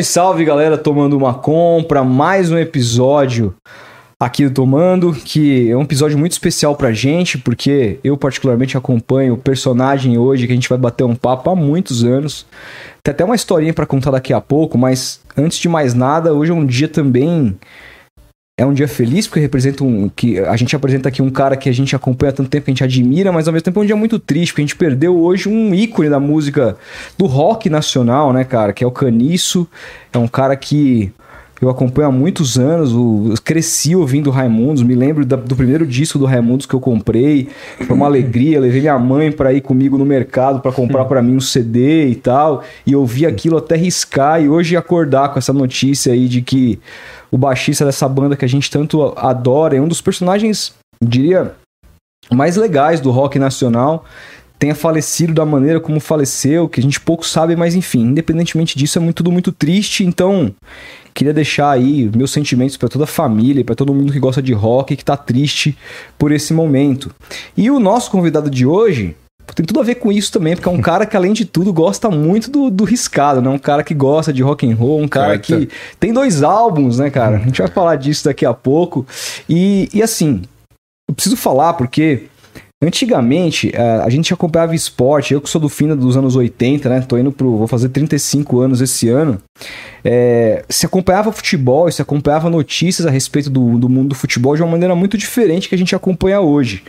Salve, salve, galera, tomando uma compra, mais um episódio aqui do Tomando, que é um episódio muito especial pra gente, porque eu particularmente acompanho o personagem hoje, que a gente vai bater um papo há muitos anos. Tem até uma historinha para contar daqui a pouco, mas antes de mais nada, hoje é um dia também é um dia feliz porque representa um que a gente apresenta aqui um cara que a gente acompanha há tanto tempo que a gente admira, mas ao mesmo tempo é um dia muito triste porque a gente perdeu hoje um ícone da música do rock nacional, né, cara, que é o Caniço. É um cara que eu acompanho há muitos anos, cresci ouvindo Raimundos, me lembro da, do primeiro disco do Raimundos que eu comprei, foi uma alegria, levei minha mãe para ir comigo no mercado para comprar para mim um CD e tal, e eu vi aquilo até riscar e hoje acordar com essa notícia aí de que o baixista dessa banda que a gente tanto adora, é um dos personagens, diria, mais legais do rock nacional, tenha falecido da maneira como faleceu, que a gente pouco sabe, mas enfim, independentemente disso, é muito, tudo muito triste, então queria deixar aí meus sentimentos para toda a família, para todo mundo que gosta de rock e que tá triste por esse momento. E o nosso convidado de hoje tem tudo a ver com isso também, porque é um cara que, além de tudo, gosta muito do, do riscado, né? Um cara que gosta de rock and roll, um cara certo. que tem dois álbuns, né, cara? A gente vai falar disso daqui a pouco. E, e assim, eu preciso falar porque Antigamente, a gente acompanhava esporte, eu que sou do fim dos anos 80, né? Tô indo pro. Vou fazer 35 anos esse ano. É, se acompanhava futebol, se acompanhava notícias a respeito do, do mundo do futebol de uma maneira muito diferente que a gente acompanha hoje.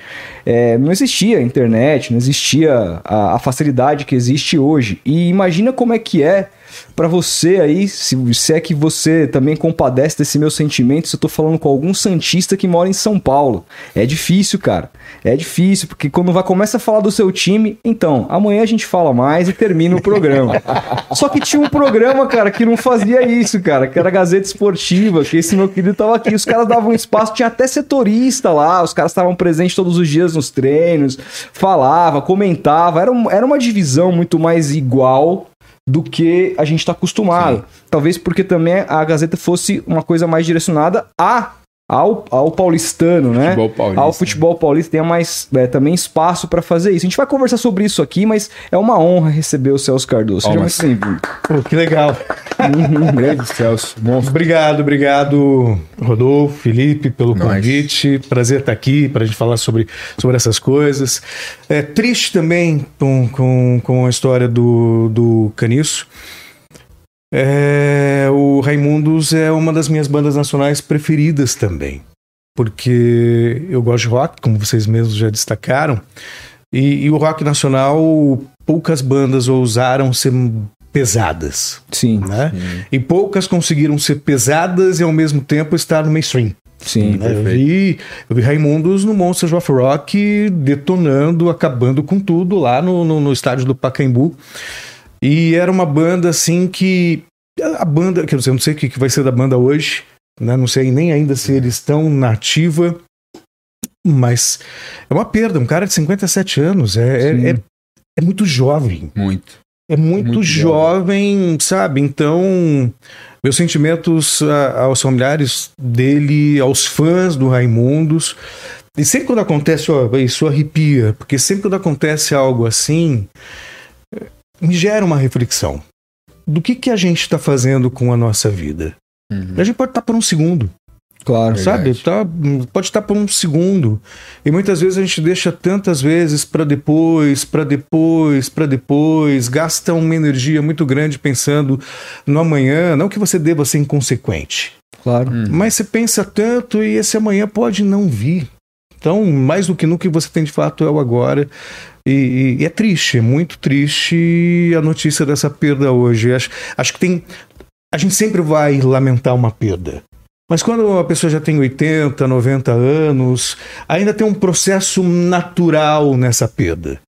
É, não existia internet, não existia a, a facilidade que existe hoje. E imagina como é que é para você aí, se, se, é que você também compadece desse meu sentimento, se eu tô falando com algum santista que mora em São Paulo. É difícil, cara. É difícil, porque quando vai começa a falar do seu time, então, amanhã a gente fala mais e termina o programa. Só que tinha um programa, cara, que não fazia isso, cara, que era Gazeta Esportiva, que esse meu querido tava aqui, os caras davam espaço, tinha até setorista lá, os caras estavam presentes todos os dias nos treinos, falava, comentava, era, um, era uma divisão muito mais igual do que a gente está acostumado. Sim. Talvez porque também a Gazeta fosse uma coisa mais direcionada a ao, ao paulistano, né? Futebol paulista. Ao futebol paulista tenha mais é, também espaço para fazer isso. A gente vai conversar sobre isso aqui, mas é uma honra receber o Celso Cardoso. Seja muito bem-vindo. que legal. Uhum. Grande Celso. Bom, obrigado, obrigado, Rodolfo, Felipe, pelo Nós. convite. Prazer estar aqui para a gente falar sobre, sobre essas coisas. É triste também com, com, com a história do, do Caniço. É, o Raimundos é uma das minhas bandas nacionais preferidas também, porque eu gosto de rock, como vocês mesmos já destacaram, e, e o rock nacional, poucas bandas ousaram ser pesadas. Sim, né? Sim. E poucas conseguiram ser pesadas e ao mesmo tempo estar no mainstream. Sim, né? eu, vi, eu vi Raimundos no Monsters of Rock detonando, acabando com tudo lá no, no, no estádio do Pacaembu. E era uma banda assim que. A banda, que eu não sei o que vai ser da banda hoje, né? Não sei nem ainda se eles estão na ativa, mas é uma perda. Um cara de 57 anos é, é, é, é muito jovem. Muito. É muito, muito jovem, jovem, sabe? Então, meus sentimentos aos familiares dele, aos fãs do Raimundos. E sempre quando acontece, ó, isso arrepia, porque sempre quando acontece algo assim, me gera uma reflexão. Do que, que a gente está fazendo com a nossa vida? Uhum. A gente pode estar tá por um segundo. Claro. Sabe? Tá, pode estar por um segundo. E muitas vezes a gente deixa tantas vezes para depois, para depois, para depois, gasta uma energia muito grande pensando no amanhã. Não que você deva ser inconsequente. Claro. Uhum. Mas você pensa tanto e esse amanhã pode não vir. Então, mais do que nunca, você tem de fato é o agora. E, e, é triste, é muito triste a notícia dessa perda hoje. Acho, acho que tem. A gente sempre vai lamentar uma perda. Mas quando a pessoa já tem 80, 90 anos, ainda tem um processo natural nessa perda.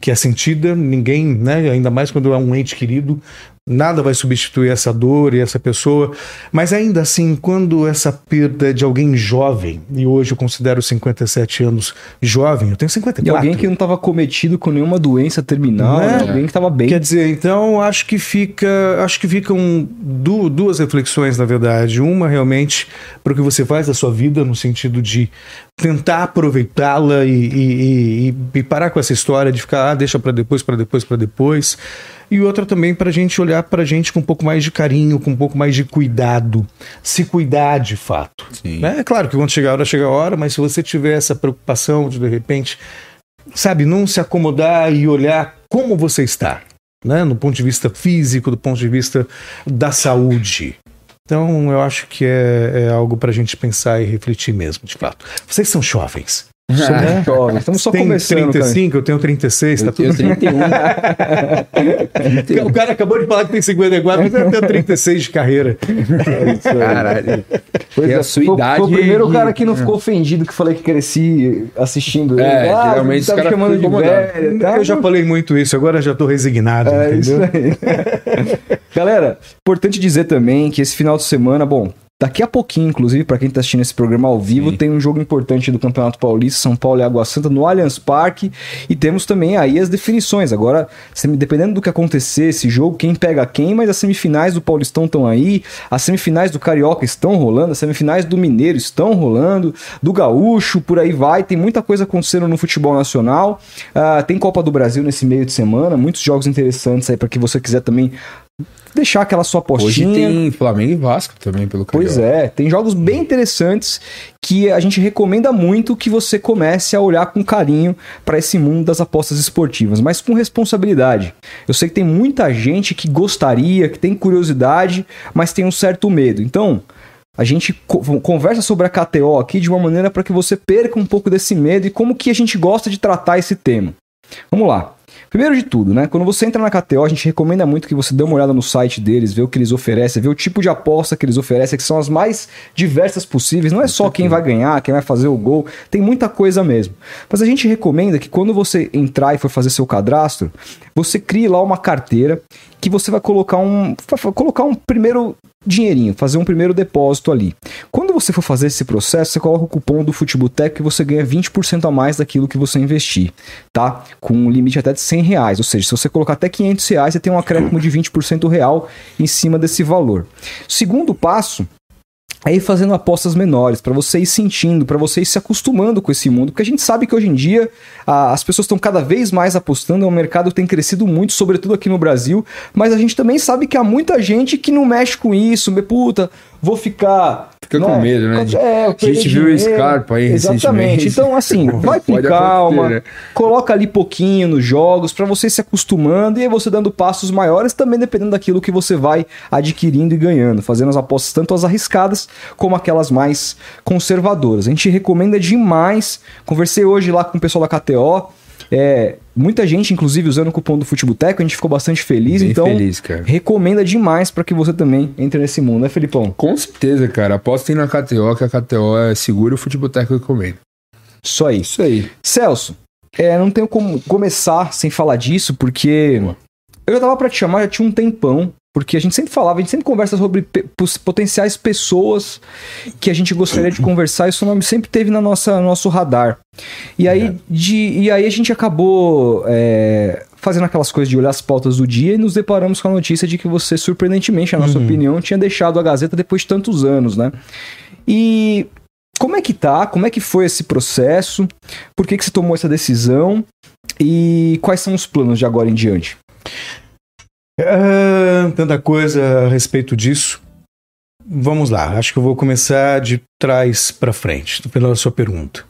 Que é sentida, ninguém, né, ainda mais quando é um ente querido, Nada vai substituir essa dor e essa pessoa, mas ainda assim, quando essa perda é de alguém jovem, e hoje eu considero 57 anos jovem, eu tenho 54. E alguém que não estava cometido com nenhuma doença terminal, né? alguém que estava bem. Quer dizer, então acho que fica, acho que ficam duas reflexões na verdade. Uma realmente para o que você faz da sua vida no sentido de tentar aproveitá-la e, e, e, e, parar com essa história de ficar, ah, deixa para depois, para depois, para depois. E outra também para a gente olhar olhar pra gente com um pouco mais de carinho, com um pouco mais de cuidado, se cuidar de fato. Né? É claro que quando chegar a hora, chega a hora, mas se você tiver essa preocupação de de repente, sabe, não se acomodar e olhar como você está, né? No ponto de vista físico, do ponto de vista da saúde. Então, eu acho que é, é algo para a gente pensar e refletir mesmo, de fato. Vocês são jovens. É, jovem. Estamos só Tem começando. 35, cara. eu tenho 36, tá Eu tudo tenho 31. O cara acabou de falar que tem 54, mas eu tenho 36 de carreira. Caralho. Pois E é, a sua foi, idade- foi o primeiro cara que não ficou ofendido que falei que cresci assistindo ele. É, Ah, geralmente tá os caras chamando de velho. tá? Eu já falei muito isso, agora já tô resignado, É isso entendeu? aí. Galera, importante dizer também que esse final de semana, bom, daqui a pouquinho, inclusive, pra quem tá assistindo esse programa ao vivo, Sim. tem um jogo importante do Campeonato Paulista, São Paulo e Água Santa, no Allianz Parque, e temos também aí as definições. Agora, dependendo do que acontecer esse jogo, quem pega quem, mas as semifinais do Paulistão estão aí, as semifinais do Carioca estão rolando, as semifinais do Mineiro estão rolando, do Gaúcho, por aí vai, tem muita coisa acontecendo no futebol nacional. Ah, tem Copa do Brasil nesse meio de semana, muitos jogos interessantes aí para que você quiser também deixar aquela sua Hoje apostinha. tem Flamengo e Vasco também, pelo Pois Carioca. é, tem jogos bem interessantes que a gente recomenda muito que você comece a olhar com carinho para esse mundo das apostas esportivas, mas com responsabilidade. Eu sei que tem muita gente que gostaria, que tem curiosidade, mas tem um certo medo. Então, a gente co- conversa sobre a KTO aqui de uma maneira para que você perca um pouco desse medo e como que a gente gosta de tratar esse tema. Vamos lá. Primeiro de tudo, né? Quando você entra na KTO, a gente recomenda muito que você dê uma olhada no site deles, ver o que eles oferecem, ver o tipo de aposta que eles oferecem, que são as mais diversas possíveis. Não é só quem vai ganhar, quem vai fazer o gol, tem muita coisa mesmo. Mas a gente recomenda que quando você entrar e for fazer seu cadastro, você crie lá uma carteira que você vai colocar um, vai colocar um primeiro dinheirinho, fazer um primeiro depósito ali. Quando você for fazer esse processo, você coloca o cupom do Futebotec que você ganha 20% a mais daquilo que você investir, tá? Com um limite até de 100 reais, ou seja, se você colocar até 500 reais, você tem um acréscimo de 20% real em cima desse valor. Segundo passo, é ir fazendo apostas menores, para você ir sentindo, para você ir se acostumando com esse mundo, porque a gente sabe que hoje em dia a- as pessoas estão cada vez mais apostando, um mercado tem crescido muito, sobretudo aqui no Brasil, mas a gente também sabe que há muita gente que não mexe com isso, puta, vou ficar. Fica com medo, né? É, A gente viu o dinheiro. Scarpa aí Exatamente. Então, assim, vai com calma, né? coloca ali pouquinho nos jogos para você se acostumando e aí você dando passos maiores também dependendo daquilo que você vai adquirindo e ganhando, fazendo as apostas tanto as arriscadas como aquelas mais conservadoras. A gente recomenda demais. Conversei hoje lá com o pessoal da KTO. É, muita gente, inclusive, usando o cupom do Futeboteco, a gente ficou bastante feliz, Bem então feliz, recomenda demais para que você também entre nesse mundo, né, Felipão? Com certeza, cara. Apostem na KTO, que a KTO é segura e o Futeboteco recomenda. Só isso. Isso aí. Celso, é, não tenho como começar sem falar disso, porque Boa. Eu já tava pra te chamar, já tinha um tempão, porque a gente sempre falava, a gente sempre conversa sobre pe- potenciais pessoas que a gente gostaria de conversar, e seu nome sempre teve na nossa no nosso radar. E aí, de, e aí a gente acabou é, fazendo aquelas coisas de olhar as pautas do dia e nos deparamos com a notícia de que você, surpreendentemente, na nossa opinião, tinha deixado a Gazeta depois de tantos anos, né? E como é que tá? Como é que foi esse processo? Por que, que você tomou essa decisão? E quais são os planos de agora em diante? Ah, tanta coisa a respeito disso. Vamos lá, acho que eu vou começar de trás para frente, pela sua pergunta.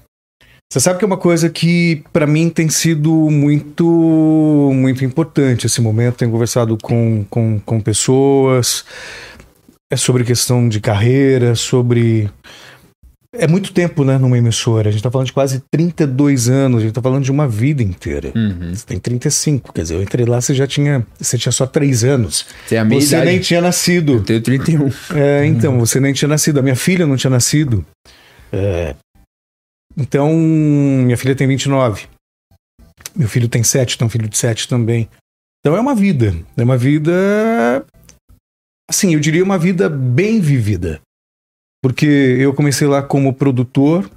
Você sabe que é uma coisa que para mim tem sido muito muito importante esse momento. Tenho conversado com, com, com pessoas é sobre questão de carreira, sobre é muito tempo, né, numa emissora. A gente tá falando de quase 32 anos, a gente tá falando de uma vida inteira. Uhum. Você tem 35, quer dizer, eu entrei lá, você já tinha, você tinha só 3 anos. A minha Você idade. nem tinha nascido. Eu tenho 31. É, então, você nem tinha nascido. A minha filha não tinha nascido. É, então, minha filha tem 29. Meu filho tem 7, tem um filho de 7 também. Então é uma vida. É uma vida. Assim, eu diria uma vida bem vivida. Porque eu comecei lá como produtor,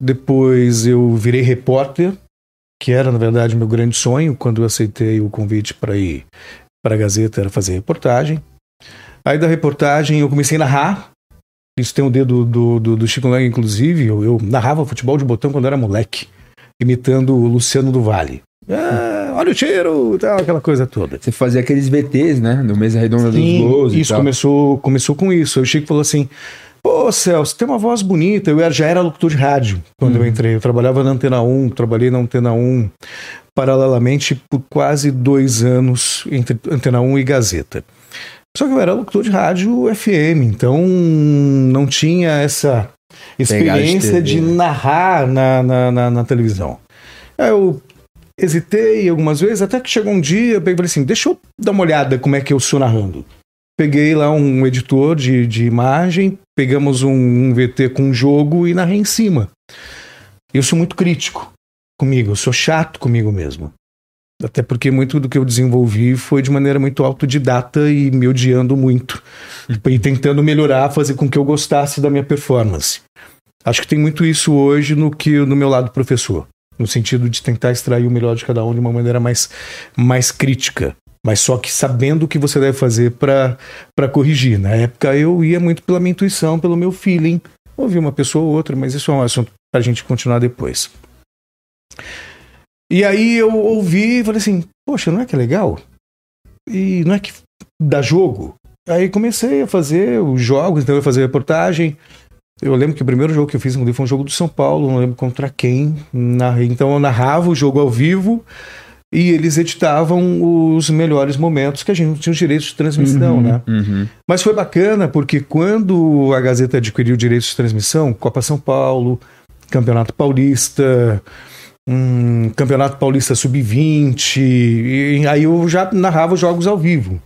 depois eu virei repórter, que era, na verdade, meu grande sonho quando eu aceitei o convite para ir para a Gazeta, era fazer reportagem. Aí da reportagem eu comecei a narrar. Isso tem o dedo do, do, do Chico Lang, inclusive. Eu, eu narrava futebol de botão quando era moleque, imitando o Luciano do Vale. Ah, olha o cheiro, tal, aquela coisa toda. Você fazia aqueles VTs, né? No Mesa Redonda dos Gols e isso começou, começou com isso. O Chico falou assim: Pô, Celso, tem uma voz bonita. Eu já era locutor de rádio quando Uhum. eu entrei. Eu trabalhava na Antena 1, trabalhei na Antena 1 paralelamente por quase dois anos entre Antena 1 e Gazeta. Só que eu era locutor de rádio FM, então não tinha essa experiência TV, de né? narrar na, na, na, na televisão. Aí eu hesitei algumas vezes, até que chegou um dia, eu e falei assim, deixa eu dar uma olhada como é que eu sou narrando. Peguei lá um editor de, de imagem, pegamos um, um VT com um jogo e narrei em cima. Eu sou muito crítico comigo, eu sou chato comigo mesmo. Até porque muito do que eu desenvolvi foi de maneira muito autodidata e me odiando muito. E tentando melhorar, fazer com que eu gostasse da minha performance. Acho que tem muito isso hoje no que no meu lado professor, no sentido de tentar extrair o melhor de cada um de uma maneira mais, mais crítica, mas só que sabendo o que você deve fazer para corrigir. Na época eu ia muito pela minha intuição, pelo meu feeling, ouvi uma pessoa ou outra, mas isso é um assunto para a gente continuar depois. E aí eu ouvi e falei assim, poxa, não é que é legal? E não é que dá jogo? Aí comecei a fazer os jogos, então eu fazia reportagem. Eu lembro que o primeiro jogo que eu fiz foi um jogo do São Paulo, não lembro contra quem. Então eu narrava o jogo ao vivo e eles editavam os melhores momentos que a gente não tinha os direitos de transmissão, Uhum. né? Uhum. Mas foi bacana porque quando a Gazeta adquiriu direitos de transmissão, Copa São Paulo, Campeonato Paulista, hum, Campeonato Paulista Sub-20, e aí eu já narrava os jogos ao vivo.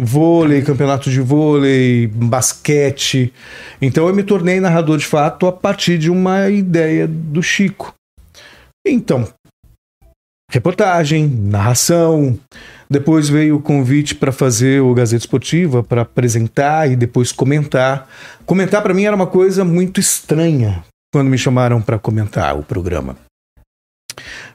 Vôlei, campeonato de vôlei, basquete. Então eu me tornei narrador de fato a partir de uma ideia do Chico. Então, reportagem, narração. Depois veio o convite para fazer o Gazeta Esportiva, para apresentar e depois comentar. Comentar para mim era uma coisa muito estranha quando me chamaram para comentar o programa.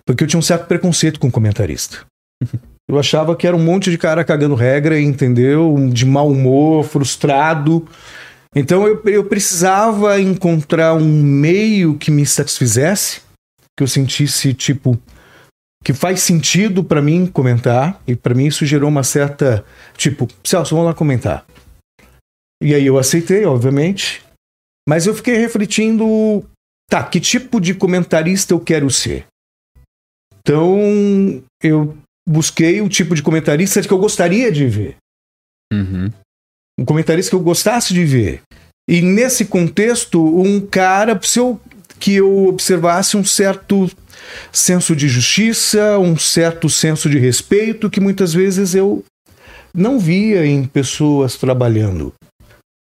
Porque eu tinha um certo preconceito com comentarista. Eu achava que era um monte de cara cagando regra, entendeu? De mau humor, frustrado. Então eu, eu precisava encontrar um meio que me satisfizesse, que eu sentisse, tipo, que faz sentido pra mim comentar, e pra mim isso gerou uma certa, tipo, Celso, vamos lá comentar. E aí eu aceitei, obviamente, mas eu fiquei refletindo, tá, que tipo de comentarista eu quero ser? Então, eu busquei o tipo de comentarista que eu gostaria de ver Uhum. um comentarista que eu gostasse de ver. E nesse contexto, um cara se eu, que eu observasse um certo senso de justiça, um certo senso de respeito que muitas vezes eu não via em pessoas trabalhando.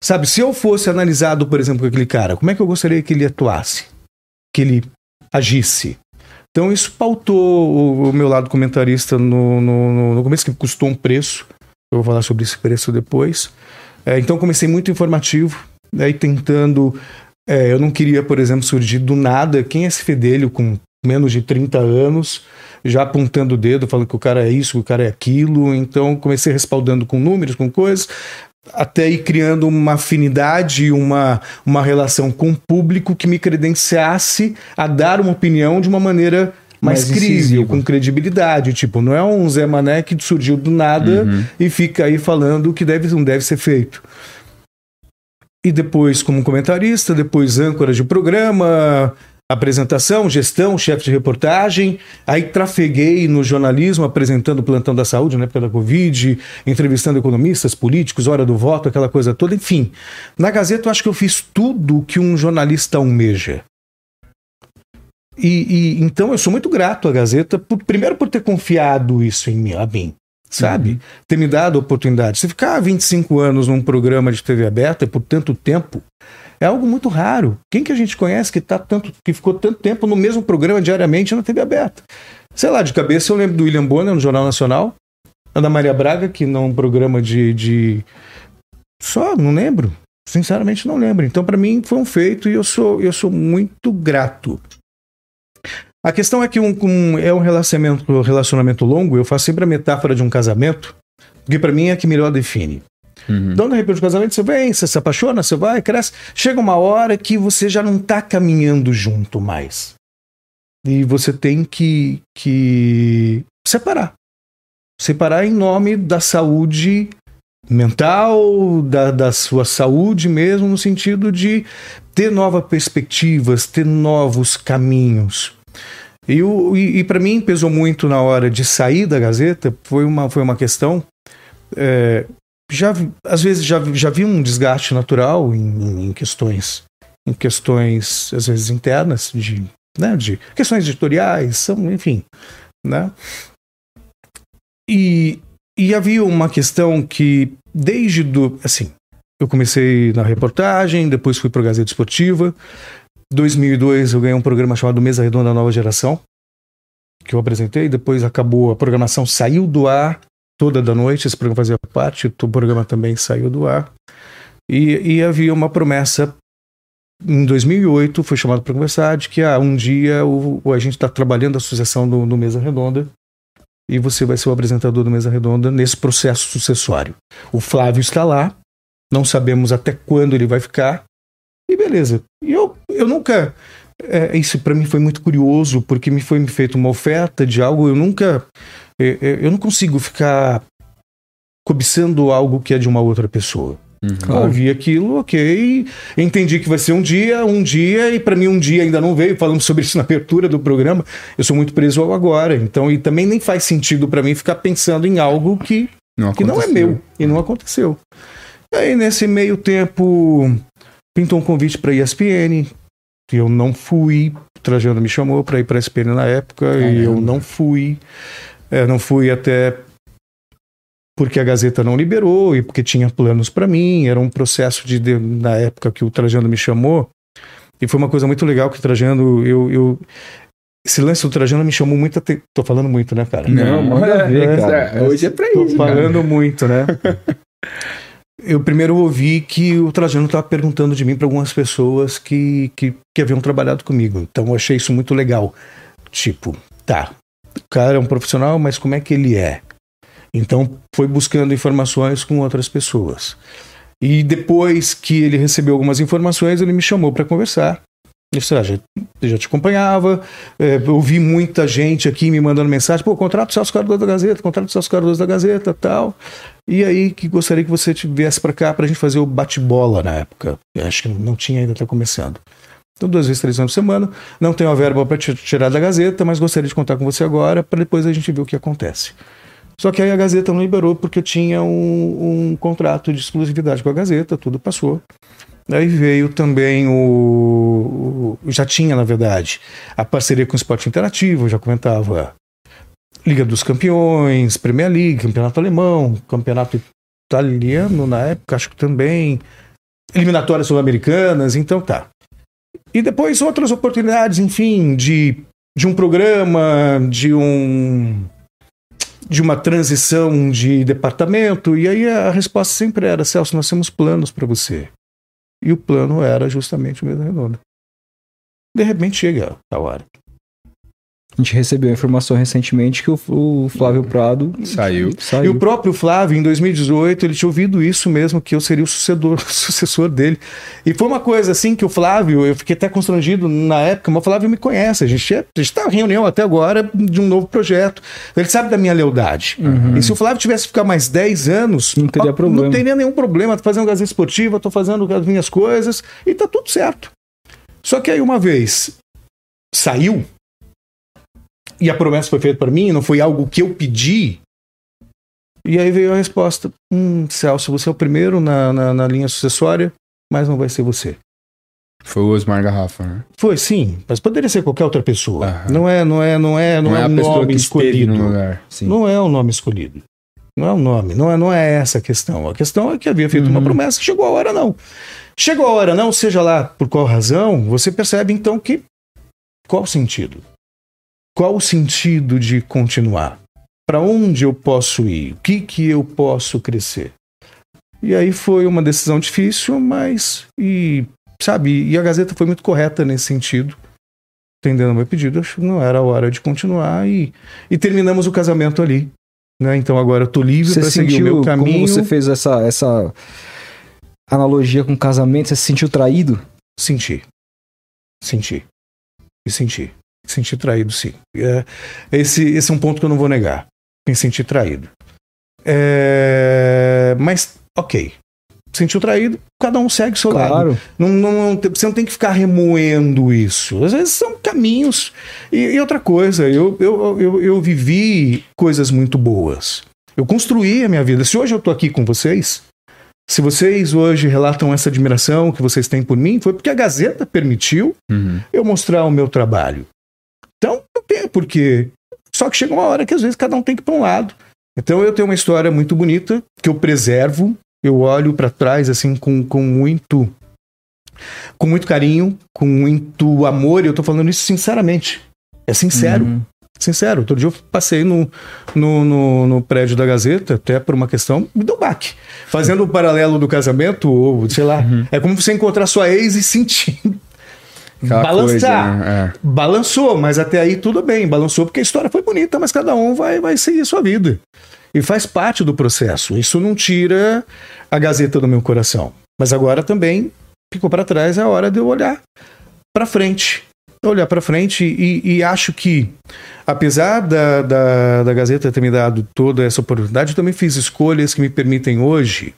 Sabe, se eu fosse analisado, por exemplo, com aquele cara, como é que eu gostaria que ele atuasse? Que ele agisse? Então isso pautou o, meu lado comentarista no, no, no- começo, que custou um preço. Eu vou falar sobre esse preço depois. É, então comecei muito informativo, aí tentando. é, eu não queria, por exemplo, surgir do nada. Quem é esse fedelho com menos de 30 anos, já apontando o dedo, falando que o cara é isso, que o cara é aquilo. Então comecei respaldando com números, com coisas, até ir criando uma afinidade, uma, uma relação com o público que me credenciasse a dar uma opinião de uma maneira mais, Mais crível, com credibilidade. Tipo, não é um Zé Mané que surgiu do nada Uhum. e fica aí falando o que deve não deve ser feito. E depois, como comentarista, depois âncora de programa, apresentação, gestão, chefe de reportagem. Aí trafeguei no jornalismo, apresentando o plantão da saúde na época da Covid, entrevistando economistas, políticos, hora do voto, aquela coisa toda. Enfim, na Gazeta eu acho que eu fiz tudo que um jornalista almeja. E, e então eu sou muito grato à Gazeta, por- primeiro por ter confiado isso em mim, a mim, sabe? Ter me dado a oportunidade. Se ficar 25 anos num programa de TV aberta por tanto tempo, é algo muito raro. Quem que a gente conhece que, tá tanto, que ficou tanto tempo no mesmo programa diariamente na TV aberta? Sei lá, de cabeça eu lembro do William Bonner no Jornal Nacional, a da Maria Braga, que num programa de, de. Só, não lembro. Sinceramente não lembro. Então, para mim, foi um feito e eu sou, eu sou muito grato. A questão é que um, um- é um relacionamento, relacionamento longo, eu faço sempre a metáfora de um casamento, porque para mim é a que melhor define. Uhum. Então, de repente, casamento você vem, você se apaixona, você vai, cresce. Chega uma hora que você já não tá caminhando junto mais. E você tem que, que separar. Separar em nome da saúde mental, da, da sua saúde mesmo, no sentido de ter novas perspectivas, ter novos caminhos. E, e, e para mim pesou muito na hora de sair da Gazeta, foi uma, foi uma questão. é, já, às vezes já, já vi um desgaste natural em, em questões, em questões às vezes internas de, né, de questões editoriais, são, enfim, né? E, e havia uma questão que desde do assim, eu comecei na reportagem, depois fui para Gazeta Esportiva. 2002 eu ganhei um programa chamado Mesa Redonda Nova Geração, que eu apresentei, depois acabou, a programação saiu do ar toda da noite, esse programa fazia parte, o programa também saiu do ar. E, e havia uma promessa em 2008, foi chamado para conversar, de que ah, um dia o, o- a gente está trabalhando a sucessão do, do Mesa Redonda e você vai ser o apresentador do Mesa Redonda nesse processo sucessório. O Flávio está lá, não sabemos até quando ele vai ficar, e beleza. E eu, eu nunca. é, isso para mim foi muito curioso, porque me foi feita uma oferta de algo, eu nunca. Eu não consigo ficar cobiçando algo que é de uma outra pessoa. Uhum. Claro. Eu vi aquilo, ok. Entendi que vai ser um dia, um dia, e para mim um dia ainda não veio. Falamos sobre isso na abertura do programa. Eu sou muito preso ao agora. Então, e também nem faz sentido para mim ficar pensando em algo que, Não que não é meu e não aconteceu. Aí, nesse meio tempo, pintou um convite para ESPN. E eu não fui. O Trajano me chamou para ir para ESPN na época e eu Caramba. não fui. É, não fui até porque a Gazeta não liberou e porque tinha planos para mim. Era um processo de, de- na época que o Trajano me chamou. E foi uma coisa muito legal que o Trajano, eu, eu esse lance do Trajano me chamou muito atenção. Tô falando muito, né, cara? Não, manda ver, é, cara. é, hoje é pra Tô isso, cara. falando muito, né? Eu primeiro ouvi que o Trajano estava perguntando de mim para algumas pessoas que, que, que haviam trabalhado comigo. Então eu achei isso muito legal. Tipo, tá, cara é um profissional, mas como é que ele é? Então foi buscando informações com outras pessoas. E depois que ele recebeu algumas informações, ele me chamou para conversar. Eu disse, ah, já, já te acompanhava, é, eu vi muita gente aqui me mandando mensagem, pô, contrato o Celso Cardoso da Gazeta, contrato o Celso Cardoso da Gazeta tal. E aí que gostaria que você viesse para cá para a gente fazer o bate-bola na época. Eu acho que não tinha ainda, está começando. Então, duas vezes, três vezes por semana. Não tenho a verba para tirar da Gazeta, mas gostaria de contar com você agora para depois a gente ver o que acontece. Só que aí a Gazeta não liberou porque eu tinha um, um contrato de exclusividade com a Gazeta, tudo passou. Aí veio também o, o- Já tinha, na verdade, a parceria com o Esporte Interativo, eu já comentava Liga dos Campeões, Premier League, Campeonato Alemão, Campeonato Italiano na época, acho que também. Eliminatórias sul-americanas, então tá. E depois outras oportunidades, enfim, de, de um programa, de um. de uma transição de departamento. E aí a resposta sempre era: Celso, nós temos planos para você. E o plano era justamente o Mesa Redonda. De repente chega a hora. A gente recebeu a informação recentemente que o, o Flávio Prado Saiu. E saiu. o próprio Flávio, em 2018, ele tinha ouvido isso mesmo, que eu seria o sucedor, sucessor dele. E foi uma coisa assim que o Flávio, eu fiquei até constrangido na época, mas o Flávio me conhece. A gente é- está em reunião até agora de um novo projeto. Ele sabe da minha lealdade. E se o Flávio tivesse que ficar mais 10 anos, Não teria ó, problema. Não teria nenhum problema. Tô fazendo gazeta esportiva, tô fazendo as minhas coisas e tá tudo certo. Só que aí uma vez saiu e a promessa foi feita para mim, não foi algo que eu pedi. E aí veio a resposta: Hum, Celso, você é o primeiro na, na, na linha sucessória, mas não vai ser você. Foi o Osmar Garrafa, né? Foi sim, mas poderia ser qualquer outra pessoa. Aham. Não é, não é, não é, não, é, a um nome escolhido. no lugar. Não é o nome escolhido. Não é o nome, não é, não é essa a questão. A questão é que havia feito uma Uhum. promessa, chegou a hora não. Chegou a hora não, seja lá por qual razão, você percebe então que qual o sentido? Qual o sentido de continuar? Para onde eu posso ir? O que que eu posso crescer? E aí foi uma decisão difícil, mas e sabe, e a Gazeta foi muito correta nesse sentido. Entendendo o meu pedido, acho que não era a hora de continuar e, e terminamos o casamento ali. Né? Então agora eu tô livre para seguir o meu caminho. como você fez essa, essa analogia com casamento, você se sentiu traído? Senti. Senti. E senti. Senti traído, sim. É, esse, esse é um ponto que eu não vou negar. Me senti traído. É, mas, ok. Sentiu traído, cada um segue o seu lado. Claro. Não, não- não tem- você não tem que ficar remoendo isso. Às vezes são caminhos. E, e outra coisa, eu, eu, eu, eu vivi coisas muito boas. Eu construí a minha vida. Se hoje eu tô aqui com vocês, se vocês hoje relatam essa admiração que vocês têm por mim, foi porque a Gazeta permitiu Uhum. eu mostrar o meu trabalho. Porquê. Só que chega uma hora que às vezes cada um tem que ir para um lado. Então eu tenho uma história muito bonita que eu preservo, eu olho para trás assim com, com muito com muito carinho, com muito amor, e eu tô falando isso sinceramente. É sincero, Uhum. sincero. Outro dia eu passei no, no, no, no prédio da Gazeta, até por uma questão, me deu baque. Fazendo o paralelo do casamento, ou sei lá, é como você encontrar sua ex e sentir Aquela balançar. coisa, né? Balançou, mas até aí tudo bem. Balançou porque a história foi bonita, mas cada um vai, vai seguir a sua vida. E faz parte do processo. Isso não tira a Gazeta do meu coração. Mas agora também ficou para trás, é a hora de eu olhar para frente. Olhar para frente e, e acho que, apesar da, da, da Gazeta ter me dado toda essa oportunidade, eu também fiz escolhas que me permitem hoje.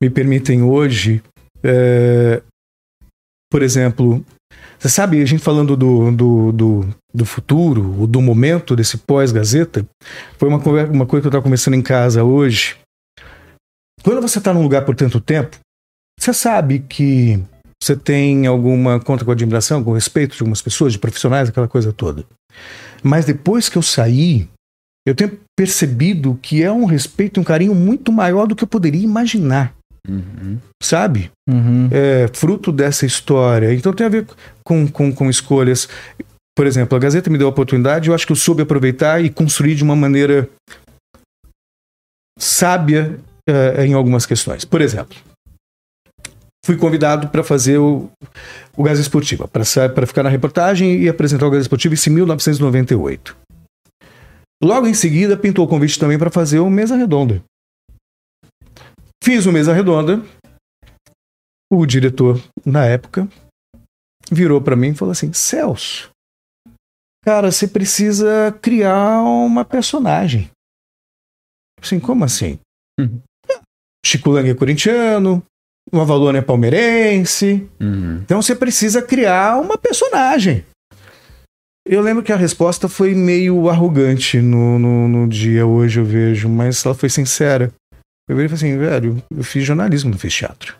Me permitem hoje é, por exemplo, você sabe, a gente falando do, do, do, do futuro, do momento desse pós-Gazeta, foi uma, conver- uma coisa que eu estava conversando em casa hoje. Quando você está num lugar por tanto tempo, você sabe que você tem alguma conta com admiração, com respeito de algumas pessoas, de profissionais, aquela coisa toda. Mas depois que eu saí, eu tenho percebido que é um respeito e um carinho muito maior do que eu poderia imaginar, Uhum. sabe? Uhum. é, fruto dessa história. Então tem a ver com, com, com escolhas. Por exemplo, a Gazeta me deu a oportunidade, eu acho que eu soube aproveitar e construir de uma maneira sábia é, em algumas questões. Por exemplo, fui convidado para fazer o, o Gás Esportiva, para ficar na reportagem e apresentar o Gás Esportiva em 1998. Logo em seguida, pintou o convite também para fazer o Mesa Redonda. Fiz o Mesa Redonda, o diretor, na época, virou para mim e falou assim: Celso, cara, você precisa criar uma personagem. Assim, como assim? Uhum. Chico Lang é corintiano, o Avalone é palmeirense, Uhum. então você precisa criar uma personagem. Eu lembro que a resposta foi meio arrogante no, no, no dia, hoje eu vejo, mas ela foi sincera. Eu virei e falei assim, velho, eu fiz jornalismo, não fiz teatro.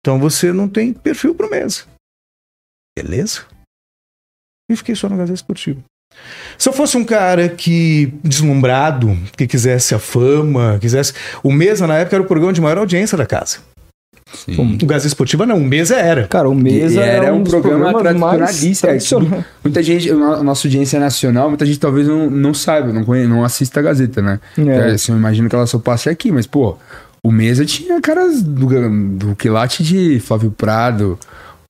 Então você não tem perfil pro mesa. Beleza? E fiquei só no Gazeta Esportivo. Se eu fosse um cara que deslumbrado, que quisesse a fama, quisesse. O Mesa na época era o programa de maior audiência da casa. Sim. O Gazeta Esportiva não, o Mesa era. Cara, o Mesa era é um, um programa tradicionalista, é. Muita gente, a no- nossa audiência nacional, muita gente talvez não, não saiba, não, conhe, não assista a Gazeta, né? É. É, assim, eu imagino que ela só passe aqui, mas, pô, o Mesa tinha caras do, do quilate de Flávio Prado,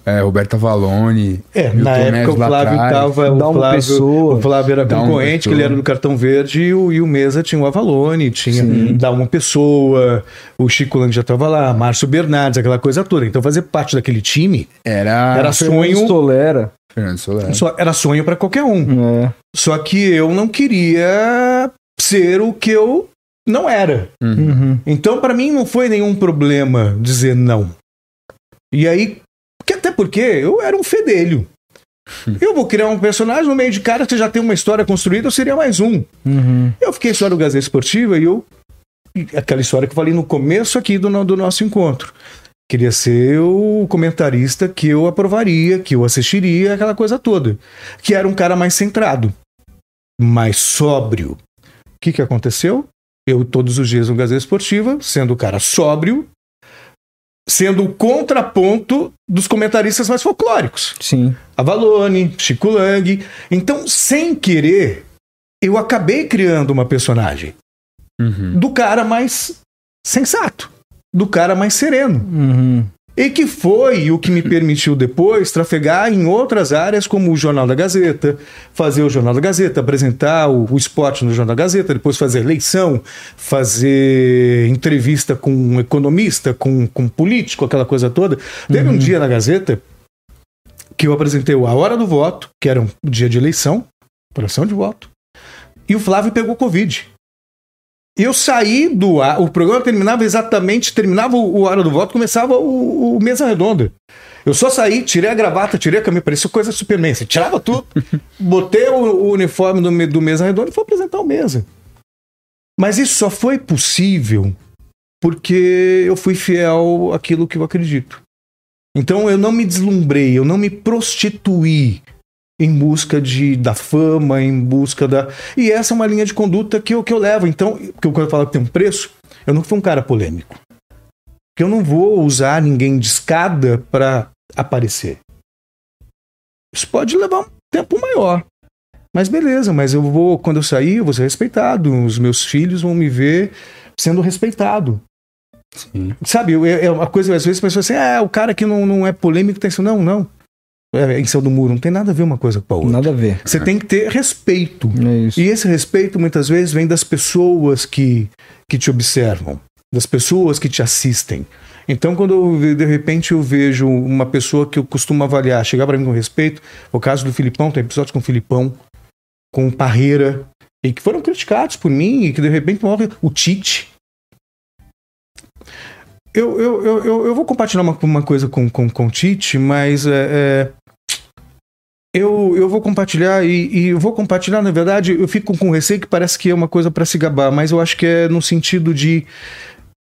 é, Roberto Avalone. É, Milton na época Neves o lá Flávio atrás. tava. O Flávio, o Flávio era concorrente, que ele era do cartão verde, e o, e o Mesa tinha o Avalone, tinha Sim. Dalma Pessoa, o Chico Lang já tava lá, Márcio Bernardes, aquela coisa toda. Então fazer parte daquele time Era, Era Fernando sonho. Stolera. Fernando Soler. só- era sonho para qualquer um. É. Só que eu não queria ser o que eu não era. Uhum. Então, para mim, não foi nenhum problema dizer não. E aí, que até porque eu era um fedelho. Eu vou criar um personagem no meio de cara que já tem uma história construída, eu seria mais um. Uhum. Eu fiquei só no Gazeta Esportiva e eu. Aquela história que eu falei no começo aqui do, do nosso encontro. Queria ser o comentarista que eu aprovaria, que eu assistiria, aquela coisa toda. Que era um cara mais centrado, mais sóbrio. O que, que aconteceu? Eu, todos os dias no Gazeta Esportiva, sendo o cara sóbrio, sendo o contraponto dos comentaristas mais folclóricos. Sim. Avalone, Chico Lang. Então, sem querer, eu acabei criando uma personagem Uhum. do cara mais sensato, do cara mais sereno. Uhum. E que foi o que me permitiu depois trafegar em outras áreas, como o Jornal da Gazeta, fazer o Jornal da Gazeta, apresentar o, o esporte no Jornal da Gazeta, depois fazer eleição, fazer entrevista com um economista, com, com um político, aquela coisa toda. Teve um dia na Gazeta que eu apresentei a hora do voto, que era um dia de eleição, apuração de voto, e o Flávio pegou Covid. Eu saí do ar, o programa terminava exatamente, terminava o, o hora do voto, começava o, o mesa redonda. Eu só saí, tirei a gravata, tirei a camisa, parecia coisa Superman. Você tirava tudo, botei o, o uniforme do, do mesa redonda e fui apresentar o mesa. Mas isso só foi possível porque eu fui fiel àquilo que eu acredito. Então eu não me deslumbrei, eu não me prostituí em busca de, da fama, em busca da. E essa é uma linha de conduta que eu, que eu levo. Então, que eu, quando eu falo que tem um preço, eu não fui um cara polêmico. Porque eu não vou usar ninguém de escada para aparecer. Isso pode levar um tempo maior. Mas beleza, mas eu vou, quando eu sair, eu vou ser respeitado. Os meus filhos vão me ver sendo respeitado. Sim. Sabe, eu- é uma coisa, às vezes, a pessoa assim, ah, o cara que não, não é polêmico tem isso. Não, não. É, em cima do muro, não tem nada a ver uma coisa com a outra. Nada a ver. Você tem que ter respeito. É. E esse respeito, muitas vezes, vem das pessoas que, que te observam, das pessoas que te assistem. Então, quando eu, de repente eu vejo uma pessoa que eu costumo avaliar, chegar para mim com respeito, o caso do Filipão, tem episódios com o Filipão, com o Parreira, e que foram criticados por mim, e que de repente morre o Tite. Eu, eu, eu, eu, eu vou compartilhar uma, uma coisa com, com, com o Tite, mas é, é, eu, eu vou compartilhar e, e eu vou compartilhar, na verdade, eu fico com receio que parece que é uma coisa para se gabar, mas eu acho que é no sentido de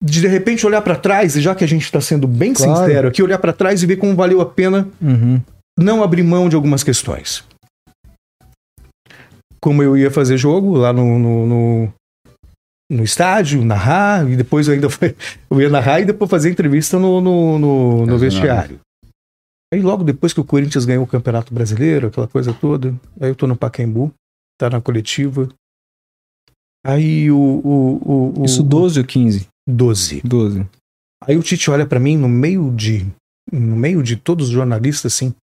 de, de repente olhar para trás, e já que a gente está sendo bem Claro. sincero aqui, olhar para trás e ver como valeu a pena Uhum. não abrir mão de algumas questões. Como eu ia fazer jogo lá no, no, no, no estádio, narrar, e depois eu ainda foi, eu ia narrar e depois fazer entrevista no, no, no, no vestiário. Aí logo depois que o Corinthians ganhou o Campeonato Brasileiro, aquela coisa toda, aí eu tô no Pacaembu, tá na coletiva. Aí o. o, o, o Isso 12 ou 15? 12. 12. Aí o Tite olha pra mim no meio de no meio de todos os jornalistas assim,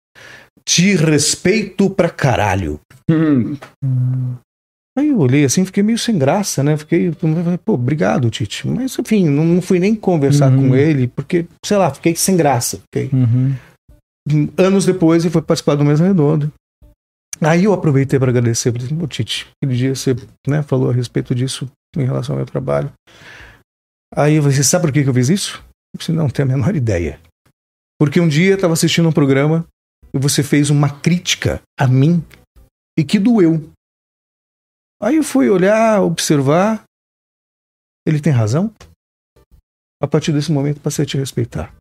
te respeito pra caralho. Hum, Aí eu olhei assim, fiquei meio sem graça, né? Fiquei, pô, obrigado, Tite. Mas enfim, não, não fui nem conversar Uhum. com ele, porque, sei lá, fiquei sem graça. Fiquei. Uhum. Anos depois ele foi participar do Mesa Redonda. Aí eu aproveitei para agradecer, assim, pô, Tite, aquele dia você né, falou a respeito disso em relação ao meu trabalho. Aí você sabe por que que eu fiz isso? Disse, não tenho a menor ideia. Porque um dia eu estava assistindo um programa e você fez uma crítica a mim e que doeu. Aí eu fui olhar, observar. Ele tem razão? A partir desse momento passei a te respeitar.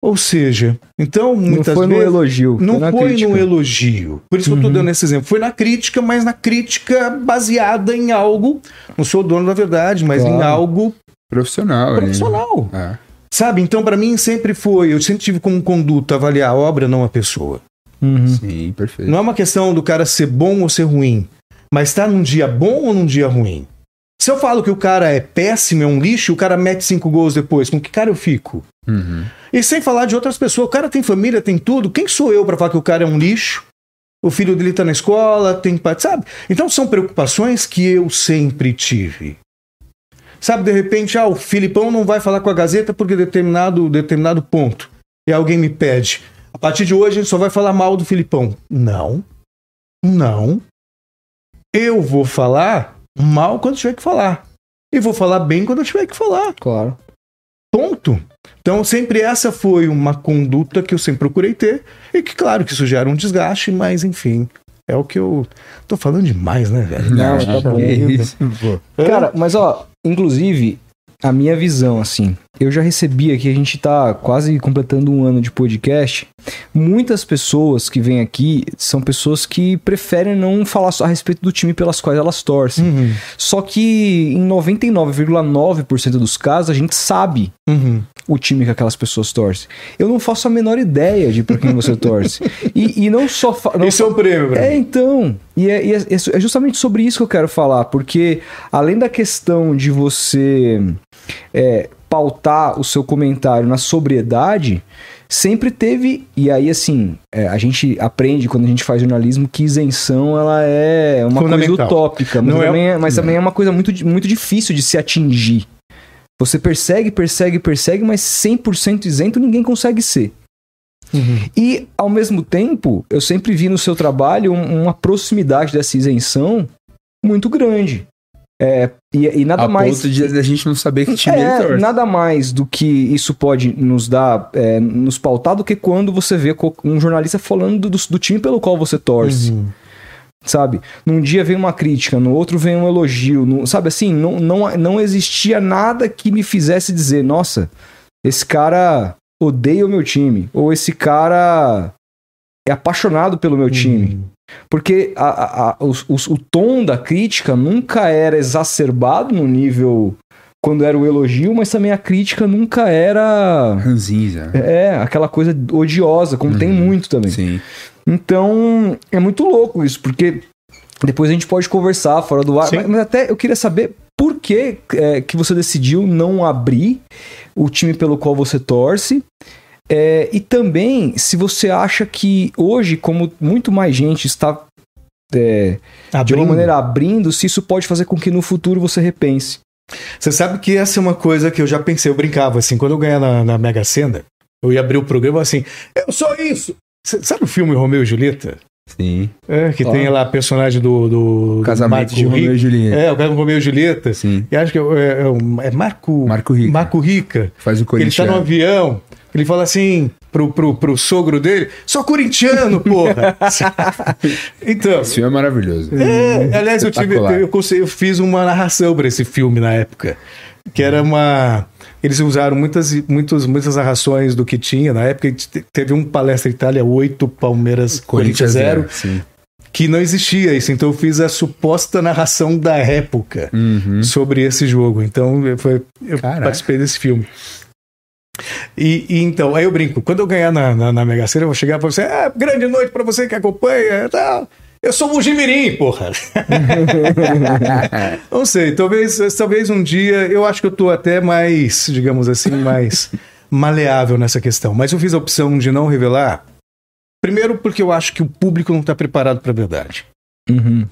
Ou seja, então Não muitas foi no vezes elogio. não na foi crítica. no elogio. Por isso que eu tô Uhum. dando esse exemplo. Foi na crítica, mas na crítica baseada em algo. Não sou o dono da verdade, mas em Claro. algo profissional. profissional. É. Sabe? Então, para mim, sempre foi. Eu sempre tive como conduta avaliar a obra, não a pessoa. Uhum. Sim, perfeito. Não é uma questão do cara ser bom ou ser ruim, mas tá num dia bom ou num dia ruim. Se eu falo que o cara é péssimo, é um lixo, o cara mete cinco gols depois, com que cara eu fico? Uhum. E sem falar de outras pessoas. O cara tem família, tem tudo. Quem sou eu para falar que o cara é um lixo? O filho dele tá na escola, tem pai, sabe? Então são preocupações que eu sempre tive. Sabe, de repente, ah, o Filipão não vai falar com a Gazeta porque determinado determinado ponto. E alguém me pede. A partir de hoje a gente só vai falar mal do Filipão. Não. Não. Eu vou falar mal quando tiver que falar. E vou falar bem quando eu tiver que falar. Claro. Ponto. Então, sempre essa foi uma conduta que eu sempre procurei ter. E que, claro, que isso gera um desgaste, mas enfim. É o que eu. Tô falando demais, né, velho? Não, tá bom. que isso, pô. Cara, mas ó, inclusive, a minha visão, assim, eu já recebi aqui, a gente tá quase completando um ano de podcast. Muitas pessoas que vêm aqui são pessoas que preferem não falar só a respeito do time pelas quais elas torcem. Uhum, Só que em 99,9% dos casos a gente sabe uhum. o time que aquelas pessoas torcem. Eu não faço a menor ideia de pra quem você torce. E, e não só. Não Isso é um prêmio, é, mim. então. E é, e é- é justamente sobre isso que eu quero falar, porque além da questão de você é, pautar o seu comentário na sobriedade, sempre teve. E aí, assim, é, a gente aprende quando a gente faz jornalismo que isenção ela é uma coisa utópica, mas, Não é- também, é, mas também é uma coisa muito, muito difícil de se atingir. Você persegue, persegue, persegue, mas 100% isento ninguém consegue ser. E, ao mesmo tempo, eu sempre vi no seu trabalho um- uma proximidade dessa isenção muito grande. É, e, e nada a mais. ponto de a gente não saber que time ele É, torce. nada mais do que isso pode nos dar, é, nos pautar do que quando você vê um jornalista falando do, do time pelo qual você torce, Uhum. sabe? Num dia vem uma crítica, no outro vem um elogio, no- sabe assim? Não, não, não existia nada que me fizesse dizer, nossa, esse cara odeia o meu time, ou esse cara é apaixonado pelo meu time. Uhum. Porque a- a- a- os- os- o tom da crítica nunca era exacerbado no nível quando era o elogio, mas também a crítica nunca era. Ranzinza. É, aquela coisa odiosa, como tem Uhum. muito também. Sim. Então, é muito louco isso, porque depois a gente pode conversar fora do ar, mas, mas até eu queria saber por que, é, que você decidiu não abrir o time pelo qual você torce. É, e também se você acha que hoje, como muito mais gente está é, de alguma maneira abrindo, se isso pode fazer com que no futuro você repense. Você sabe que essa é uma coisa que eu já pensei, eu brincava assim, quando eu ganhar na, na Mega Sena, eu ia abrir o programa assim, eu sou isso! Cê- Sabe o filme Romeu e Julieta? Sim. É, que Ó. tem lá a personagem do, do, do Casamento Marco de Romeu e Julieta. É, o cara do Romeu e Julieta. Sim. E acho que é, é, é é Marco, Marco Rica. Marco Rica. Faz o Ele tá Corinthians. no avião, ele fala assim pro, pro, pro sogro dele, sou corintiano, porra! então, Esse filme é maravilhoso. é, aliás, eu, tive, eu, consegui- eu fiz uma narração para esse filme na época. Que era uma. Eles usaram muitas, muitas, muitas narrações do que tinha. Na época te- teve um palestra Itália 8, Palmeiras Corinthians 0, Sim. que não existia isso. Então eu fiz a suposta narração da época Uhum. sobre esse jogo. Então eu, foi, eu participei desse filme. E, e então, aí eu brinco, quando eu ganhar na, na, na Mega Sena, eu vou chegar pra você, ah, grande noite pra você que acompanha, e tal. Eu sou o Jimirim, porra. Não sei, talvez, talvez um dia, eu acho que eu tô até mais, digamos assim, mais maleável nessa questão. Mas eu fiz a opção de não revelar, primeiro porque eu acho que o público não tá preparado pra verdade. Uhum.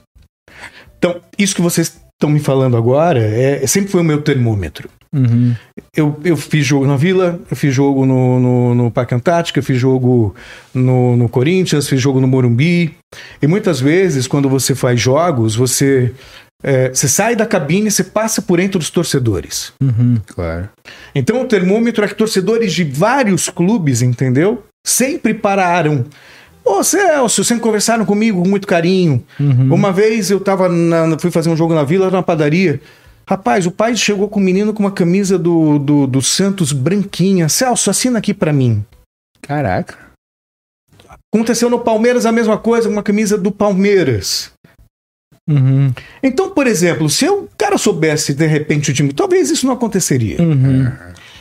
Então, isso que vocês estão me falando agora é, sempre foi o meu termômetro. Uhum. Eu, eu fiz jogo na Vila, eu fiz jogo no, no, no Parque Antártica, eu fiz jogo no, no Corinthians, fiz jogo no Morumbi. E muitas vezes, quando você faz jogos, você, é, você sai da cabine e você passa por entre os torcedores. Uhum. Claro. Então o termômetro é que torcedores de vários clubes, entendeu? Sempre pararam. Ô Celso, sempre conversaram comigo com muito carinho. Uhum. Uma vez eu tava na- fui fazer um jogo na vila, na padaria. Rapaz, o pai chegou com o menino com uma camisa do, do, do Santos branquinha. Celso, assina aqui pra mim. Caraca. Aconteceu no Palmeiras a mesma coisa, uma camisa do Palmeiras. Uhum. Então, por exemplo, se o cara soubesse de repente o time, talvez isso não aconteceria. Uhum.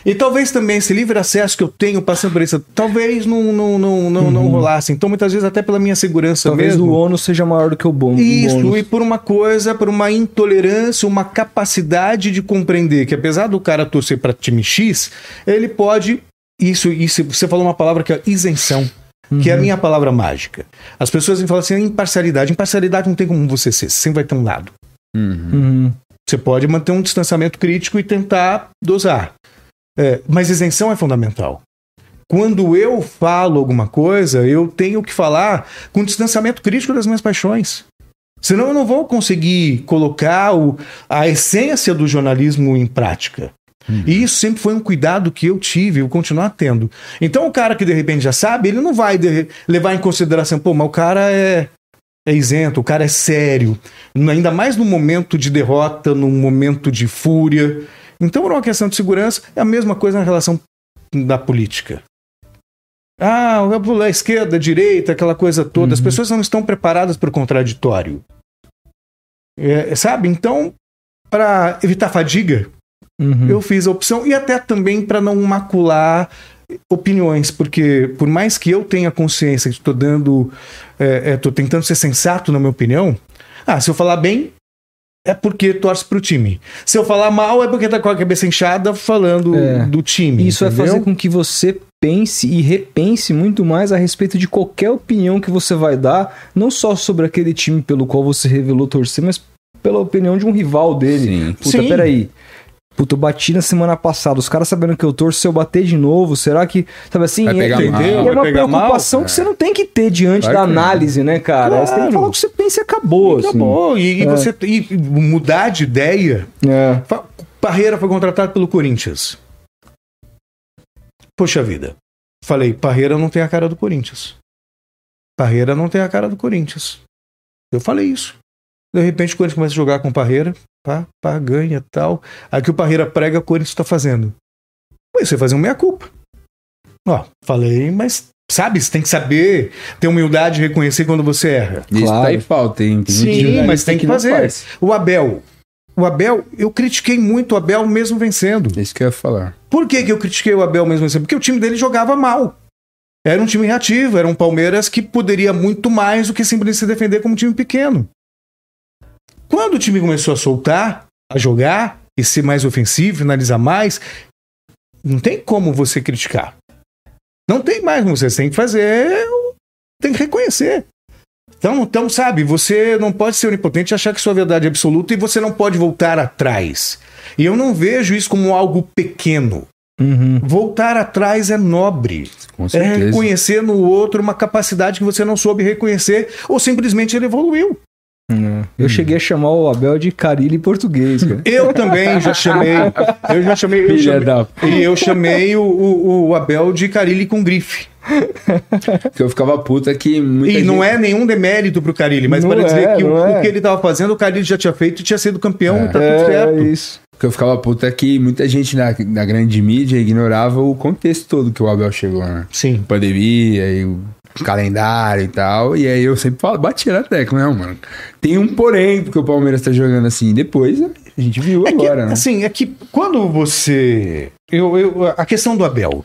E talvez também esse livre acesso que eu tenho passando por isso, talvez não, não, não, não, não rolasse. Então, muitas vezes, até pela minha segurança Talvez mesmo. o ônus seja maior do que o bom. Isso, bônus. e por uma coisa, por uma intolerância, uma capacidade de compreender que apesar do cara torcer para time X, ele pode. Isso, isso, você falou uma palavra que é isenção, que é a minha palavra mágica. As pessoas falam assim, imparcialidade. Imparcialidade não tem como você ser, você sempre vai ter um lado. Uhum. Uhum. Você pode manter um distanciamento crítico e tentar dosar. É, mas isenção é fundamental. Quando eu falo alguma coisa, eu tenho que falar com distanciamento crítico das minhas paixões. Senão eu não vou conseguir colocar o- a essência do jornalismo em prática. E isso sempre foi um cuidado que eu tive e vou continuar tendo. Então o cara que de repente já sabe, ele não vai levar em consideração, pô, mas o cara é, é isento, o cara é sério. Ainda mais num momento de derrota, num momento de fúria. Então, por uma questão de segurança, é a mesma coisa na relação da política. Ah, a esquerda, a direita, aquela coisa toda. As pessoas não estão preparadas para o contraditório. É, sabe? Então, para evitar fadiga, Uhum. eu fiz a opção e até também para não macular opiniões, porque por mais que eu tenha consciência que estou dando, estou tentando ser sensato na minha opinião. Ah, se eu falar bem é porque torce pro time. Se eu falar mal é porque tá com a cabeça inchada falando É. do time. Isso entendeu? é fazer com que você pense e repense muito mais a respeito de qualquer opinião que você vai dar, não só sobre aquele time pelo qual você revelou torcer, mas pela opinião de um rival dele. Sim. Puta, Sim. peraí. Puta, eu bati na semana passada. Os caras sabendo que eu torço, se eu bater de novo, será que. Sabe assim? Vai pegar é, mal. é uma preocupação mal? que você não tem que ter diante Claro da análise, né, cara? Você tem que Claro. falar o que você pensa e acabou. assim. Acabou. E, e você e mudar de ideia. É. Parreira foi contratado pelo Corinthians. Poxa vida. Falei, Parreira não tem a cara do Corinthians. Parreira não tem a cara do Corinthians. Eu falei isso. De repente o Corinthians começa a jogar com o Parreira, pá, pá, ganha tal. Aí que o Parreira prega, o Corinthians está fazendo. Ué, você fazer uma meia-culpa. Ó, falei, mas sabe, você tem que saber ter humildade e reconhecer quando você erra. Isso Claro. tá em falta, hein? Tem Sim, mas tem que não fazer. faz. O Abel. O Abel, eu critiquei muito o Abel mesmo vencendo. É Isso que eu ia falar. Por que, que eu critiquei o Abel mesmo vencendo? Porque o time dele jogava mal. Era um time reativo, era um Palmeiras que poderia muito mais do que simplesmente se defender como um time pequeno. Quando o time começou a soltar, a jogar e ser mais ofensivo, finalizar mais, não tem como você criticar. Não tem mais como você tem que fazer, tem que reconhecer. Então, então, sabe, você não pode ser onipotente e achar que sua verdade é absoluta e você não pode voltar atrás. E eu não vejo isso como algo pequeno. Uhum. Voltar atrás é nobre. É reconhecer no outro uma capacidade que você não soube reconhecer ou simplesmente ele evoluiu. Eu cheguei a chamar o Abel de Carilli português, cara. Eu também já chamei. Eu já chamei. Eu chamei e eu chamei o, o, o Abel de Carilli com grife. Que eu ficava puta que muita E não gente- é nenhum demérito pro Carilli, mas Não para dizer é, que o, não é. o que ele tava fazendo, o Carilli já tinha feito e tinha sido campeão, É. tá tudo certo. isso. que eu ficava puta que muita gente na, na grande mídia ignorava o contexto todo que o Abel chegou, né? Sim. Pandemia e o calendário e tal. E aí eu sempre falo, batia na tecla, não, mano. Tem um porém, porque o Palmeiras tá jogando assim. Depois a gente viu É que, agora, né? assim, é que quando você. Eu, eu, a questão do Abel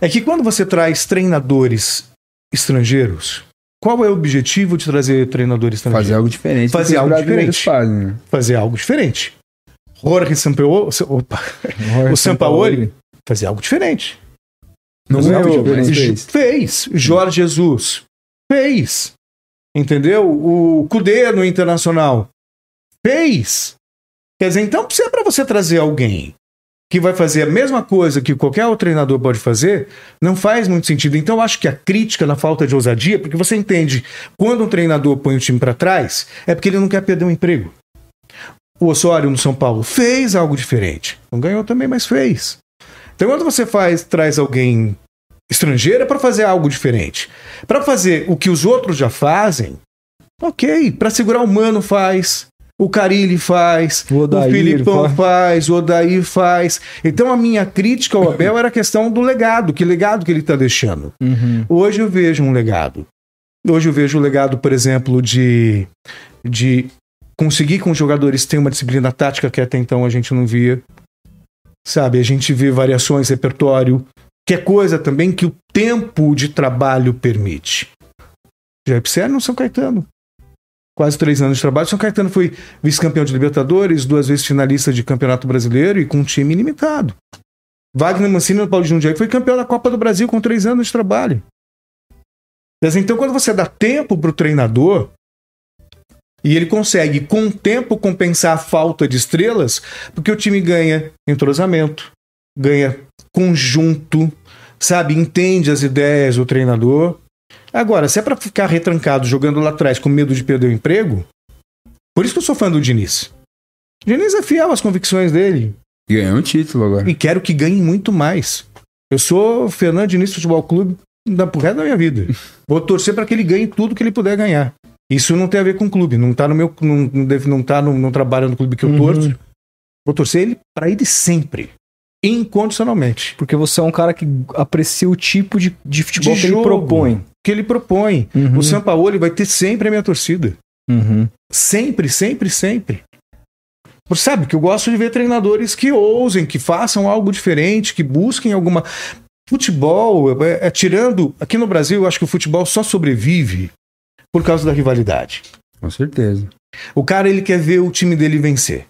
é que quando você traz treinadores estrangeiros, qual é o objetivo de trazer treinador estrangeiro? Fazer algo diferente. Fazer que algo diferente. Fazem, né? Fazer algo diferente. Jorge Sampaoli, opa, o Sampaoli fazer algo diferente. Não ganhou, mas diferente. fez. Fez. Jorge Jesus fez. Entendeu? O Cudê no Internacional fez. Quer dizer, então, se é para você trazer alguém que vai fazer a mesma coisa que qualquer outro treinador pode fazer, não faz muito sentido. Então, eu acho que a crítica na falta de ousadia, porque você entende, quando um treinador põe o time para trás, é porque ele não quer perder um emprego. O Osório no São Paulo fez algo diferente. Não ganhou também, mas fez. Então, quando você faz, traz alguém estrangeiro, é para fazer algo diferente. Para fazer o que os outros já fazem, ok. Para segurar o Mano faz. O Carilli faz, O o, Odair Filipão faz. faz. o Odair faz. Então a minha crítica ao Abel era a questão do legado, que legado que ele está deixando. Uhum. Hoje eu vejo um legado. Hoje eu vejo o legado, por exemplo, de, de conseguir com os jogadores ter uma disciplina tática que até então a gente não via. Sabe, a gente vê variações, repertório, que é coisa também que o tempo de trabalho permite. Já é no São Caetano. Quase três anos de trabalho. São Caetano foi vice-campeão de Libertadores, duas vezes finalista de Campeonato Brasileiro e com um time ilimitado. Wagner Mancini no Paulo de Jundiaí foi campeão da Copa do Brasil com três anos de trabalho. Então, quando você dá tempo para o treinador e ele consegue, com o tempo, compensar a falta de estrelas, porque o time ganha entrosamento, ganha conjunto, sabe? Entende as ideias do treinador. Agora, se é para ficar retrancado jogando lá atrás com medo de perder o emprego, por isso que eu sou fã do Diniz. O Diniz é fiel às convicções dele E ganhou um título agora. e quero que ganhe muito mais. Eu sou Fernando Diniz Futebol Clube da pro resto da minha vida. Vou torcer para que ele ganhe tudo que ele puder ganhar. Isso não tem a ver com clube, não tá no meu não, não, deve, não tá no, no trabalho no clube que eu Uhum. torço. Vou torcer ele para ele sempre, incondicionalmente. Porque você é um cara que aprecia o tipo de, de futebol De que ele propõe. Que ele propõe. Uhum. O Sampaoli vai ter sempre a minha torcida. Uhum. Sempre, sempre, sempre. Você sabe que eu gosto de ver treinadores que ousem, que façam algo diferente, que busquem alguma. Futebol, é, é, tirando. Aqui no Brasil, eu acho que o futebol só sobrevive por causa da rivalidade. Com certeza. O cara, ele quer ver o time dele vencer.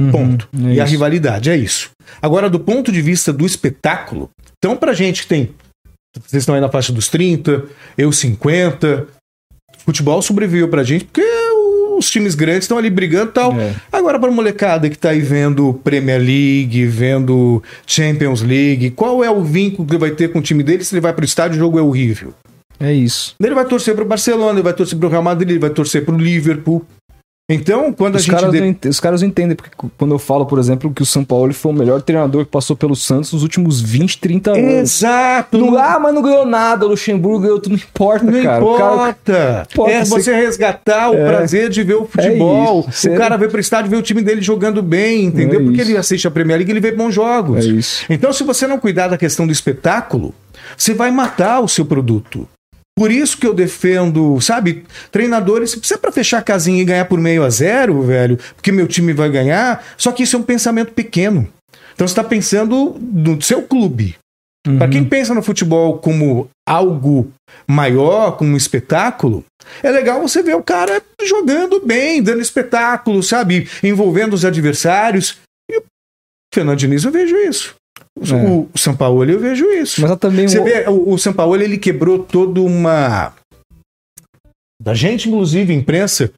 Uhum. Ponto. É e a isso. rivalidade, é isso. Agora, do ponto de vista do espetáculo, então, pra gente que tem. Vocês estão aí na faixa dos 30, eu 50. Futebol sobreviveu pra gente porque o os times grandes estão ali brigando e tal. É. Agora, para molecada que tá aí vendo Premier League, vendo Champions League, qual é o vínculo que ele vai ter com o time dele se ele vai pro estádio e o jogo é horrível? É isso. Ele vai torcer pro Barcelona, ele vai torcer pro Real Madrid, ele vai torcer pro Liverpool. Então, quando Os a gente. caras, de- ent- os caras não entendem, porque quando eu falo, por exemplo, que o São Paulo foi o melhor treinador que passou pelo Santos nos últimos 20, 30 anos. Exato! Não, ah, mas não ganhou nada, o Luxemburgo ganhou tudo, não importa, Não cara. Cara- importa. Importa é você resgatar o É. prazer de ver o futebol. isso. Ser- O cara vê pro estádio ver o time dele jogando bem, entendeu? É Porque isso. ele assiste a Premier League e ele vê bons jogos. É isso. Então, se você não cuidar da questão do espetáculo, você vai matar o seu produto. Por isso que eu defendo, sabe, treinadores, se é pra fechar a casinha e ganhar por meio a zero, velho, porque meu time vai ganhar, só que isso é um pensamento pequeno. Então você está pensando no seu clube. Para Uhum. quem pensa no futebol como algo maior, como um espetáculo, é legal você ver o cara jogando bem, dando espetáculo, sabe? Envolvendo os adversários. E o Fernando Diniz, eu vejo isso. O, É. o São Paulo, eu vejo isso. Mas também Você um- vê, o, o São Paulo, ele quebrou toda uma. Da gente, inclusive, imprensa.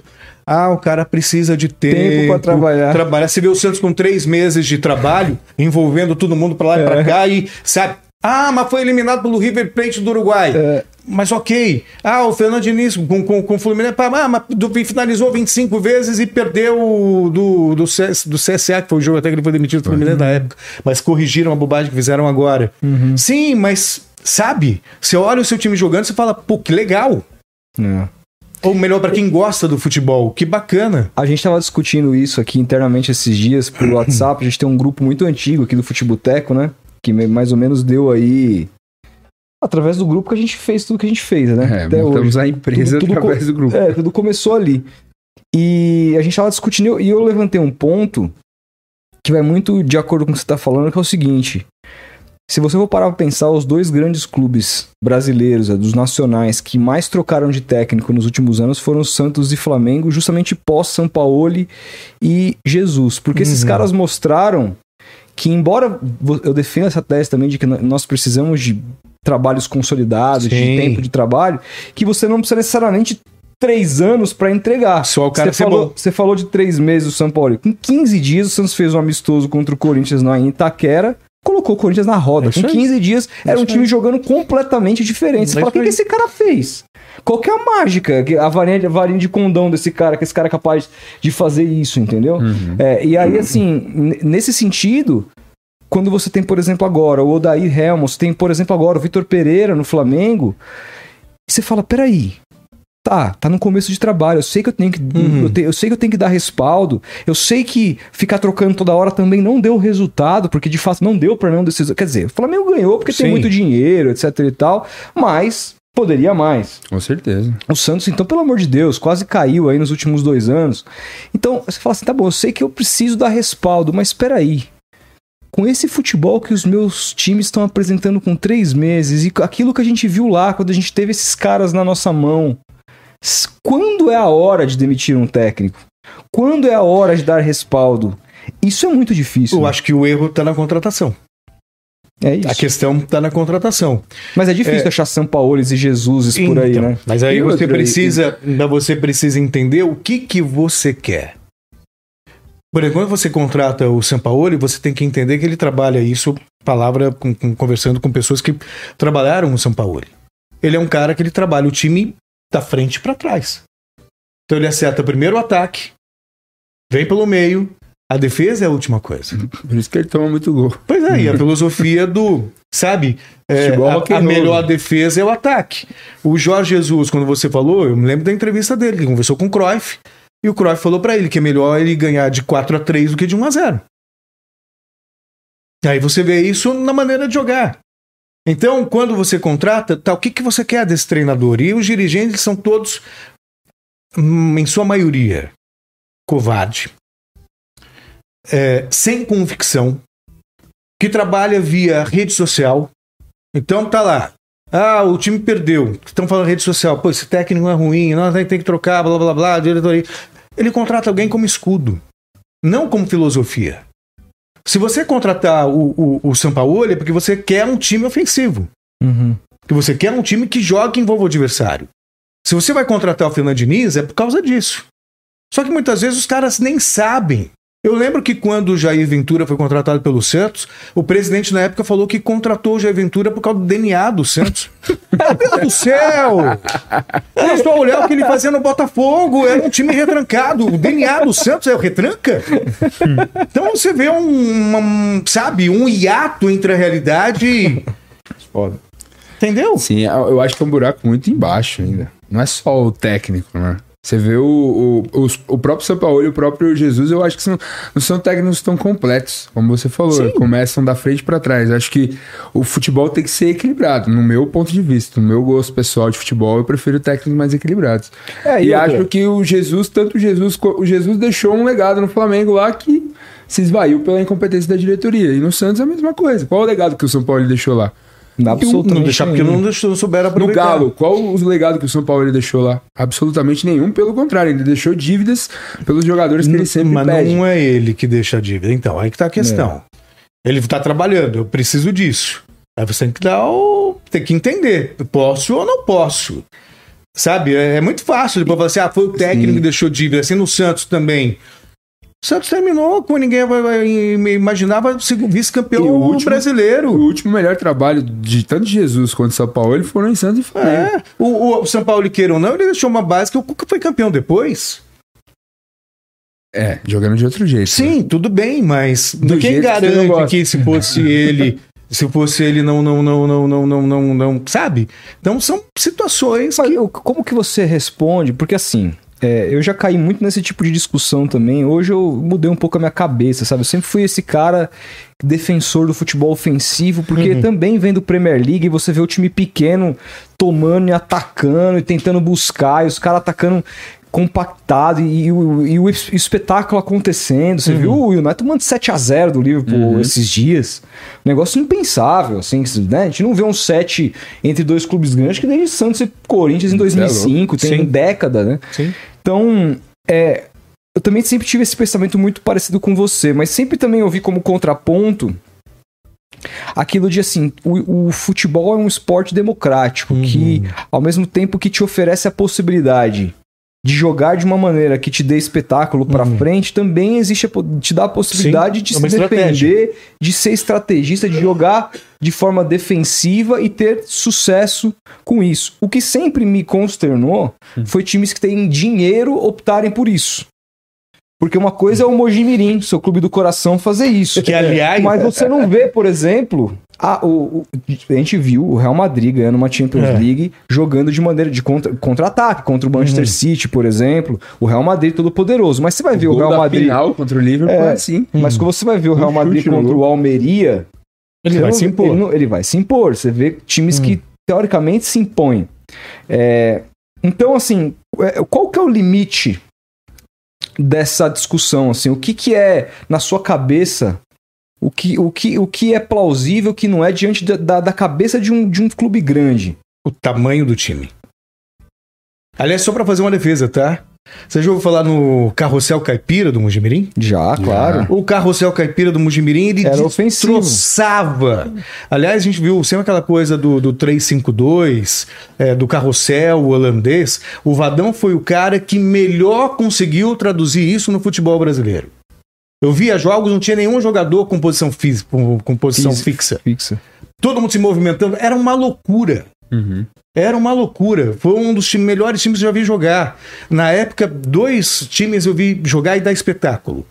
Ah, o cara precisa de tempo, Tempo pra trabalhar. trabalhar. Você vê o Santos com três meses de trabalho, envolvendo todo mundo pra lá e É. pra cá, e sabe. Ah, mas foi eliminado pelo River Plate do Uruguai. É. Mas ok. Ah, o Fernando Diniz com, com, com o Fluminense. Ah, mas do- finalizou 25 vezes e perdeu o do, do, CS do CSA, que foi o jogo até que ele foi demitido do Fluminense na época. Mas corrigiram a bobagem que fizeram agora. Sim, mas sabe? Você olha o seu time jogando e fala, pô, que legal. É. Ou melhor, pra quem gosta do futebol, que bacana. A gente tava discutindo isso aqui internamente esses dias pelo WhatsApp. A gente tem um grupo muito antigo aqui do Futeboteco, né? Que mais ou menos deu aí. Através do grupo que a gente fez tudo que a gente fez, né? É, montamos a empresa Tudo- tudo através do grupo. É, tudo começou ali. E a gente tava discutindo e eu levantei um ponto que vai muito de acordo com o que você tá falando, que é o seguinte. Se você for parar pra pensar, os dois grandes clubes brasileiros, é, dos nacionais, que mais trocaram de técnico nos últimos anos foram Santos e Flamengo, justamente pós São Paulo e Jesus. Porque esses Uhum. caras mostraram que, embora eu defenda essa tese também de que nós precisamos de trabalhos consolidados, de Sim. tempo de trabalho, que você não precisa necessariamente três anos pra entregar. Só o cara você falou, você falou de três meses do São Paulo. Com 15 dias, o Santos fez um amistoso contra o Corinthians lá em Itaquera, colocou o Corinthians na roda. É Com aí. 15 dias, era um time jogando completamente diferente. Você É fala, o que, que esse cara fez? Qual que é a mágica? que- A varinha, a varinha de condão desse cara, que esse cara é capaz de fazer isso, entendeu? Uhum. É, e aí, assim, nesse sentido, quando você tem, por exemplo, agora o Odair Helmos, tem, por exemplo, agora o Vitor Pereira no Flamengo, você fala, peraí, tá, tá no começo de trabalho, eu sei que eu tenho que, Uhum. eu, te- eu sei que eu tenho que dar respaldo, eu sei que ficar trocando toda hora também não deu resultado, porque de fato não deu pra não decisão, quer dizer, o Flamengo ganhou porque tem Sim. muito dinheiro, etc e tal, mas poderia mais. Com certeza. O Santos, então, pelo amor de Deus, quase caiu aí nos últimos dois anos. Então, você fala assim, tá bom, eu sei que eu preciso dar respaldo, mas espera aí. Com esse futebol que os meus times estão apresentando com três meses e aquilo que a gente viu lá quando a gente teve esses caras na nossa mão, quando é a hora de demitir um técnico? Quando é a hora de dar respaldo? Isso é muito difícil. Eu né? acho que o erro tá na contratação. É isso. A questão tá na contratação. Mas é difícil É. achar São Paulo e Jesus por aí, Então, né? Mas aí você precisa, ainda você precisa entender o que que você quer. Por exemplo, quando você contrata o Sampaoli, você tem que entender que ele trabalha isso, palavra com- com- conversando com pessoas que trabalharam no Sampaoli. Ele é um cara que ele trabalha o time da frente para trás. Então ele acerta primeiro o ataque, vem pelo meio, a defesa é a última coisa. Por isso que ele toma muito gol. Pois é, e a filosofia do, sabe, é, rock a, a melhor defesa é o ataque. O Jorge Jesus, quando você falou, eu me lembro da entrevista dele, que conversou com o Cruyff, e o Cruyff falou pra ele que é melhor ele ganhar de 4 a 3 do que de 1 a 0. Aí você vê isso na maneira de jogar. Então, quando você contrata, tá, o que, que você quer desse treinador? E os dirigentes são todos, hum, em sua maioria, covarde, é, sem convicção, que trabalha via rede social. Então tá lá. Ah, o time perdeu. Estão falando rede social. Pô, esse técnico é ruim, nós tem que trocar, blá blá blá, diretoria. Ele contrata alguém como escudo, não como filosofia. Se você contratar o, o, o Sampaoli é porque você quer um time ofensivo. Uhum. Que você quer um time que jogue e envolva o adversário. Se você vai contratar o Fernando Diniz, é por causa disso. Só que muitas vezes os caras nem sabem. Eu lembro que quando o Jair Ventura foi contratado pelo Santos, o presidente na época falou que contratou o Jair Ventura por causa do DNA do Santos. Meu Deus do céu! É só olhar o que ele fazia no Botafogo, era um time retrancado. O DNA do Santos é o retranca? Então você vê um, uma- sabe, um hiato entre a realidade e... Foda. Entendeu? Sim, eu eu acho que é um buraco muito embaixo ainda. Não é só o técnico, né? Você vê o, o, os- o próprio São Paulo e o próprio Jesus, eu acho que são, não são técnicos tão completos, como você falou. Sim. Começam da frente pra trás. Eu acho que o futebol tem que ser equilibrado, no meu ponto de vista. No meu gosto pessoal de futebol, eu prefiro técnicos mais equilibrados. É, e e acho que o Jesus, tanto o Jesus, o Jesus deixou um legado no Flamengo lá que se esvaiu pela incompetência da diretoria. E no Santos é a mesma coisa. Qual o legado que o São Paulo deixou lá? Absolutamente. Não deixar porque não, deixou, não souberam No aproveitar. Galo, qual o legado que o São Paulo ele deixou lá? Absolutamente nenhum, pelo contrário, ele deixou dívidas pelos jogadores que ele sempre Mas pede. não é ele que deixa a dívida. Então, aí que tá a questão. Ele tá trabalhando, eu preciso disso. Aí você tem que dar o. tem que entender. Posso ou não posso? Sabe? É, é muito fácil depois falar assim: ah, foi o técnico Sim. que deixou dívida. Assim no Santos também. O Santos terminou com ninguém imaginava ser vice-campeão o último- O brasileiro. último melhor trabalho de tanto Jesus quanto de São Paulo, ele foram em Santos e Flamengo. É, o, o São Paulo, queira ou não, ele deixou uma base que o Cuca foi campeão depois. É, jogando de outro jeito. né? Sim, tudo bem, mas Do quem que garante gosta. que se fosse ele, se fosse ele não não não não não não não, não sabe? Então são situações Mas que eu- como que você responde? Porque assim, é, eu já caí muito nesse tipo de discussão também. Hoje eu mudei um pouco a minha cabeça, sabe? Eu sempre fui esse cara defensor do futebol ofensivo, porque também vem do Premier League e você vê o time pequeno tomando e atacando e tentando buscar, e os caras atacando compactado e, e o, e o es- espetáculo acontecendo. Você viu o United tomando 7 a 0 do Liverpool esses dias? Um negócio impensável, assim, né? A gente não vê um 7 entre dois clubes grandes que desde Santos e Corinthians em 2005, tem Sim. década, né? Sim. Então, é, eu também sempre tive esse pensamento muito parecido com você, mas sempre também ouvi como contraponto aquilo de assim, o, o futebol é um esporte democrático que, ao mesmo tempo que te oferece a possibilidade de jogar de uma maneira que te dê espetáculo pra frente, também existe a, te dá a possibilidade Sim, de é se estratégia. defender, de ser estrategista, de jogar de forma defensiva e ter sucesso com isso. O que sempre me consternou foi times que têm dinheiro optarem por isso. Porque uma coisa é o Mojimirim, seu clube do coração, fazer isso. Que, aliás- Mas você não vê, por exemplo, a, o, o- a gente viu o Real Madrid ganhando uma Champions É. League jogando de maneira de contra- contra-ataque, contra o Manchester City, por exemplo. O Real Madrid todo poderoso. Mas você vai ver o, Real da Madrid. final contra o Liverpool É. é assim. Mas quando você vai ver o Real Madrid contra o Almeria, ele vai não- se impor. Ele, não- ele vai se impor. Você vê times que teoricamente se impõem. É, então, assim, é, qual que é o limite dessa discussão? Assim, o que, que é na sua cabeça? O que, o, que, o que é plausível, o que não é diante da, da, da cabeça de um, de um clube grande? o tamanho do time. Aliás, só pra fazer uma defesa, tá? Você já ouviu falar no carrossel caipira do Mujimirim? Já, claro. O carrossel caipira do Mujimirim, ele Era ofensivo. destroçava. Aliás, a gente viu sempre aquela coisa do, do 352, é, do carrossel holandês. O Vadão foi o cara que melhor conseguiu traduzir isso no futebol brasileiro. Eu via jogos, não tinha nenhum jogador com posição, física, com, com posição Física. fixa. Fixa. Todo mundo se movimentando. Era uma loucura. Uhum. Era uma loucura. Foi um dos time- melhores times que eu já vi jogar. Na época, dois times eu vi jogar e dar espetáculo.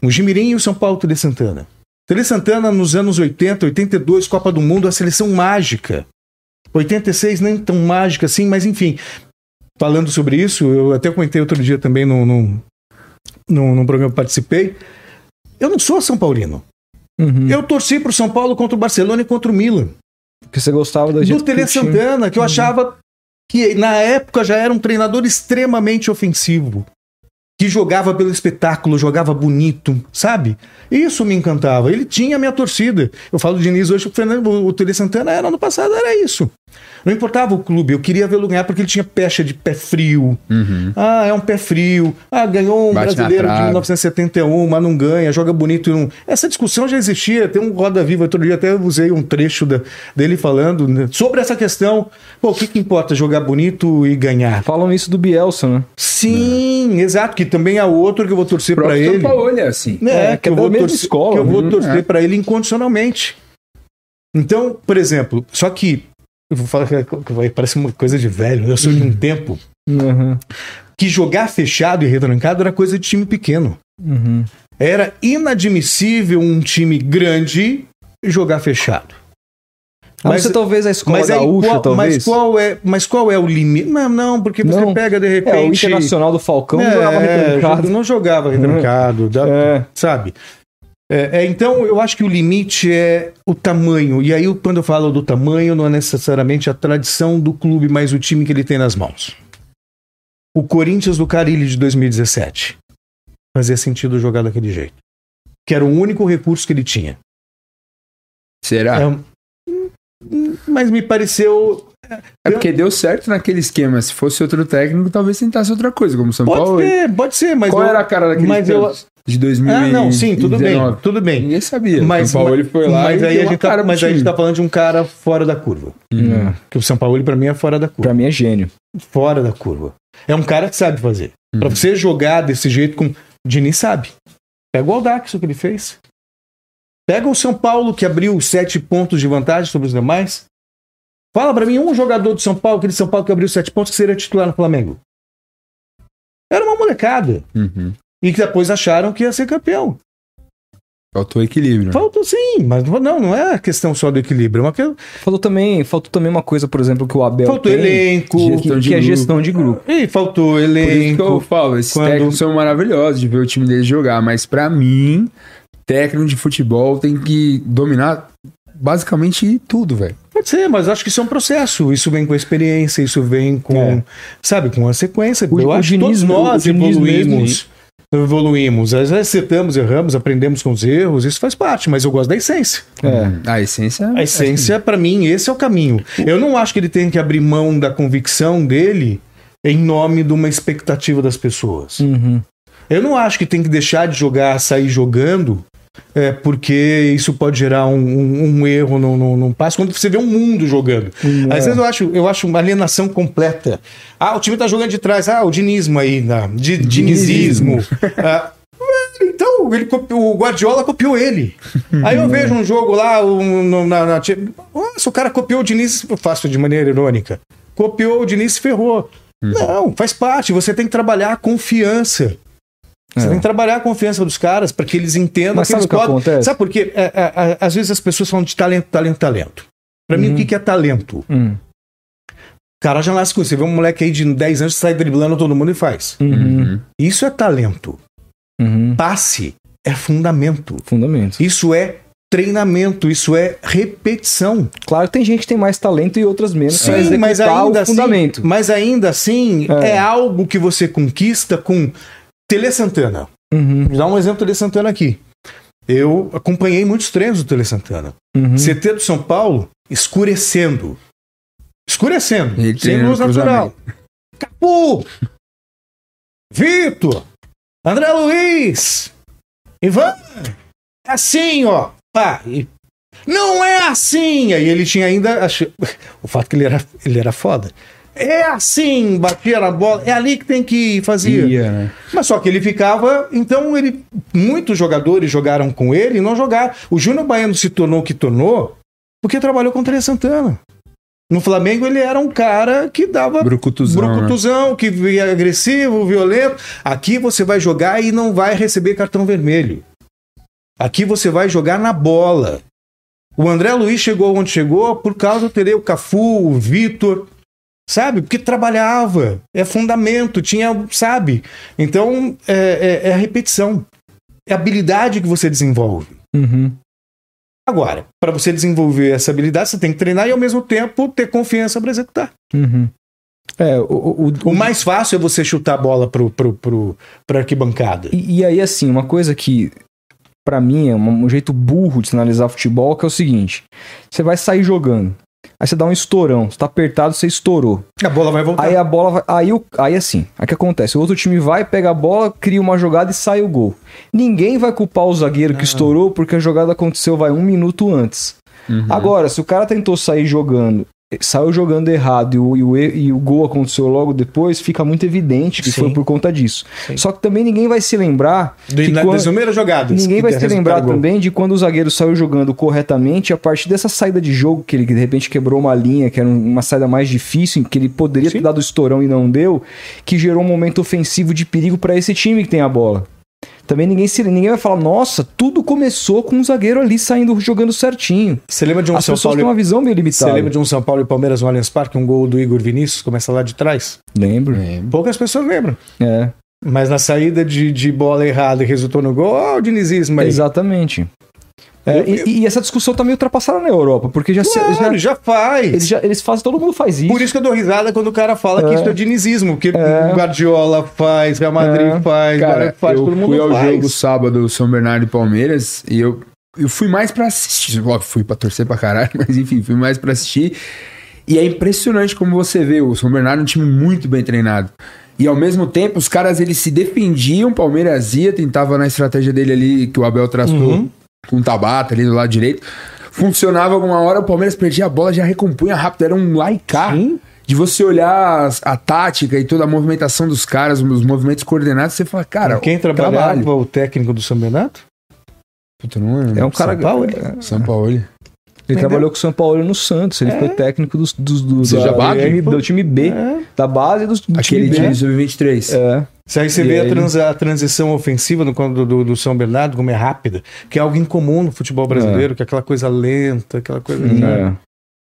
O Jimirim e o São Paulo Tele Santana. Tele Santana, nos anos 80, 82, Copa do Mundo, a seleção mágica. 86 nem tão mágica assim, mas enfim. Falando sobre isso, eu até comentei outro dia também no, no, no, num programa que participei. Eu não sou São Paulino. Uhum. Eu torci pro São Paulo contra o Barcelona e contra o Milan Porque você gostava da do jeito que Tele Santana, que eu achava que na época já era um treinador extremamente ofensivo. Que jogava pelo espetáculo, jogava bonito, sabe? Isso me encantava. Ele tinha a minha torcida. Eu falo do Diniz hoje, o Fernando, o Tele Santana era ano passado, era isso. Não importava o clube, eu queria vê-lo ganhar porque ele tinha pecha de pé frio. Uhum. Ah, é um pé frio. Ah, ganhou um Bate brasileiro de trave. 1971, mas não ganha, joga bonito e não. Essa discussão já existia. Tem um Roda Viva, outro dia até usei um trecho da- dele falando né, sobre essa questão. Pô, o que, que importa jogar bonito e ganhar? Falam isso do Bielsa, né? Sim, exato, que também há outro que eu vou torcer para ele. Paulo é assim. É, É, que, eu que é da vou torcer, escola, que eu vou né? torcer É. para ele incondicionalmente. Então, por exemplo, só que eu vou falar que parece uma coisa de velho. Eu sou de um tempo Uhum. que jogar fechado e retrancado era coisa de time pequeno. Uhum. Era inadmissível um time grande jogar fechado. A não Mas- ser talvez a escola Mas, aí, gaúcha, qual, talvez. mas, qual é, mas qual é o limite? Não, não, porque você Não. pega de É, o repente. Internacional do Falcão É, jogava retrancado. não jogava retrancado, dá- É. sabe? É, é, então, eu acho que o limite é o tamanho. E aí, quando eu falo do tamanho, não é necessariamente a tradição do clube, mas o time que ele tem nas mãos. O Corinthians do Carilli de 2017 fazia sentido jogar daquele jeito. Que era o único recurso que ele tinha. Será? É um- mas me pareceu. É porque deu certo naquele esquema. Se fosse outro técnico, talvez tentasse outra coisa, como o São Pode Paulo. ser, pode ser, mas. Qual eu- era a cara daquele mas eu- de 2019? Ah, não, sim, tudo bem, tudo bem. Ninguém sabia. Mas, São Paulo ele foi lá mas e aí a gente tá, mas aí a gente tá falando de um cara fora da curva. Uhum. É. Que o São Paulo, pra mim, é fora da curva. Pra mim é gênio. Fora da curva. É um cara que sabe fazer. Uhum. Pra você jogar desse jeito com. Diniz sabe. Pega o Aldax, o que ele fez. Pega o São Paulo, que abriu sete pontos de vantagem sobre os demais. Fala pra mim um jogador do São Paulo, aquele São Paulo que abriu sete pontos, que seria titular no Flamengo. Era uma molecada. Uhum. E que depois acharam que ia ser campeão. Faltou equilíbrio. né? Faltou sim, mas não, não é questão só do equilíbrio. É uma que... Faltou também, faltou também uma coisa, por exemplo, que o Abel Faltou tem, elenco. que, que é gestão de grupo. E faltou Por isso que eu elenco. falo, esses Quando- técnicos são maravilhosos de ver o time deles jogar, mas pra mim, técnico de futebol tem que dominar basicamente tudo, velho. Pode ser, mas acho que isso é um processo. Isso vem com a experiência, isso vem com, É. sabe, com a sequência. O- Eu o acho que todos nós evoluímos. Evoluímos. Às vezes acertamos, erramos, aprendemos com os erros, isso faz parte, mas eu gosto da essência. É. A essência. A essência, pra mim, esse é o caminho. Eu não acho que ele tem que abrir mão da convicção dele em nome de uma expectativa das pessoas. Uhum. Eu não acho que tem que deixar de jogar, sair jogando, é, porque isso pode gerar um, um- um erro no, no, passe. Quando você vê um mundo jogando. Hum, Às é. vezes eu acho, eu acho uma alienação completa. Ah, o time tá jogando de trás. Ah, o dinismo aí, na, di, dinizismo. Ah, então, ele copiou- o Guardiola copiou ele. Aí eu vejo um jogo lá, um, na, na, Nossa, o cara copiou o Diniz, eu faço de maneira irônica. Copiou o Diniz e ferrou. Não, faz parte. Você tem que trabalhar a confiança. Você É. tem que trabalhar a confiança dos caras para que eles entendam Mas que sabe eles o que podem. acontece? Sabe por quê? É, é, é, às vezes as pessoas falam de talento, talento, talento. Para mim, Uhum. o que que é talento? Hum. O cara já nasce com isso. Você vê um moleque aí de 10 anos que sai driblando todo mundo e faz. Uhum. Uhum. Isso é talento. Uhum. Passe é fundamento. Fundamento. Isso é treinamento. Isso é repetição. Claro que tem gente que tem mais talento e outras menos Sim, mas executar ainda o assim, mas ainda assim É. é. algo que você conquista com Tele Santana. Uhum. Vou dar um exemplo do Tele Santana aqui. Eu acompanhei muitos treinos do Tele Santana. Uhum. CT do São Paulo escurecendo. Escurecendo. Ele sem luz natural. Capu! Vitor! André Luiz! Ivan! É assim, ó. Pá, e- Não é assim! Aí ele tinha ainda. ach- O fato que ele era, ele era foda. É assim, batia na bola. É ali que tem que fazer. Ia, né? Mas só que ele ficava. Então, ele. Muitos jogadores jogaram com ele e não jogaram. O Júnior Baiano se tornou o que tornou porque trabalhou com o Tele Santana. No Flamengo, ele era um cara que dava Brucutuzão. né? brucutuzão, que via agressivo, violento. Aqui você vai jogar e não vai receber cartão vermelho. Aqui você vai jogar na bola. O André Luiz chegou onde chegou por causa do Tere, o Cafu, o Vitor, sabe? Porque trabalhava, é fundamento, tinha, sabe? Então é, é, é a repetição, é a habilidade que você desenvolve. Uhum. Agora, para você desenvolver essa habilidade, você tem que treinar e ao mesmo tempo ter confiança para executar. Uhum. É, o, o, O mais fácil é você chutar a bola pro, pro, pro, pra arquibancada. E, e aí, assim, uma coisa que pra mim é um, um jeito burro de sinalizar futebol, que é o seguinte: você vai sair jogando. Aí você dá um estourão. Você tá apertado, você estourou. A bola vai voltar. Aí a bola vai. Aí, o- aí assim, aí o que acontece? O outro time vai, pega a bola, cria uma jogada e sai o gol. Ninguém vai culpar o zagueiro que estourou porque a jogada aconteceu, vai, um minuto antes. Uhum. Agora, se o cara tentou sair jogando, saiu jogando errado e o, e o, e o gol aconteceu logo depois, fica muito evidente que Sim. foi por conta disso. Sim. Só que também ninguém vai se lembrar. Do, que na, quando- das primeiras jogadas. Ninguém vai se lembrar também de quando o zagueiro saiu jogando corretamente, a partir dessa saída de jogo, que ele de repente quebrou uma linha, que era um, uma saída mais difícil, em que ele poderia Sim. ter dado o estourão e não deu, que gerou um momento ofensivo de perigo para esse time que tem a bola. Também ninguém, se, ninguém vai falar, nossa, tudo começou com o zagueiro ali saindo jogando certinho. Você lembra de um As São pessoas Paulo? têm uma visão meio Você limitada. lembra de um São Paulo e Palmeiras no Allianz Parque, um gol do Igor Vinícius, começa lá de trás? Lembro. Lembro. Poucas pessoas lembram. É, Mas na saída de, de bola errada e resultou no gol, ó, o dinizismo aí. exatamente. É, Eu- e, e essa discussão tá meio ultrapassada na Europa, porque já, se- Claro, já- já faz. eles, já- eles fazem, todo mundo faz isso. Por isso que eu dou risada quando o cara fala que É. isso é dinizismo, que É. Guardiola faz, Real Madrid É. faz, Cara, faz, eu todo mundo fui ao faz. jogo sábado São Bernardo e Palmeiras e eu, eu fui mais pra assistir. Óbvio, fui pra torcer pra caralho, mas enfim, fui mais pra assistir. E é impressionante como você vê o São Bernardo é um time muito bem treinado. E ao mesmo tempo, os caras eles se defendiam, o Palmeiras ia, tentava na estratégia dele ali, que o Abel traçou Uhum. Com o Tabata ali do lado direito. Funcionava alguma hora, o Palmeiras perdia a bola, já recompunha rápido, era um lá e cá. Sim. De você olhar as- a tática e toda a movimentação dos caras, os movimentos coordenados, você fala, cara, Quem trabalhava o técnico do São Bernardo? Puta, não lembro. É um cara. São Paulo, é, São Paulo. Ele Entendeu? trabalhou com o São Paulo no Santos. Ele É. foi técnico dos, dos, Bagre? do, do time B, É. da base dos, do Aquele time time B. sub-23. É. Se aí você E vê a, aí? trans- a transição ofensiva no, do, do, do São Bernardo, como é rápida, que é algo incomum no futebol brasileiro, que é aquela coisa lenta, aquela coisa É.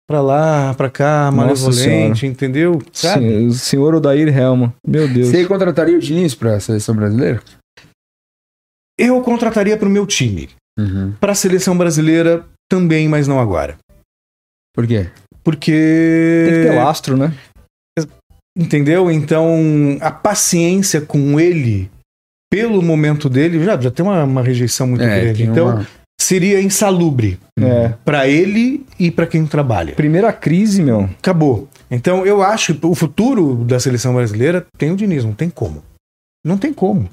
pra lá, pra cá, malevolente, entendeu? Sabe? Sim, o senhor Odair Helma. Meu Deus. Você contrataria o Diniz pra seleção brasileira? Eu contrataria pro meu time. Uhum. Pra seleção brasileira também, mas não agora. Por quê? Porque. Tem que ter lastro, né? Entendeu? Então, a paciência com ele, pelo momento dele, já, já tem uma, uma rejeição muito grande. É, tem Então, uma- seria insalubre É. pra ele e pra quem trabalha. Primeira crise, meu. Acabou. Então, eu acho que o futuro da seleção brasileira tem o Diniz, não tem como. Não tem como.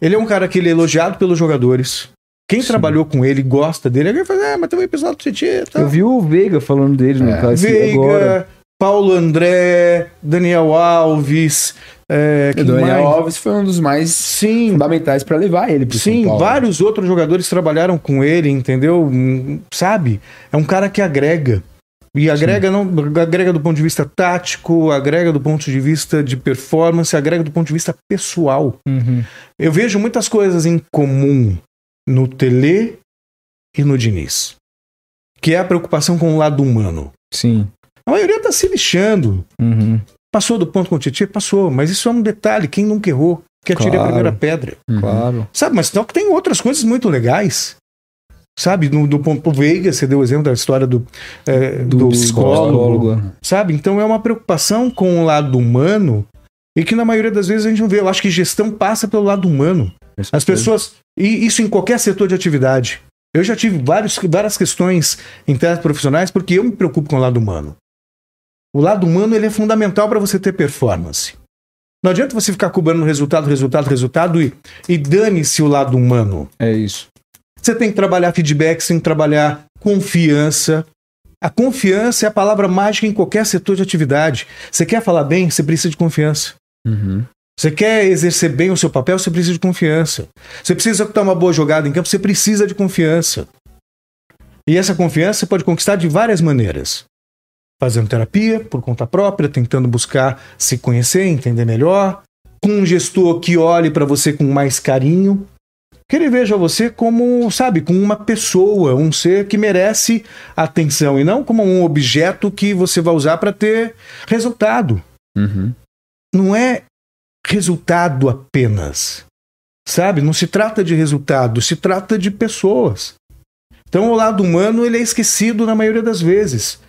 Ele é um cara que ele é elogiado pelos jogadores. Quem Sim. trabalhou com ele gosta dele. Alguém fala, ah, mas tem um episódio do Tietchan. Tá. Eu vi o Veiga falando dele no É. caso Veiga, agora. Paulo André, Daniel Alves. É, Daniel mais? Alves foi um dos mais Sim, fundamentais pra levar ele pro Sim, Paulo. vários outros jogadores trabalharam com ele, entendeu? Sabe? É um cara que agrega. E agrega não agrega do ponto de vista tático, agrega do ponto de vista de performance, agrega do ponto de vista pessoal. Uhum. Eu vejo muitas coisas em comum no Tele e no Diniz. Que é a preocupação com o lado humano. Sim. A maioria tá se lixando. Uhum. Passou do ponto com o Tietchan? Passou. Mas isso é um detalhe. Quem nunca errou? Que atire a Claro. primeira pedra. Uhum. Claro. Sabe, mas só que tem outras coisas muito legais. Sabe, no, do ponto Veiga, você deu o exemplo da história do, é, do, psicólogo, sabe? Então é uma preocupação com o lado humano e que na maioria das vezes a gente não vê. Eu acho que gestão passa pelo lado humano. As pessoas, e isso em qualquer setor de atividade. Eu já tive vários, várias questões internas profissionais porque eu me preocupo com o lado humano. O lado humano ele é fundamental para você ter performance. Não adianta você ficar cobrando resultado, resultado, resultado e, e dane-se o lado humano. É isso. Você tem que trabalhar feedback, você tem que trabalhar confiança. A confiança é a palavra mágica em qualquer setor de atividade. Você quer falar bem, você precisa de confiança. Uhum. Você quer exercer bem o seu papel, você precisa de confiança. Você precisa executar uma boa jogada em campo, você precisa de confiança. E essa confiança você pode conquistar de várias maneiras. Fazendo terapia, por conta própria, tentando buscar se conhecer, entender melhor, com um gestor que olhe para você com mais carinho, que ele veja você como, sabe, como uma pessoa, um ser que merece atenção e não como um objeto que você vai usar para ter resultado Uhum. não é resultado apenas. Sabe? Não se trata de resultado, se trata de pessoas. Então o lado humano ele é esquecido na maioria das vezes.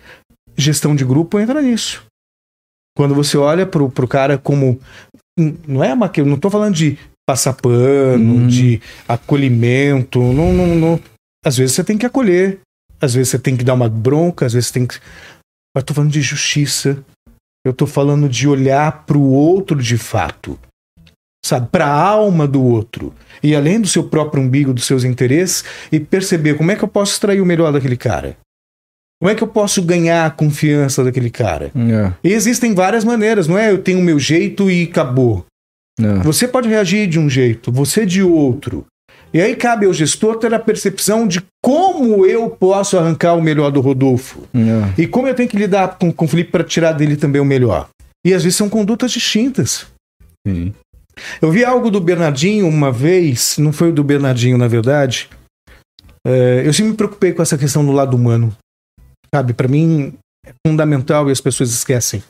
Gestão de grupo entra nisso. Quando você olha pro, pro cara como. Não é uma. Não tô falando de passar pano, Uhum. de acolhimento. Não, não, não. Às vezes você tem que acolher. Às vezes você tem que dar uma bronca, às vezes você tem que. Mas tô falando de justiça. Eu tô falando de olhar pro outro de fato. Sabe, para a alma do outro. E além do seu próprio umbigo, dos seus interesses, e perceber como é que eu posso extrair o melhor daquele cara. Como é que eu posso ganhar a confiança daquele cara? É, E existem várias maneiras, não é eu tenho o meu jeito e acabou. é. Você pode reagir de um jeito, você de outro. E aí cabe ao gestor ter a percepção de como eu posso arrancar o melhor do Rodolfo. é. E como eu tenho que lidar com, o Felipe para tirar dele também o melhor. E às vezes são condutas distintas. Eu vi algo do Bernardinho uma vez, não foi o do Bernardinho, na verdade. É, eu sempre me preocupei com essa questão do lado humano. Sabe, para mim é fundamental e as pessoas esquecem.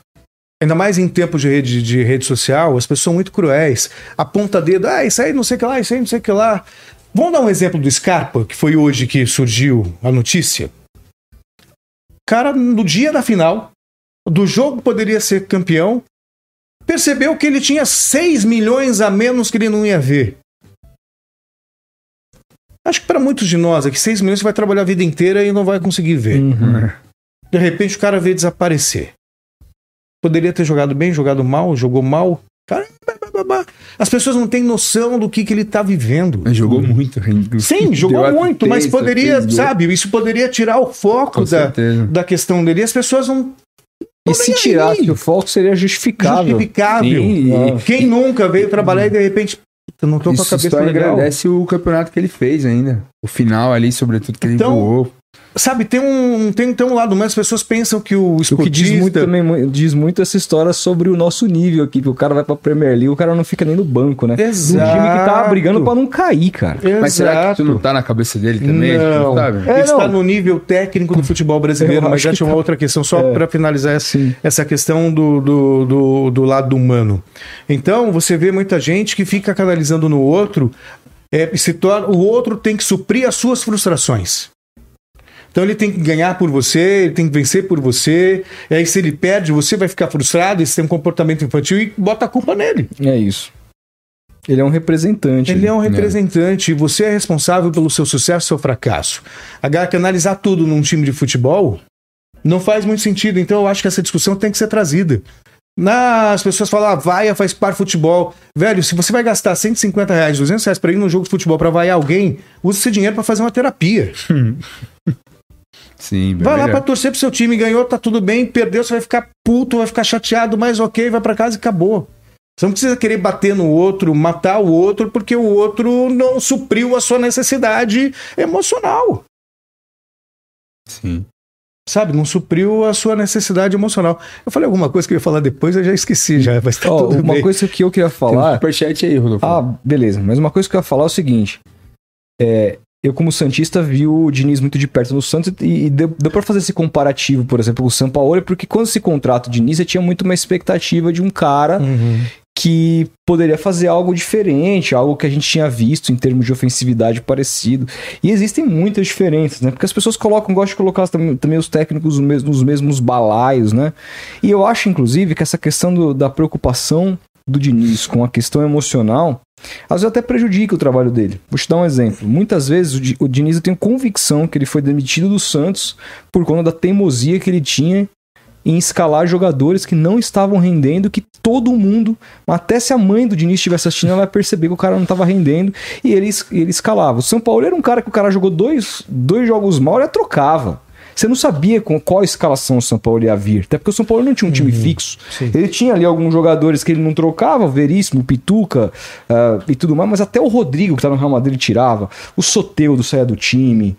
Ainda mais em tempos de rede, de rede social, as pessoas são muito cruéis. Aponta dedo, ah, isso aí não sei o que lá, isso aí não sei o que lá. Vamos dar um exemplo do Scarpa, que foi hoje que surgiu a notícia. Cara, no dia da final, do jogo poderia ser campeão, percebeu que ele tinha 6 milhões a menos que ele não ia ver. Acho que para muitos de nós aqui, 6 milhões você vai trabalhar a vida inteira e não vai conseguir ver. Uhum. De repente o cara vê desaparecer. Poderia ter jogado bem, jogado mal, jogou mal. Cara, as pessoas não têm noção do que, que ele tá vivendo. Mas jogou muito. inclusive. Sim, Deu jogou muito, mas poderia, sabe, isso poderia tirar o foco da, da questão dele. E as pessoas não. E se tirasse o foco, seria justificável. Justificável. Sim, e- Quem nunca veio trabalhar e de repente. Eu não tô com a Isso cabeça só legal. agradece o campeonato que ele fez ainda. O final ali, sobretudo, que ele Então, voou. Sabe, tem um, tem, tem um lado, mas as pessoas pensam que o O esportista... que diz muito também diz muito essa história sobre o nosso nível aqui, que o cara vai pra Premier League, o cara não fica nem no banco, né? Exato. Um time que tá brigando pra não cair, cara. Mas será que Exato. isso não tá na cabeça dele também? Não, Sabe? É, Ele está não. no nível técnico do futebol brasileiro, mas já tinha uma tá. outra questão, só É. para finalizar essa, essa questão do, do, do, do lado humano. Então, você vê muita gente que fica canalizando no outro, é, se torna, o outro tem que suprir as suas frustrações. Então ele tem que ganhar por você, ele tem que vencer por você. E aí, se ele perde, você vai ficar frustrado, você tem um comportamento infantil e bota a culpa nele. É isso. Ele é um representante. Ele é um É. representante e você é responsável pelo seu sucesso e seu fracasso. Agora, que analisar tudo num time de futebol não faz muito sentido. Então, eu acho que essa discussão tem que ser trazida. Na, as pessoas falam, ah, vaia faz par futebol. Velho, se você vai gastar 150 reais, 200 reais pra ir num jogo de futebol pra vaiar alguém, use esse dinheiro pra fazer uma terapia. Sim, Vai lá melhor. pra torcer pro seu time, ganhou, tá tudo bem, perdeu, você vai ficar puto, vai ficar chateado, mas ok, vai pra casa e acabou. Você não precisa querer bater no outro, matar o outro, porque o outro não supriu a sua necessidade emocional. Sim. Sabe, não supriu a sua necessidade emocional. Eu falei alguma coisa que eu ia falar depois, eu já esqueci já, mas tá tudo uma bem. coisa que eu queria Tem um falar. superchat aí, Rodolfo. Ah, beleza. Mas uma coisa que eu ia falar é o seguinte. É, eu, como Santista, vi o Diniz muito de perto no Santos e, e deu, deu pra fazer esse comparativo, por exemplo, com o São Paulo, porque quando se contrata o Diniz, você tinha muito uma expectativa de um cara Uhum. que poderia fazer algo diferente, algo que a gente tinha visto em termos de ofensividade parecido. E existem muitas diferenças, né? Porque as pessoas colocam, gostam de colocar também, também os técnicos nos mesmos, nos mesmos balaios, né? E eu acho, inclusive, que essa questão do- da preocupação do Diniz com a questão emocional, às vezes até prejudica o trabalho dele. Vou te dar um exemplo. Muitas vezes o, Di- o Diniz eu tenho convicção que ele foi demitido do Santos por conta da teimosia que ele tinha em escalar jogadores que não estavam rendendo, que todo mundo, até se a mãe do Diniz estivesse assistindo, ela ia perceber que o cara não estava rendendo e ele, ele escalava. O São Paulo era um cara que o cara jogou dois, dois jogos mal e trocava. Você não sabia com qual escalação o São Paulo ia vir. Até porque o São Paulo não tinha um time fixo. sim. Ele tinha ali alguns jogadores que ele não trocava, Veríssimo, Pituca ah, e tudo mais, mas até o Rodrigo, que tá no Real Madrid, ele tirava. O Soteudo saía do time.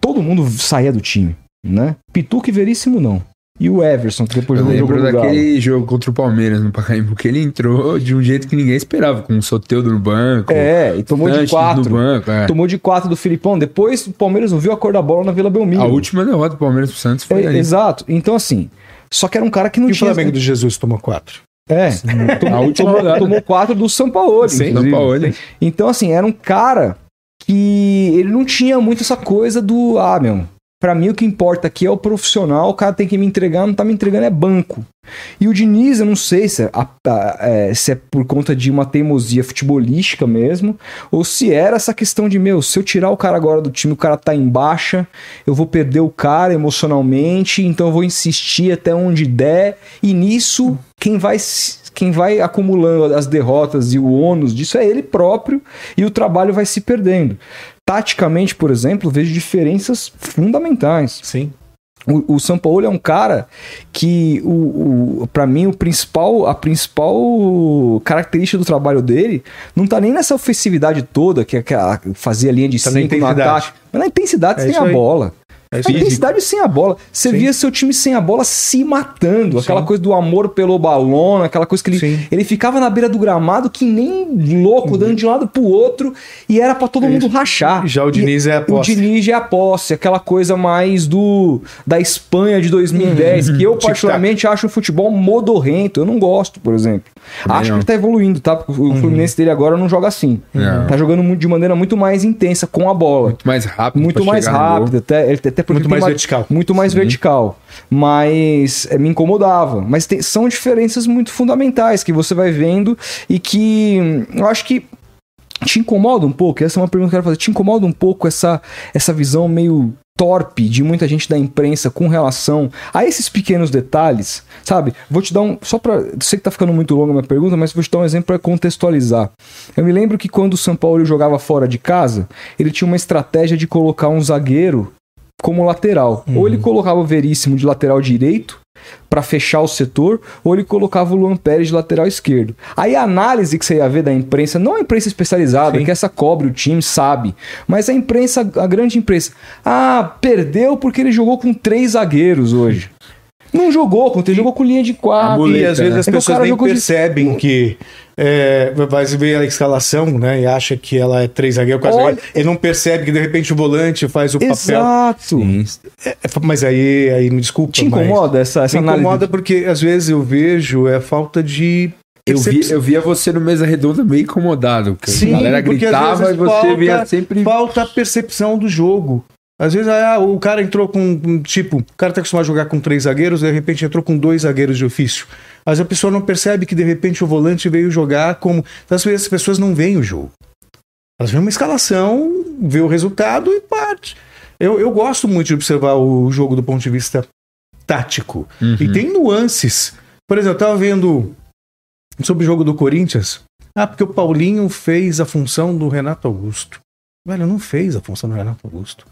Todo mundo saía do time, né? Pituca e Veríssimo não. E o Everson, que depois Eu jogou lembro Galo. daquele jogo contra o Palmeiras no Pacaembu, que ele entrou de um jeito que ninguém esperava, com o Soteudo no banco, É, e tomou de quatro. banco. é. Tomou de quatro do Filipão. Depois o Palmeiras não viu a cor da bola na Vila Belmiro. A última derrota do Palmeiras pro Santos foi É, ali. exato. Então, assim. Só que era um cara que não E o tinha. Flamengo do Jesus tomou quatro. É. A última tomou, tomou quatro do São Paulo. Sim, Paulo. Então, assim, era um cara que ele não tinha muito essa coisa do, ah, meu, Pra mim, o que importa aqui é o profissional, o cara tem que me entregar, não tá me entregando é banco. E o Diniz, eu não sei se é, a- a- é, se é por conta de uma teimosia futebolística mesmo, ou se era essa questão de, meu, se eu tirar o cara agora do time, o cara tá em baixa, eu vou perder o cara emocionalmente, então eu vou insistir até onde der, e nisso, quem vai quem vai acumulando as derrotas e o ônus disso é ele próprio e o trabalho vai se perdendo. Taticamente, por exemplo, vejo diferenças fundamentais. Sim. O, o São Paulo é um cara que, o, o, para mim, o principal, a principal característica do trabalho dele não tá nem nessa ofensividade toda, que é aquela fazia linha de Tá 5 no ataque, mas na intensidade É sem isso a aí. bola. É A intensidade sem a bola. Você Sim. via seu time sem a bola se matando. Aquela coisa do amor pelo balão, aquela coisa que ele, Sim. ele ficava na beira do gramado que nem louco, dando de um lado pro outro, e era pra todo É mundo rachar. Já o E- Diniz é a O posse. Diniz é a posse, aquela coisa mais do da Espanha de 2010, que eu particularmente acho o futebol modorrento. Eu não gosto, por exemplo. Também acho não. que ele tá evoluindo, tá? O Uhum. Fluminense dele agora não joga assim. Não. Tá jogando de maneira muito mais intensa com a bola Muito mais rápido. muito mais rápido, até, ele- até porque Muito mais uma- vertical. Muito mais vertical. Mas é, me incomodava. Mas tem- são diferenças muito fundamentais que você vai vendo e que hum, eu acho que te incomoda um pouco. Essa é uma pergunta que eu quero fazer. Te incomoda um pouco essa, essa visão meio torpe de muita gente da imprensa com relação a esses pequenos detalhes, sabe? Vou te dar um. Só pra. Sei que tá ficando muito longa a minha pergunta, mas vou te dar um exemplo para contextualizar. Eu me lembro que quando o São Paulo jogava fora de casa, ele tinha uma estratégia de colocar um zagueiro como lateral. Ou ele colocava o Veríssimo de lateral direito para fechar o setor, ou ele colocava o Luan Pérez de lateral esquerdo. Aí a análise que você ia ver da imprensa, não a imprensa especializada, Sim. que essa cobre o time, sabe, mas a imprensa, a grande imprensa. Ah, perdeu porque ele jogou com três zagueiros hoje. Não jogou, com ele jogou com linha de quatro. E às vezes né? as É pessoas cara nem jogou de- percebem que é, vai ver a escalação, né? E acha que ela é três zagueiros, quase Olha- Ele não percebe que de repente o volante faz o papel. Exato. Sim. É, mas aí, aí me desculpa. Te mas- incomoda essa, essa Me análise? incomoda porque às vezes eu vejo é falta de. Eu, vi, eu via você no mesa redonda meio incomodado. Porque Sim, a galera porque às gritava e você falta- via sempre. Falta a percepção do jogo. Às vezes ah, o cara entrou com. Tipo, o cara tá acostumado a jogar com três zagueiros, de repente entrou com dois zagueiros de ofício. Mas a pessoa não percebe que de repente o volante veio jogar como. Então, às vezes as pessoas não veem o jogo. Elas veem uma escalação, vê o resultado e parte. Eu, eu gosto muito de observar o jogo do ponto de vista tático. Uhum. E tem nuances. Por exemplo, eu tava vendo sobre o jogo do Corinthians. Ah, porque o Paulinho fez a função do Renato Augusto. Velho, não fez a função do Renato Augusto.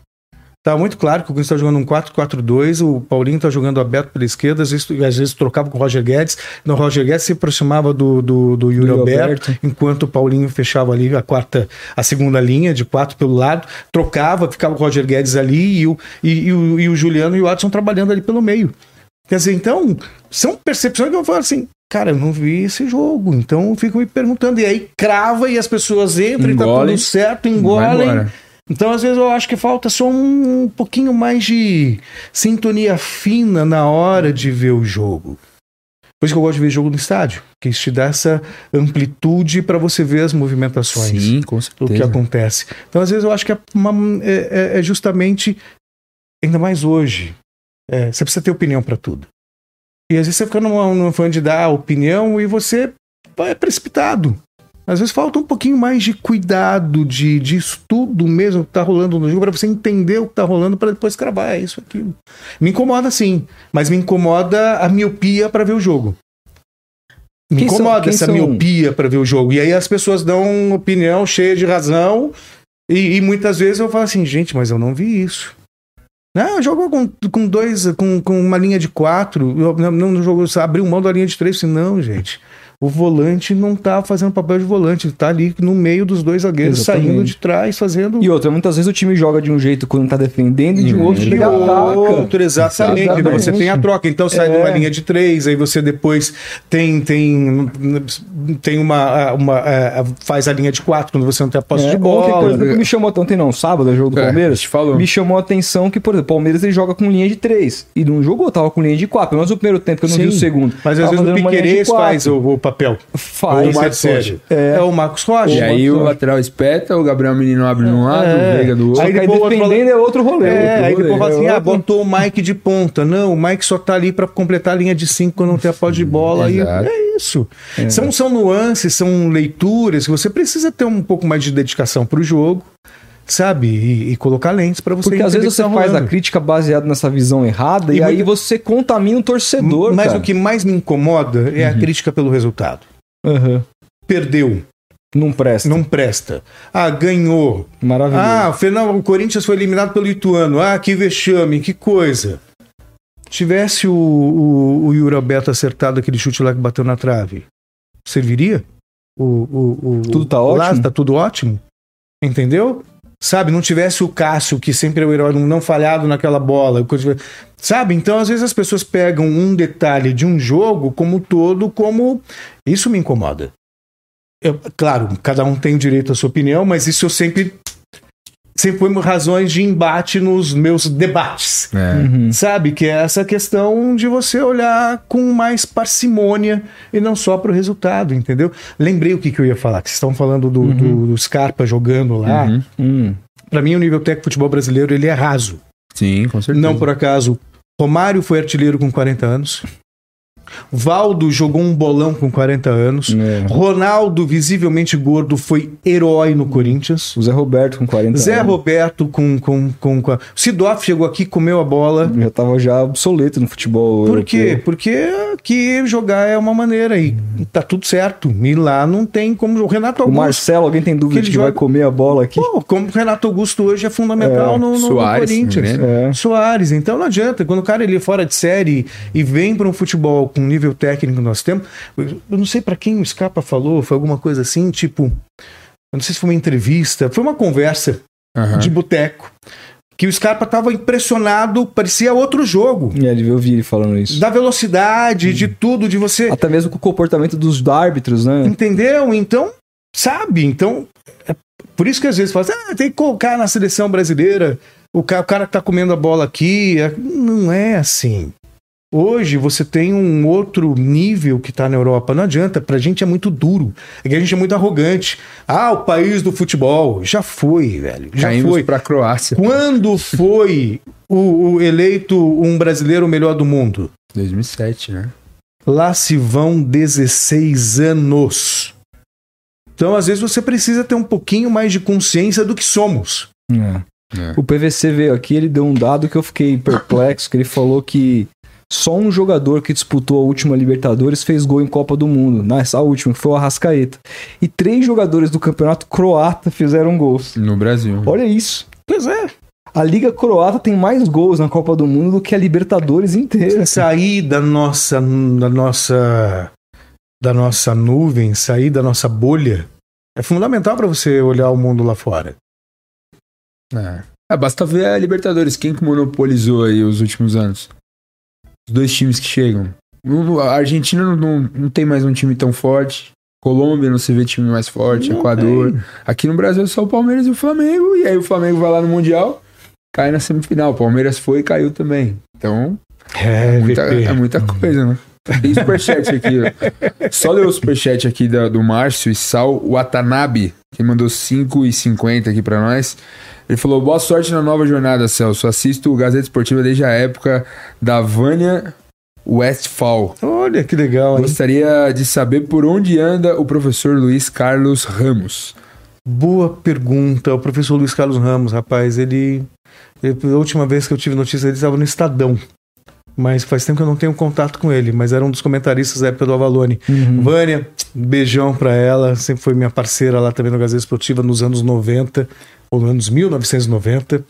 Tá muito claro que o Corinthians tá jogando um 4-4-2, o Paulinho tá jogando aberto pela esquerda, às vezes, às vezes trocava com o Roger Guedes, no Roger Guedes se aproximava do, do, do Yuri Alberto, Alberto. enquanto o Paulinho fechava ali a quarta, a segunda linha de quatro pelo lado, trocava, ficava o Roger Guedes ali e o, e, e o, e o Juliano e o Watson trabalhando ali pelo meio. Quer dizer, então, são percepções que eu falo assim, cara, eu não vi esse jogo, então eu fico me perguntando. E aí crava e as pessoas entram e tá Engolem. tudo certo, engolem. Então, às vezes, eu acho que falta só um, pouquinho mais de sintonia fina na hora de ver o jogo. Por isso que eu gosto de ver jogo no estádio, que isso te dá essa amplitude para você ver as movimentações Sim, com do que certeza. acontece. Então, às vezes, eu acho que é, uma- é- é- é justamente, ainda mais hoje, é, você precisa ter opinião para tudo. E às vezes você fica numa, numa fã de dar opinião e você é precipitado. Às vezes falta um pouquinho mais de cuidado, de, de estudo mesmo que tá rolando no jogo, para você entender o que tá rolando para depois cravar é isso, aquilo. Me incomoda sim, mas me incomoda a miopia para ver o jogo. Me Quem são- incomoda quem essa são- miopia para ver o jogo. E aí as pessoas dão opinião cheia de razão. E, e muitas vezes eu falo assim, gente, mas eu não vi isso. Não, jogou com, com dois, com, com uma linha de quatro. Não, não jogou, abriu mão da linha de três. Assim, não, gente. O volante não tá fazendo papel de volante, ele tá ali no meio dos dois zagueiros, Exatamente. saindo de trás, fazendo E outra, muitas vezes o time joga de um jeito quando tá defendendo e de Hum, outro ataca. outro, exatamente. Exatamente. Daí Você tem a troca. Então sai É. de uma linha de três, aí você depois tem tem tem uma, uma é, faz a linha de quatro quando você não tem a posse É, de ontem, por bola. exemplo, me chamou ontem não, sábado, é jogo do É, Palmeiras. te falou. Me chamou a atenção que, por exemplo, o Palmeiras ele joga com linha de três. E não jogou, tava com linha de quatro. Pelo menos o primeiro tempo, que eu não vi o Sim. segundo. Mas às vezes o quatro. faz o, o papel. Faz. Ou mais sério. É. É. o Marcos Rocha. E aí o lateral espeta, o Gabriel Menino abre um lado, É. o Veiga do outro. Aí Aí depois o outro defendendo é outro rolê. É, outro aí rolê. depois fala assim: É ah, outro- botou o Mike de ponta. Não, o Mike só tá ali pra completar a linha de cinco quando não tem a posse de bola. E Exato. é isso. São, são nuances, são leituras que você precisa ter um pouco mais de dedicação pro jogo, sabe? E, e colocar lentes pra você Porque às vezes você tá faz a crítica baseada nessa visão errada e, E aí muito- você contamina o torcedor. Mas cara. o que mais me incomoda é a crítica pelo resultado. Aham. Perdeu, Não presta. não presta. Ah, ganhou. Maravilhoso. Ah, o, Corinthians foi eliminado pelo Ituano. Ah, que vexame, que coisa. Tivesse o, o, o Yuri Alberto acertado aquele chute lá que bateu na trave, serviria? O, o, o, Tudo tá o- lá ótimo? tá tudo ótimo? Entendeu? Sabe, não tivesse o Cássio, que sempre é o herói, não falhado naquela bola. Sabe? Então, às vezes, as pessoas pegam um detalhe de um jogo como todo, como. Isso me incomoda. Eu- claro, cada um tem o direito à sua opinião, mas isso eu sempre. Sempre foi razões de embate nos meus debates. É. Uhum. Sabe? Que é essa questão de você olhar com mais parcimônia e não só para o resultado, entendeu? Lembrei o que, que eu ia falar, que vocês estão falando do, do, do Scarpa jogando lá. Uhum. Hum. Para mim, o nível técnico do futebol brasileiro ele é raso. Sim, com certeza. Não por acaso, Romário foi artilheiro com 40 anos. Valdo jogou um bolão com 40 anos. É. Ronaldo, visivelmente gordo, foi herói no Corinthians. O Zé Roberto com 40 Zé anos. Roberto com, com, com, com... Sidoff chegou aqui, comeu a bola. Já tava já obsoleto no futebol Por quê? europeu. Porque aqui jogar é uma maneira e tá tudo certo. E lá não tem como. O Renato O Augusto. Marcelo, alguém tem dúvida Que que vai joga- comer a bola aqui? Pô, como o Renato Augusto hoje é fundamental É, no, no- no Soares, Corinthians. né? É. Soares, então não adianta. Quando o cara ele é fora de série e vem para um futebol com o nível técnico que nós temos, eu não sei para quem o Scarpa falou, foi alguma coisa assim, tipo, eu não sei se foi uma entrevista, foi uma conversa Aham. de boteco que o Scarpa tava impressionado, parecia outro jogo. É, eu vi ele falando isso. Da velocidade, de tudo, de você. Até mesmo com o comportamento dos árbitros, né? Entendeu? Então, sabe? Então, é por isso que às vezes fala assim, ah, tem que colocar na seleção brasileira o cara, o cara que tá comendo a bola aqui. É- Não é assim. Hoje você tem um outro nível que tá na Europa. Não adianta, pra gente é muito duro. É que a gente é muito arrogante. Ah, o país do futebol. Já foi, velho. Já Caímos foi. pra Croácia. Quando foi o, o eleito um brasileiro melhor do mundo? 2007, né? Lá se vão 16 anos. Então, às vezes, você precisa ter um pouquinho mais de consciência do que somos. É. É. O PVC veio aqui, ele deu um dado que eu fiquei perplexo, que ele falou que só um jogador que disputou a última Libertadores fez gol em Copa do Mundo, nessa última, que foi o Arrascaeta. E três jogadores do campeonato croata fizeram gols. No Brasil. Olha isso. Pois é. A Liga Croata tem mais gols na Copa do Mundo do que a Libertadores inteira. Sair da nossa, da nossa, da nossa nuvem, sair da nossa bolha, é fundamental para você olhar o mundo lá fora. É. Ah, basta ver a Libertadores. Quem que monopolizou aí os últimos anos? Os dois times que chegam. A Argentina não, não, não tem mais um time tão forte. Colômbia não se vê time mais forte. Não Equador. tem. Aqui no Brasil é só o Palmeiras e o Flamengo. E aí o Flamengo vai lá no Mundial, cai na semifinal. O Palmeiras foi e caiu também. Então, É, é muita, é muita coisa, né? Tem superchat aqui, ó. Só ler o superchat aqui da- do Márcio e Sal Watanabe, que mandou 5,50 aqui pra nós. Ele falou: boa sorte na nova jornada, Celso. Assisto o Gazeta Esportiva desde a época da Vânia Westphal. Olha que legal, hein? Gostaria de saber por onde anda o professor Luiz Carlos Ramos. Boa pergunta. O professor Luiz Carlos Ramos, rapaz, ele. ele- a última vez que eu tive notícia dele estava no Estadão. Mas faz tempo que eu não tenho contato com ele, mas era um dos comentaristas da época do Avalone. Uhum. Vânia, beijão pra ela, sempre foi minha parceira lá também no Gazeta Esportiva nos anos 90, ou nos anos 1990.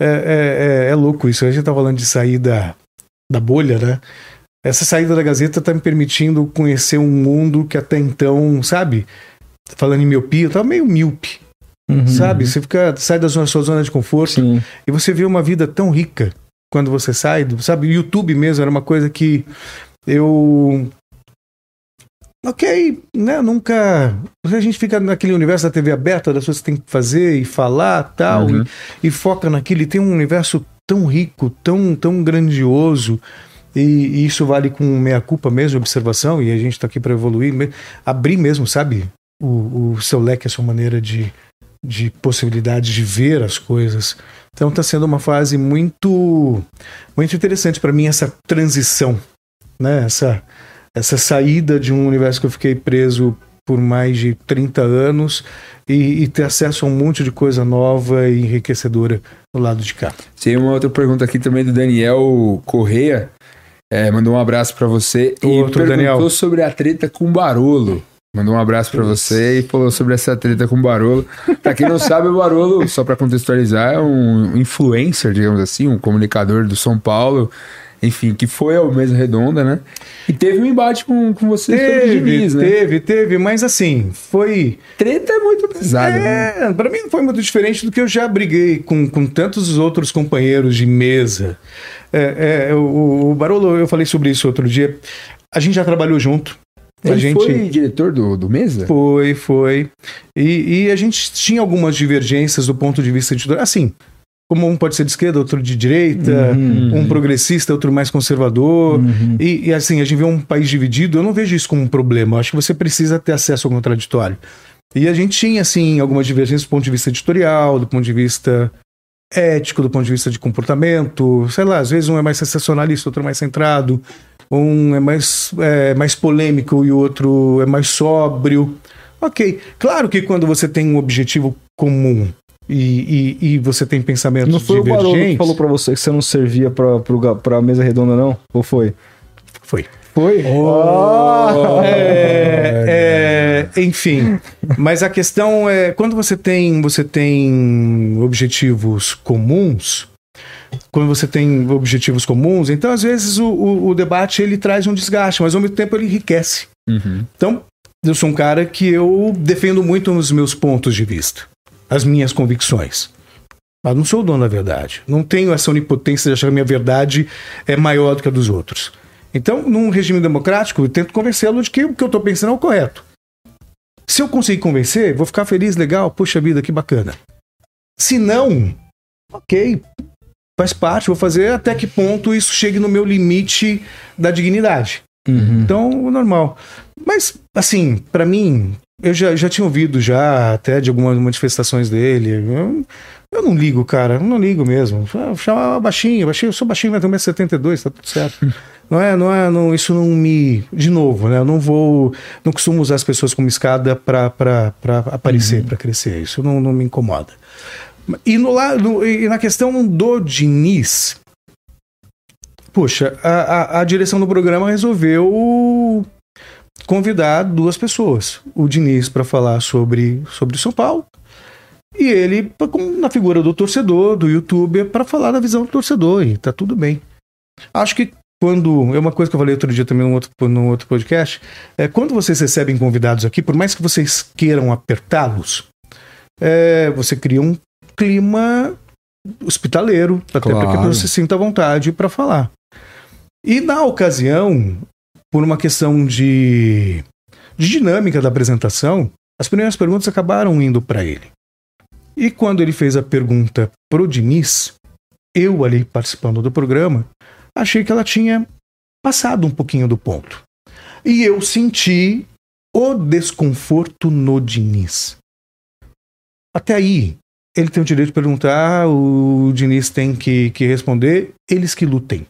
É, é, é, é louco isso, a gente tá falando de sair da, da bolha, né? Essa saída da Gazeta tá me permitindo conhecer um mundo que até então, sabe? Falando em miopia, eu tava meio míope, Uhum. sabe? Você fica, sai da sua, sua zona de conforto Sim. e você vê uma vida tão rica quando você sai, do- sabe? YouTube mesmo era uma coisa que eu. Ok, né? Nunca. A gente fica naquele universo da TV aberta, das coisas que tem que fazer e falar tal, Uhum. e, e foca naquilo. E tem um universo tão rico, tão, tão grandioso, E, e isso vale com meia-culpa mesmo, observação, e a gente está aqui para evoluir, abrir mesmo, sabe, o, o seu leque, a sua maneira de, de possibilidades de ver as coisas. Então está sendo uma fase muito, muito interessante para mim, essa transição, né? essa, essa saída de um universo que eu fiquei preso por mais de 30 anos e, e ter acesso a um monte de coisa nova e enriquecedora do lado de cá. Tem uma outra pergunta aqui também do Daniel Correia. É, mandou um abraço pra você e Outro perguntou Daniel. sobre a treta com o Barolo. Mandou um abraço pra você e falou sobre essa treta com o Barolo. Pra quem não sabe, o Barolo, só pra contextualizar, é um influencer, digamos assim, um comunicador do São Paulo, enfim, que foi ao Mesa Redonda, né? E teve um embate com, com você Teve, Diniz, né? teve, teve, mas assim, foi. Treta é muito pesada, né? É, pra mim não foi muito diferente do que eu já briguei com, com tantos outros companheiros de mesa. É, é, o, o Barolo, eu falei sobre isso outro dia. A gente já trabalhou junto. A Ele gente foi diretor do, do Mesa? foi, foi. E, e a gente tinha algumas divergências do ponto de vista de. Assim, como um pode ser de esquerda, outro de direita, Uhum. um progressista, outro mais conservador. Uhum. E, e, assim, a gente vê um país dividido, eu não vejo isso como um problema. Eu acho que você precisa ter acesso ao contraditório. E a gente tinha, assim, algumas divergências do ponto de vista editorial, do ponto de vista ético, do ponto de vista de comportamento. Sei lá, às vezes um é mais sensacionalista, outro é mais centrado. Um é mais, é, mais polêmico e o outro é mais sóbrio. Ok. Claro que quando você tem um objetivo comum e, e, e você tem pensamentos Não foi o Barolo que divergentes... falou pra você que você não servia ga- pra mesa redonda, não? Ou foi? Foi. Foi? É, é, enfim, mas a questão é quando você tem você tem objetivos comuns, quando você tem objetivos comuns, então às vezes o, o- o debate ele traz um desgaste, mas ao mesmo tempo ele enriquece. Uhum. Então eu sou um cara que eu defendo muito os meus pontos de vista, as minhas convicções. Mas não sou o dono da verdade. Não tenho essa onipotência de achar que a minha verdade é maior do que a dos outros. Então, num regime democrático, eu tento convencê-lo de que o que eu estou pensando é o correto. Se eu conseguir convencer, vou ficar feliz, legal, poxa vida, que bacana. Se não, ok, faz parte, vou fazer até que ponto isso chegue no meu limite da dignidade. Uhum. Então, normal. Mas, assim, pra mim, eu já, já tinha ouvido já até de algumas manifestações dele. Eu, eu não ligo, cara. Eu não ligo mesmo. Chama baixinho, baixinho. Eu sou baixinho, mas tenho 1,72m, tá tudo certo. Não é, não é, não, isso não me. De novo, né? Eu não vou. Não costumo usar as pessoas como escada pra aparecer, pra crescer. Isso não, não me incomoda. E, no, la- no- e na questão do Diniz, Poxa, a, a, a direção do programa resolveu convidar duas pessoas. O Diniz para falar sobre, sobre São Paulo e ele na figura do torcedor, do youtuber, para falar da visão do torcedor. E tá tudo bem. Acho que quando. É uma coisa que eu falei outro dia também num outro, num outro podcast. É, quando vocês recebem convidados aqui, por mais que vocês queiram apertá-los, é, você cria um clima hospitaleiro, até para que Claro. se sinta à vontade para falar. E na ocasião, por uma questão de, de dinâmica da apresentação, as primeiras perguntas acabaram indo para ele. E quando ele fez a pergunta pro Diniz, eu ali participando do programa, achei que ela tinha passado um pouquinho do ponto. E eu senti o desconforto no Diniz. Até aí, ele tem o direito de perguntar, o Diniz tem que, que responder, eles que lutem.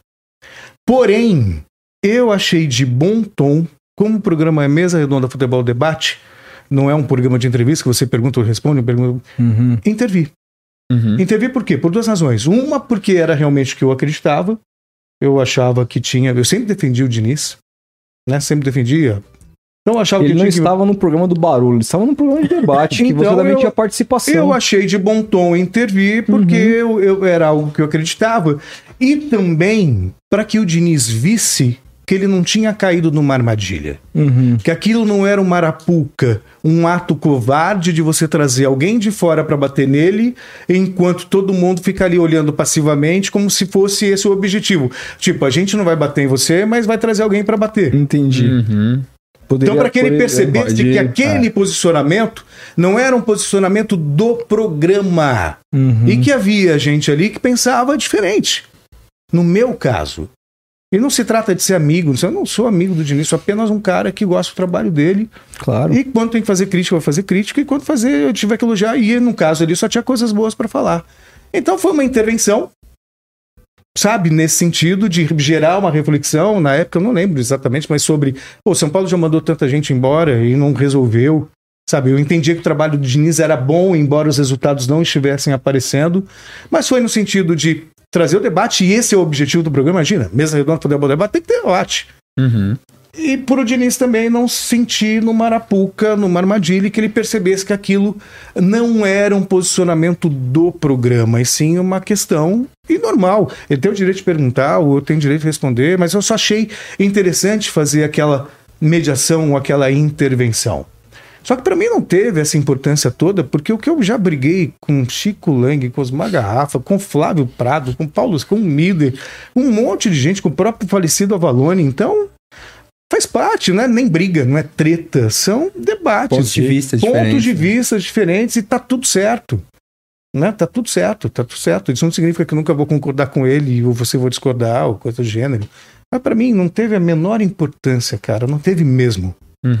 Porém, eu achei de bom tom, como o programa é Mesa Redonda Futebol Debate, não é um programa de entrevista que você pergunta ou responde, pergunta, Uhum. intervir. Uhum. Intervir por quê? Por duas razões. Uma, porque era realmente o que eu acreditava. Eu achava que tinha. Eu sempre defendi o Diniz, né? Sempre defendia. Então eu achava Ele que não tinha que- estava no programa do barulho, ele estava no programa de debate, que Então, você também eu- tinha participação. Eu achei de bom tom intervir, porque eu, eu- era algo que eu acreditava. E também para que o Diniz visse que ele não tinha caído numa armadilha. Uhum. Que aquilo não era uma arapuca, um ato covarde de você trazer alguém de fora para bater nele, enquanto todo mundo fica ali olhando passivamente, como se fosse esse o objetivo. Tipo, a gente não vai bater em você, mas vai trazer alguém para bater. Entendi. Uhum. Poderia- Então, para que ele percebesse pode- que aquele É. posicionamento não era um posicionamento do programa Uhum. e que havia gente ali que pensava diferente. No meu caso, E não se trata de ser amigo, eu não sou amigo do Diniz, sou apenas um cara que gosta do trabalho dele. Claro. E quando tem que fazer crítica, eu vou fazer crítica, e quando fazer, eu tiver que elogiar, e no caso ali só tinha coisas boas para falar. Então foi uma intervenção, sabe, nesse sentido de gerar uma reflexão, na época eu não lembro exatamente, mas sobre, pô, São Paulo já mandou tanta gente embora e não resolveu. Sabe, eu entendia que o trabalho do Diniz era bom, embora os resultados não estivessem aparecendo, mas foi no sentido de trazer o debate, e esse é o objetivo do programa. Imagina, mesa redonda poder bom debate, tem que ter debate. Uhum. E por o Diniz também não se sentir numa arapuca, numa armadilha, e que ele percebesse que aquilo não era um posicionamento do programa, e sim uma questão e normal. Ele tem o direito de perguntar, ou eu tenho o direito de responder, mas eu só achei interessante fazer aquela mediação ou aquela intervenção. Só que para mim não teve essa importância toda, porque o que eu já briguei com Chico Lang, com Osmar Garrafa, com Flávio Prado, com Paulo, com Miller, um monte de gente, com o próprio falecido Avalone, então faz parte, não é nem briga, não é treta, são debates, Pontos de vista pontos diferentes, de né? vista diferentes e tá tudo certo. Né? Tá tudo certo, tá tudo certo. Isso não significa que eu nunca vou concordar com ele ou você vou discordar ou coisa do gênero. Mas para mim não teve a menor importância, cara, não teve mesmo. Uhum.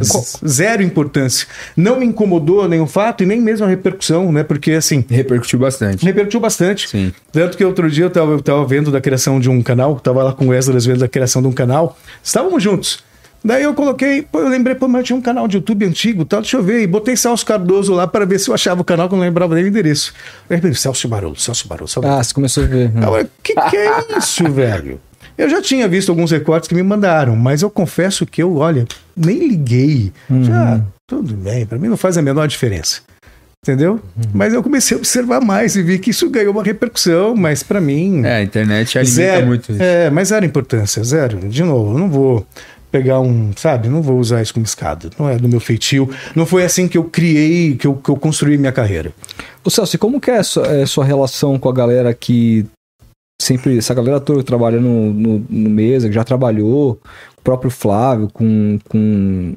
Zero importância. Não me incomodou o fato e nem mesmo a repercussão, né? Porque assim, Repercutiu bastante. repercutiu bastante. Sim. Tanto que outro dia eu tava, eu tava vendo da criação de um canal, tava lá com o Esdras vendo da criação de um canal, estávamos juntos. Daí eu coloquei, pô, eu lembrei, pô, mas eu tinha um canal de YouTube antigo, tal, deixa eu ver, e botei Celso Cardoso lá para ver se eu achava o canal, que eu não lembrava nem o endereço. Aí, eu falei, Celso Barolo, Celso Barolo, Celso Barolo. Ah, você começou a ver. Falei, que que é isso, velho? Eu já tinha visto alguns recortes que me mandaram, mas eu confesso que eu, olha, nem liguei. Já, tudo bem, para mim não faz a menor diferença. Entendeu? Mas eu comecei a observar mais e vi que isso ganhou uma repercussão, mas para mim. É, a internet alimenta zero. muito isso. É, mas zero importância, zero. De novo, eu não vou pegar um, sabe, não vou usar isso como escada. Não é do meu feitio. Não foi assim que eu criei, que eu, que eu construí minha carreira. Ô Celso, e como que é a sua, é sua relação com a galera que sempre, essa galera toda que trabalha no, no, no mesa, que já trabalhou, o próprio Flávio, com, com,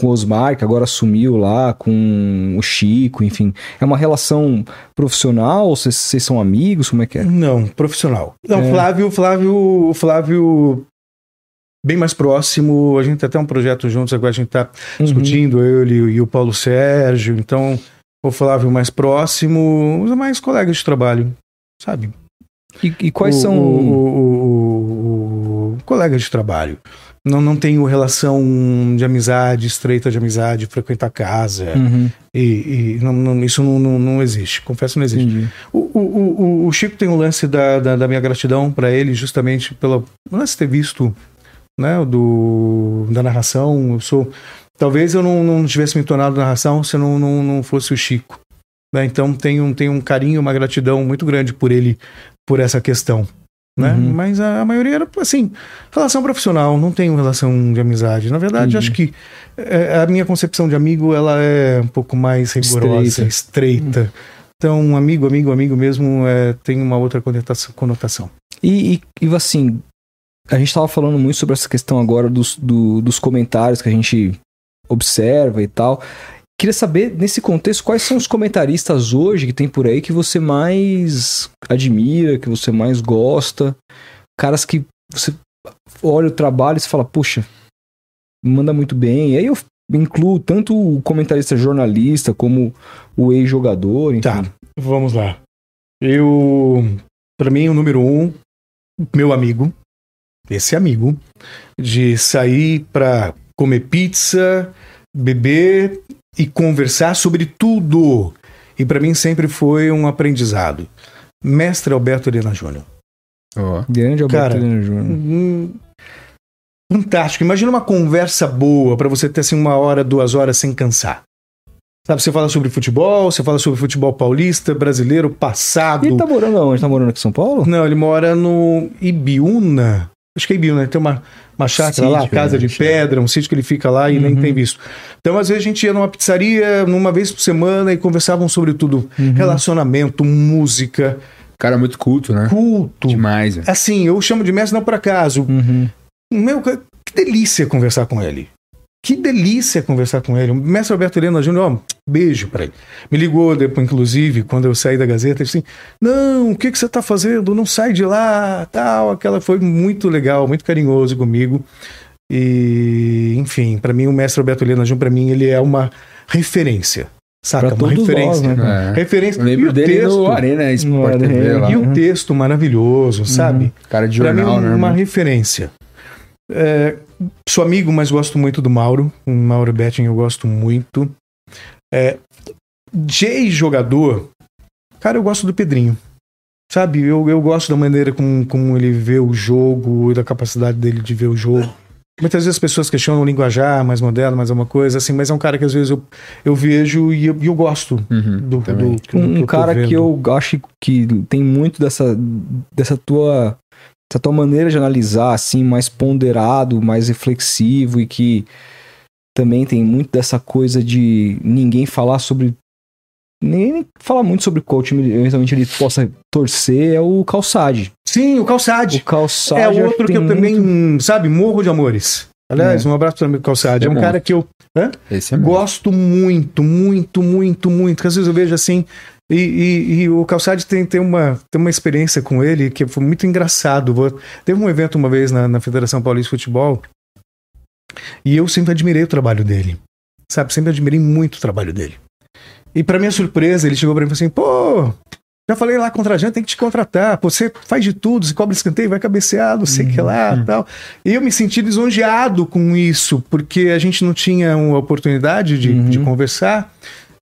com o Osmar, que agora assumiu lá, com o Chico, enfim. É uma relação profissional? Vocês, vocês são amigos? Como é que é? Não, profissional. Não, É. Flávio, Flávio, Flávio bem mais próximo. A gente tem até um projeto juntos, agora a gente tá Uhum. discutindo, eu ele e o Paulo Sérgio. Então, o Flávio mais próximo, os mais colegas de trabalho, sabe? E, e quais o, são. O, o, o- o colega de trabalho. Não, não tenho relação de amizade, estreita de amizade, frequentar casa. Uhum, E, e não, não- isso não, não, não existe. Confesso que não existe. O, o, o, Chico tem um lance da, da, da minha gratidão para ele, justamente pelo lance de ter visto né, do, da narração. Eu sou. Talvez eu não, não tivesse me tornado narração se não, não, não fosse o Chico. né? Então tenho, tenho um carinho, uma gratidão muito grande por ele, por essa questão. Né? Uhum. Mas a, a maioria era assim, relação profissional, não tenho relação de amizade. Na verdade, Entendi. acho que é, a minha concepção de amigo ela é um pouco mais rigorosa, Estreita. estreita. Então, um amigo, amigo, amigo mesmo é, tem uma outra conotação. conotação. E, e, e, assim, a gente tava falando muito sobre essa questão agora dos, do- dos comentários que a gente observa e tal. Queria saber, nesse contexto, quais são os comentaristas hoje que tem por aí que você mais admira, que você mais gosta? Caras que você olha o trabalho e fala, puxa, manda muito bem. E aí eu incluo tanto o comentarista jornalista como o ex-jogador, enfim. Tá, vamos lá. Eu, para mim, o número um, meu amigo, esse amigo, de sair pra comer pizza, beber e conversar sobre tudo. E para mim sempre foi um aprendizado. Mestre Alberto Helena Júnior. Ó. Cara, Grande Alberto Helena Júnior. Hum, Fantástico. Imagina uma conversa boa pra você ter assim uma hora, duas horas sem cansar. Sabe, você fala sobre futebol, você fala sobre futebol paulista, brasileiro, passado. Ele tá morando onde? Tá morando aqui em São Paulo? Não, ele mora no Ibiúna. Acho que é Ibiúna, ele tem uma, uma chácara lá, Sítio, casa né? de pedra, um sítio que ele fica lá e nem Uhum. tem visto. Então, às vezes, a gente ia numa pizzaria, numa vez por semana, e conversavam sobre tudo: Uhum. relacionamento, música, Cara muito culto, né? culto. Demais, velho. Assim, eu chamo de mestre não por acaso. Uhum. Meu, que delícia conversar com ele. Que delícia conversar com ele. O mestre Alberto Helena Júnior, ó, beijo para ele. Me ligou depois, inclusive, quando eu saí da Gazeta, ele disse assim, não, o que, que você tá fazendo? Não sai de lá, tal. Aquela foi muito legal, muito carinhoso comigo. E, enfim, para mim, o mestre Alberto Helena Júnior, para mim, ele é uma referência. Saca? Pra Uma referência. nós, né? É. Referência. Eu lembro E dele no texto? Arena Sport No TV Arena. lá. E o texto maravilhoso, sabe? Cara de Pra mim, jornal, né? uma irmão? referência. É, sou amigo, mas gosto muito do Mauro. O Mauro Betting eu gosto muito. É, de jogador, cara, eu gosto do Pedrinho. Sabe, eu, eu gosto da maneira como, como ele vê o jogo, da capacidade dele de ver o jogo. Muitas vezes as pessoas questionam o linguajar mais moderno, mais alguma coisa, assim, mas é um cara que às vezes eu, eu vejo e eu, eu gosto Uhum, do, do, do que Um, tô cara que eu acho que tem muito dessa, dessa tua essa tua maneira de analisar assim mais ponderado, mais reflexivo e que também tem muito dessa coisa de ninguém falar sobre nem falar muito sobre qual time eventualmente ele possa torcer é o Calçade. Sim, o Calçade. O Calçade É outro que tem eu muito- também, sabe, morro de amores. Aliás, um abraço para o Calçade. É É um bom. cara que eu hã? Esse é gosto muito, muito, muito, muito. Que às vezes eu vejo assim. E, e- e o Calçade tem, tem, uma, tem uma experiência com ele que foi muito engraçado. Teve um evento uma vez na, na Federação Paulista de Futebol e eu sempre admirei o trabalho dele. Sabe, sempre admirei muito o trabalho dele. E para minha surpresa, ele chegou para mim e falou assim: pô, já falei lá contra a gente, tem que te contratar. Pô, você faz de tudo, você cobra escanteio, vai cabecear, não sei o que lá tal. E eu me senti lisonjeado com isso, porque a gente não tinha uma oportunidade de, Uhum. de conversar.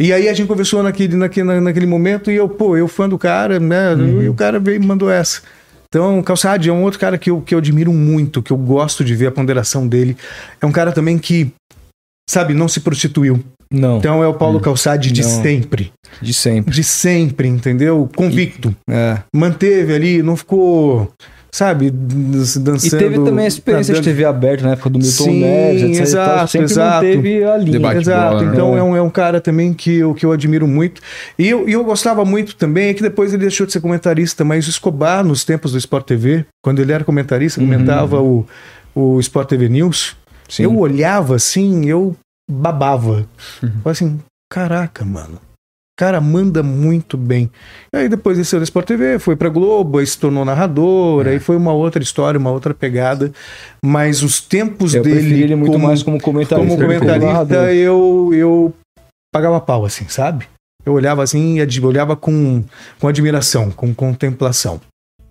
E aí a gente conversou naquele, naquele, na- naquele momento e eu, pô, eu fã do cara, né? E o cara veio e mandou essa. Então, o Calçade é um outro cara que eu, que eu admiro muito, que eu gosto de ver a ponderação dele. É um cara também que, sabe, não se prostituiu. Não, Então é o Paulo Calçade de Não. sempre. de sempre. De sempre, entendeu? Convicto. É. Manteve ali, não ficou, sabe, dançando. E teve também a experiência de. TV aberta na época do Milton Sim, Neves, etc. exato, Sempre exato. manteve a linha. Debate Exato, bola, né? então É. é. um, é um cara também que eu, que eu admiro muito. E eu, eu gostava muito também, é que depois ele deixou de ser comentarista, mas o Escobar, nos tempos do Sport TV, quando ele era comentarista, Uhum. comentava o, o Sport TV News, Sim. eu olhava assim, eu babava. Uhum. Falei assim, caraca, mano. O cara manda muito bem. E aí depois saiu da Sport TV, foi pra Globo, aí se tornou narrador, É. aí foi uma outra história, uma outra pegada. Mas os tempos Eu dele ele muito mais como comentarista. como como comentarista, eu, eu pagava pau, assim, sabe? Eu olhava assim, e olhava com, com admiração, com contemplação.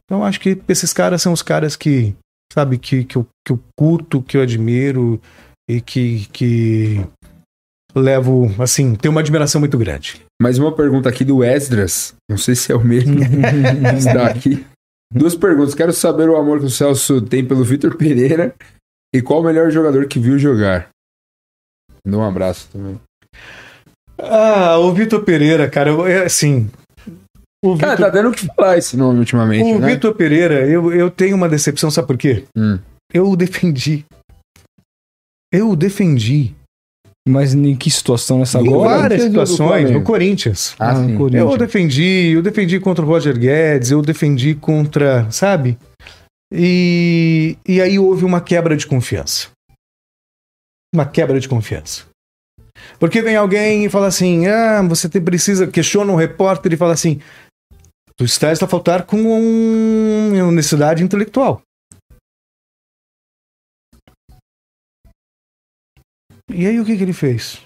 Então, acho que esses caras são os caras que, sabe, que, que, eu, que eu curto, que eu admiro e que, que levo, assim, tenho uma admiração muito grande. Mais uma pergunta aqui do Esdras. Não sei se é o mesmo que está aqui. Duas perguntas. Quero saber o amor que o Celso tem pelo Vitor Pereira e qual o melhor jogador que viu jogar. Dá um abraço também. Ah, o Vitor Pereira, cara, eu- é assim. O Cara, Vitor tá dando o que falar esse nome ultimamente, o né? Vitor Pereira, eu, eu tenho uma decepção, sabe por quê? Hum. Eu o defendi. Eu o defendi. Mas em que situação nessa em agora? várias o do situações, no Corinthians. Ah, sim. Corinthians. Eu defendi, eu defendi contra o Roger Guedes, eu defendi contra, sabe? E, e aí houve uma quebra de confiança. Uma quebra de confiança. Porque vem alguém e fala assim: ah, você tem, precisa. Questiona um repórter e fala assim: tu estás a faltar com um, honestidade intelectual. E aí o que, que ele fez?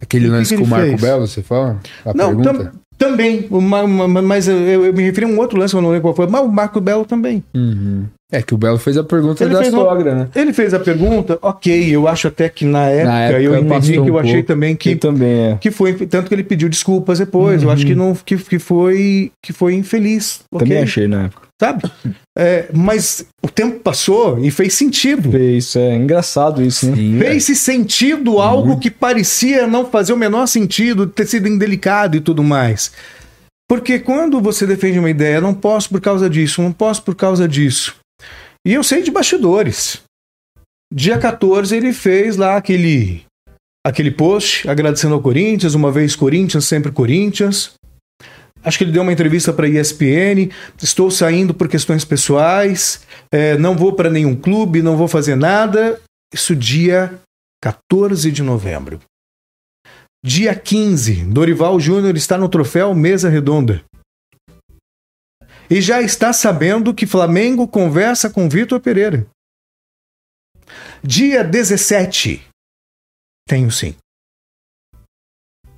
Aquele E o que lance que com o Marco fez? Belo, você fala? A Não, pergunta? Também, uma- uma- mas eu, eu me referi a um outro lance, eu não lembro qual foi, mas o Marco Belo também. Uhum. É que o Belo fez a pergunta Ele da fez uma- sogra, né? Ele fez a pergunta, ok, eu acho até que na época, época eu entendi que eu um achei pouco. também Que também é. que foi, tanto que ele pediu desculpas depois, eu acho que, não, que, que, foi, que foi infeliz, ok, Também achei na época. Sabe? É, mas o tempo passou e fez sentido. Fez, é engraçado isso, né? Sim, Fez sentido algo Muito. que parecia não fazer o menor sentido, ter sido indelicado e tudo mais. Porque quando você defende uma ideia, não posso por causa disso, não posso por causa disso. E eu sei de bastidores. Dia 14 ele fez lá aquele aquele post agradecendo ao Corinthians, uma vez Corinthians, sempre Corinthians. Acho que ele deu uma entrevista para a ESPN. Estou saindo por questões pessoais, é, não vou para nenhum clube, não vou fazer nada. Isso dia 14 de novembro. Dia 15, Dorival Júnior está no troféu Mesa Redonda. E já está sabendo que Flamengo conversa com Vitor Pereira. Dia 17, tenho sim.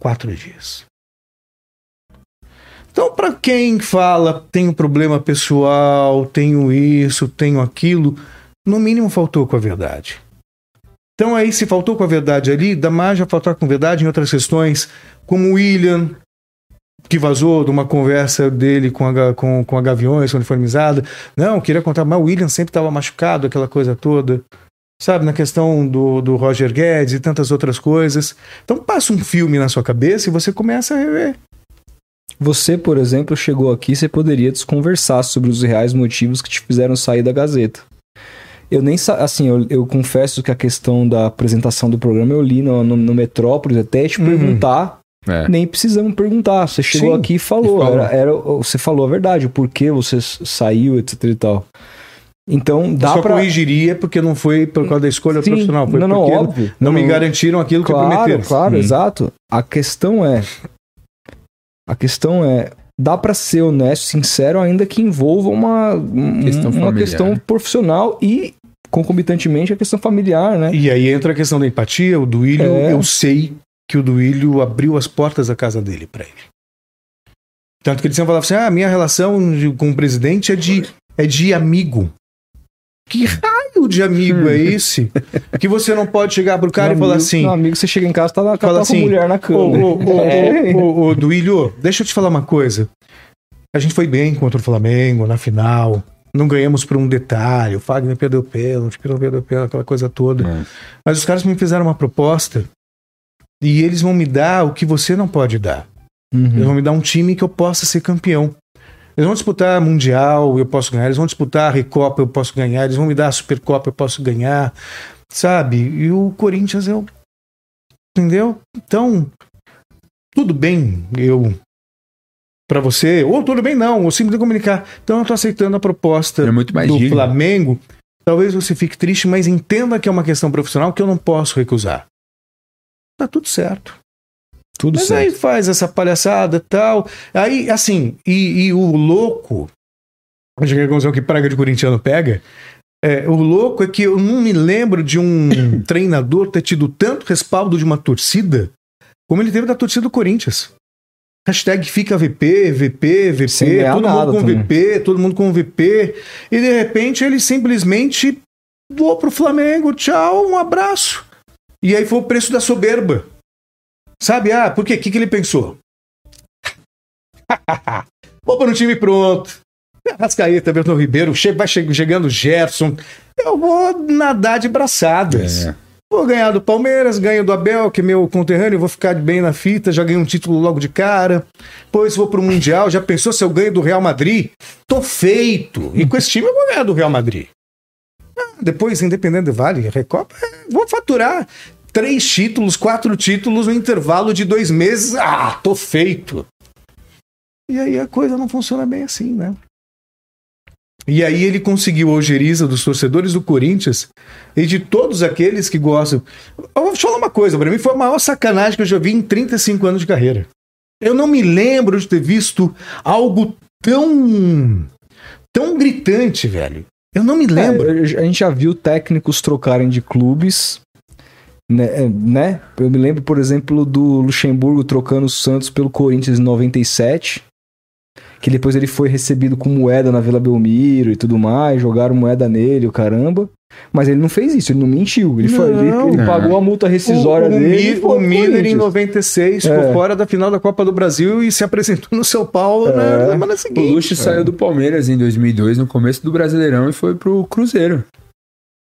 Quatro dias. Então, para quem fala, tenho problema pessoal, tenho isso, tenho aquilo, no mínimo faltou com a verdade. Então, aí, se faltou com a verdade ali, dá mais a faltar com verdade em outras questões, como William, que vazou de uma conversa dele com a, com, com a Gaviões, uniformizada. Não, queria contar, mas o William sempre estava machucado, aquela coisa toda sabe, na questão do, do Roger Guedes e tantas outras coisas. Então passa um filme na sua cabeça e você começa a rever. Você, por exemplo, chegou aqui, você poderia desconversar sobre os reais motivos que te fizeram sair da Gazeta. Eu nem assim, eu, eu confesso que a questão da apresentação do programa eu li no, no, no Metrópolis até te uhum. perguntar. É. Nem precisamos perguntar. Você chegou Sim, aqui e falou. falou. Era, era, você falou a verdade, o porquê você saiu, etc e tal. Então dá para corrigiria porque não foi por causa da escolha Sim, profissional, foi não, não, porque óbvio, não, não me garantiram aquilo claro, que prometeram. Claro, hum. exato. A questão é a questão é dá para ser honesto, sincero, ainda que envolva uma questão uma questão profissional e concomitantemente a questão familiar, né? E aí entra a questão da empatia, o Duílio, é. eu sei que o Duílio abriu as portas da casa dele para ele. Tanto que ele sempre falava assim: "Ah, minha relação com o presidente é de é de amigo". Que raio de amigo é esse? Que você não pode chegar pro cara e falar assim. Meu amigo, você chega em casa, tá, na, fala tá assim, com mulher na cama. Ô, ô, é. ô, ô, Duílio, deixa eu te falar uma coisa. A gente foi bem contra o Flamengo na final. Não ganhamos por um detalhe. O Fagner perdeu pênalti, perdeu pênalti, aquela coisa toda. É. Mas os caras me fizeram uma proposta e eles vão me dar o que você não pode dar. Uhum. Eles vão me dar um time que eu possa ser campeão. Eles vão disputar Mundial, eu posso ganhar. Eles vão disputar a Recopa, eu posso ganhar. Eles vão me dar a Supercopa, eu posso ganhar. Sabe? E o Corinthians é o. Entendeu? Então, tudo bem eu. Para você, ou tudo bem não, ou simples comunicar. Então eu tô aceitando a proposta é muito mais do. Flamengo. Talvez você fique triste, mas entenda que é uma questão profissional que eu não posso recusar. Tá tudo certo. Tudo Mas certo. aí faz essa palhaçada tal. Aí, assim, e, e o louco, acho que é conclusão que praga de corintiano pega, é, o louco é que eu não me lembro de um treinador ter tido tanto respaldo de uma torcida como ele teve da torcida do Corinthians. Hashtag fica VP, VP, VP, todo mundo com também. VP, todo mundo com VP. E de repente ele simplesmente voou pro Flamengo, tchau, um abraço. E aí foi o preço da soberba. Sabe? Ah, por quê? O que, que ele pensou? Vou para um time pronto. Rascaeta, Bertão Ribeiro, vai chegando Gerson. Eu vou nadar de braçadas. É. Vou ganhar do Palmeiras, ganho do Abel, que é meu conterrâneo, vou ficar bem na fita, já ganho um título logo de cara. Depois vou pro Mundial, já pensou se eu ganho do Real Madrid? Tô feito. E com esse time eu vou ganhar do Real Madrid. Ah, depois, independente do Vale, Recopa, vou faturar três títulos, quatro títulos no intervalo de dois meses. Ah, tô feito. E aí a coisa não funciona bem assim, né? E aí ele conseguiu a ojeriza dos torcedores do Corinthians e de todos aqueles que gostam. Eu vou te falar uma coisa, para mim foi a maior sacanagem que eu já vi em 35 anos de carreira. Eu não me lembro de ter visto algo tão tão gritante, velho. Eu não me lembro. É, a gente já viu técnicos trocarem de clubes né, é, né? Eu me lembro, por exemplo, do Luxemburgo trocando o Santos pelo Corinthians em 97. Que depois ele foi recebido com moeda na Vila Belmiro e tudo mais, jogaram moeda nele, o caramba. Mas ele não fez isso, ele não mentiu. Ele, não, foi, ele, ele pagou a multa rescisória o, o dele. O, o Miller em 96 é. ficou fora da final da Copa do Brasil e se apresentou no São Paulo é. na semana seguinte. O Luxo é. saiu do Palmeiras em 2002, no começo do Brasileirão, e foi pro Cruzeiro.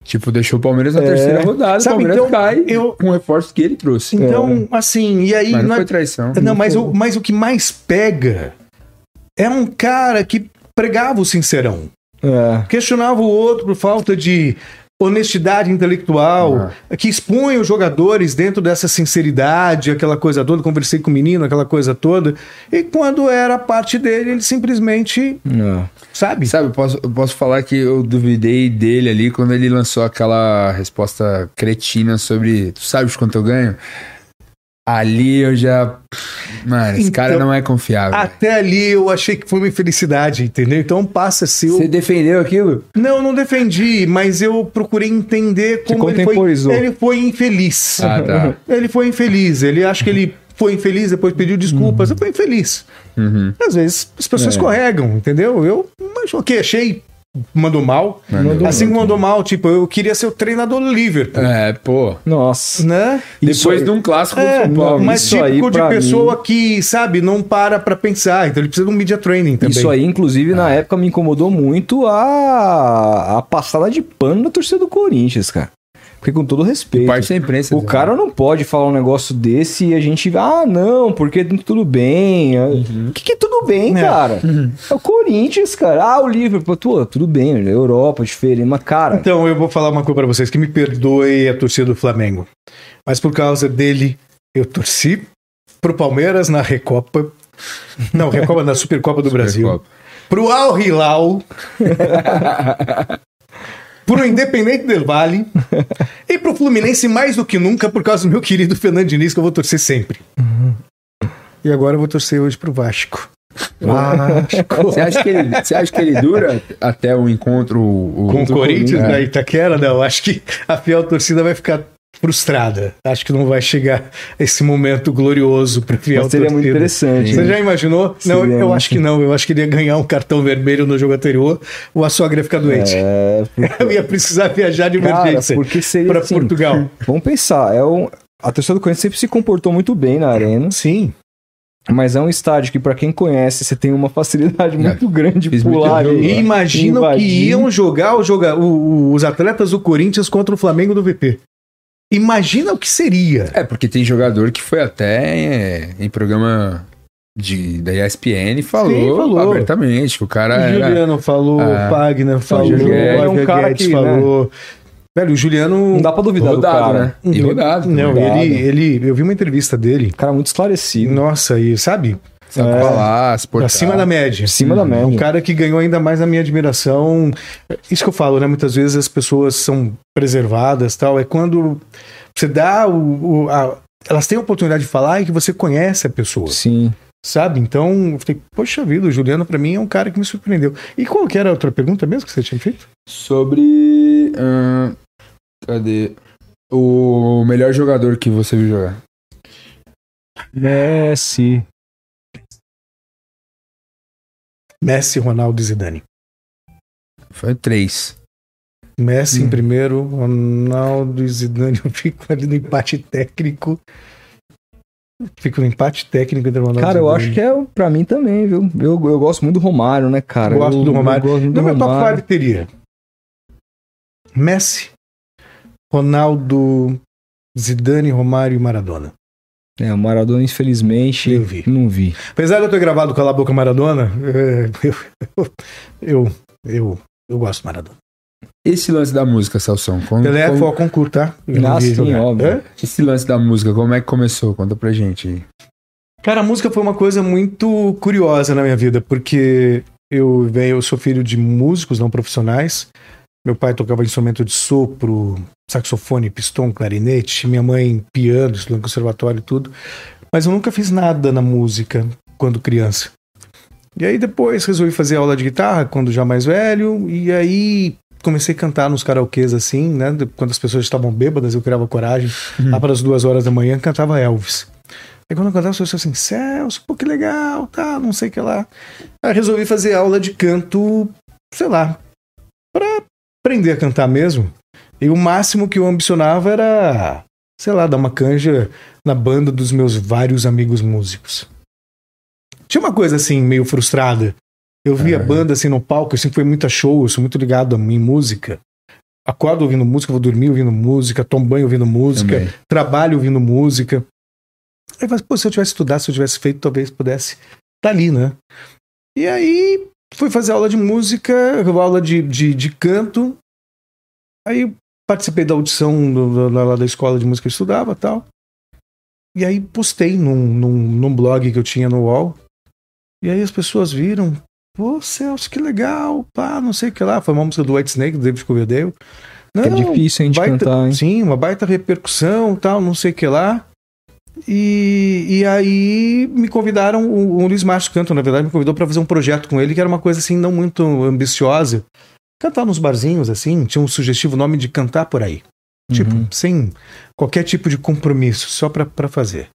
Tipo, deixou o Palmeiras na é. terceira rodada, Sabe, o Palmeiras então, cai eu... com o reforço que ele trouxe. Então, é. assim, e aí... Mas não, não foi traição. Não, mas, o, mas o que mais pega é um cara que pregava o sincerão. É. Questionava o outro por falta de honestidade intelectual, que expõe os jogadores dentro dessa sinceridade, aquela coisa toda. Conversei com o menino, aquela coisa toda. E quando era parte dele, ele simplesmente, Não. sabe? Sabe, eu posso, posso falar que eu duvidei dele ali quando ele lançou aquela resposta cretina sobre tu sabes quanto eu ganho? Ali eu já. Mano, esse cara Então, não é confiável. Até ali eu achei que foi uma infelicidade, entendeu? Então passa ser. o- Você defendeu aquilo? Não, não defendi, mas eu procurei entender como ele foi, contemporizou. ele foi infeliz. Ah, tá. Ele foi infeliz. Ele acha que ele foi infeliz, depois pediu desculpas. Ele foi infeliz. Uhum. Às vezes as pessoas É. escorregam, entendeu? Eu, mas ok, achei. Mandou mal. Mandou assim como mandou mal, tipo, eu queria ser o treinador do Liverpool. É, pô. Nossa. Né? Depois aí- de um clássico É, do São Paulo. mas isso aí, típico de pra pessoa que, sabe, não para pra pensar. Então ele precisa de um media training também. Isso aí, inclusive, na época me incomodou muito a, a passada de pano da torcida do Corinthians, cara. Porque com todo respeito. Parte da imprensa. O cara não pode falar um negócio desse e a gente. Ah, não, porque tudo bem. O que, que é tudo bem, É. cara? É o Corinthians, cara. Ah, o Liverpool. Pô, tudo bem, é Europa, diferente. Mas, cara. Então, eu vou falar uma coisa pra vocês, que me perdoe a torcida do Flamengo. Mas por causa dele, eu torci pro Palmeiras na Recopa. Não, Recopa na Supercopa do Brasil. Supercopa. Pro Al Hilal. pro Independente del Vale. e pro Fluminense mais do que nunca por causa do meu querido Fernando Diniz, que eu vou torcer sempre. E agora eu vou torcer hoje pro Vasco. Vasco. Você acha, que ele, você acha que ele dura até o encontro o, Com o Corinthians da Itaquera, não. Acho que a fiel torcida vai ficar frustrada. Acho que não vai chegar esse momento glorioso para fiel Mas seria muito torcida. interessante. Você né? já imaginou? Não, Seria eu muito- acho que não. Eu acho que ele ia ganhar um cartão vermelho no jogo anterior ou a sogra ia ficar doente. É, Eu ia precisar viajar de emergência para assim, Portugal. Vamos pensar, é um, a torcida do Corinthians sempre se comportou muito bem na arena, Sim. mas é um estádio que, pra quem conhece, você tem uma facilidade muito grande de muito pular. E imaginam que iam jogar, o joga, o- o- os atletas do Corinthians contra o Flamengo do VP. Imagina o que seria. É, porque tem jogador que foi até é, em programa de, da ESPN e falou, Sim, falou. abertamente que o cara O era... Juliano falou, Ah. Wagner falou, Guedes. É um Roger cara Guedes que, né? falou. Velho, o Juliano. Não dá pra duvidar do rodado, cara. né? E rodado. Não, Rodado. ele, ele. Eu vi uma entrevista dele. Cara muito esclarecido. Nossa, e sabe? Sabe É. falar, se portar. Acima da média. Acima da média. Um cara que ganhou ainda mais a minha admiração. Isso que eu falo, né? Muitas vezes as pessoas são preservadas tal. É quando você dá o. o- a- elas têm a oportunidade de falar e que você conhece a pessoa, Sim. sabe? Então, eu falei, poxa vida, o Juliano pra mim é um cara que me surpreendeu. E qual que era a outra pergunta mesmo que você tinha feito? Sobre... ahn, cadê? O melhor jogador que você viu jogar. Messi. Messi, Ronaldo e Zidane. Foi três. Messi Hum. em primeiro, Ronaldo e Zidane. Eu fico ali no empate técnico. Fico no empate técnico entre Ronaldo Cara, e eu Zidane. acho que é pra mim também, viu? Eu, eu gosto muito do Romário, né, cara? Gosto Eu- do Romário. Eu gosto muito No do meu top Romário. 5 teria Messi, Ronaldo, Zidane, Romário e Maradona. É, o Maradona, infelizmente, Eu vi. não vi. Apesar de eu ter gravado Cala a Boca Maradona, é, eu, eu, eu, eu gosto do Maradona. Esse lance da música, Salsão. Como, Pelé como- foi ao concurso, tá? Ah, vi sim, óbvio. Hã? Esse lance da música, como é que começou? Conta pra gente aí. Cara, a música foi uma coisa muito curiosa na minha vida, porque eu venho, eu sou filho de músicos não profissionais. Meu pai tocava instrumento de sopro, saxofone, pistão, clarinete, minha mãe piano, estudou no conservatório e tudo. Mas eu nunca fiz nada na música quando criança. E aí depois resolvi fazer aula de guitarra quando já mais velho, e aí comecei a cantar nos karaokês assim, né? Quando as pessoas estavam bêbadas, eu criava coragem. Lá para as duas horas da manhã, cantava Elvis. Aí quando eu cantava, as pessoas assim, Celso, pô, que legal, tá, não sei o que lá. Aí resolvi fazer aula de canto, sei lá, pra aprender a cantar mesmo. E o máximo que eu ambicionava era, sei lá, dar uma canja na banda dos meus vários amigos músicos. Tinha uma coisa assim, meio frustrada. Eu via Aham. banda assim no palco, eu sempre fui muito a show, eu sou muito ligado em música. Acordo ouvindo música, vou dormir ouvindo música, tomo banho ouvindo música, Também. trabalho ouvindo música. Aí eu falei, pô, se eu tivesse estudado, se eu tivesse feito, talvez pudesse estar ali, né? E aí fui fazer aula de música, aula de, de, de canto. Aí participei da audição do, do, lá da escola de música que eu estudava tal. E aí postei num, num, num blog que eu tinha no UOL. E aí as pessoas viram, pô, Celso, que legal, pá, não sei o que lá. Foi uma música do White Snake, do David Coverdale. Não, é difícil a gente baita, cantar, hein? Sim, uma baita repercussão tal, não sei o que lá. E, e aí me convidaram, o, o Luiz Márcio Canto, na verdade, me convidou para fazer um projeto com ele, que era uma coisa assim, não muito ambiciosa. Cantar nos barzinhos, assim, tinha um sugestivo nome de cantar por aí. Tipo, Uhum. sem qualquer tipo de compromisso, só pra, pra fazer.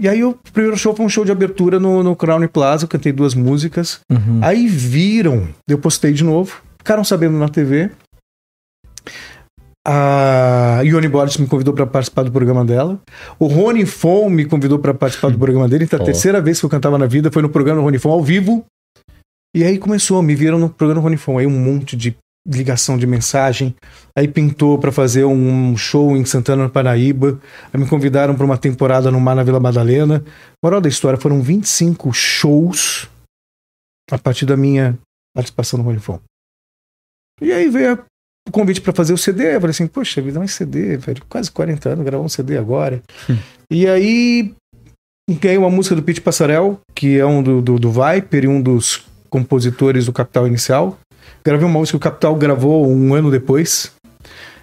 E aí o primeiro show foi um show de abertura no, no Crown Plaza, eu cantei duas músicas. Uhum. Aí viram, eu postei de novo, ficaram sabendo na TV. A Ione Borges me convidou para participar do programa dela. O Rony Fon me convidou para participar do programa dele. Então, a Ó. terceira vez que eu cantava na vida foi no programa do Rony Fon ao vivo. E aí começou, me viram no programa do Rony Fon. Aí um monte de ligação de mensagem. Aí pintou para fazer um show em Santana, Paraíba. Aí me convidaram para uma temporada no Mar na Vila Madalena. Moral da história, foram 25 shows a partir da minha participação no Rony Fon. E aí veio o convite para fazer o CD. Eu falei assim, poxa vida, mas CD, velho, quase 40 anos, gravar um CD agora. e aí ganhei uma música do Pete Passarel, que é um do, do, do Viper e um dos compositores do Capital Inicial. Gravei uma música que o Capital gravou um ano depois.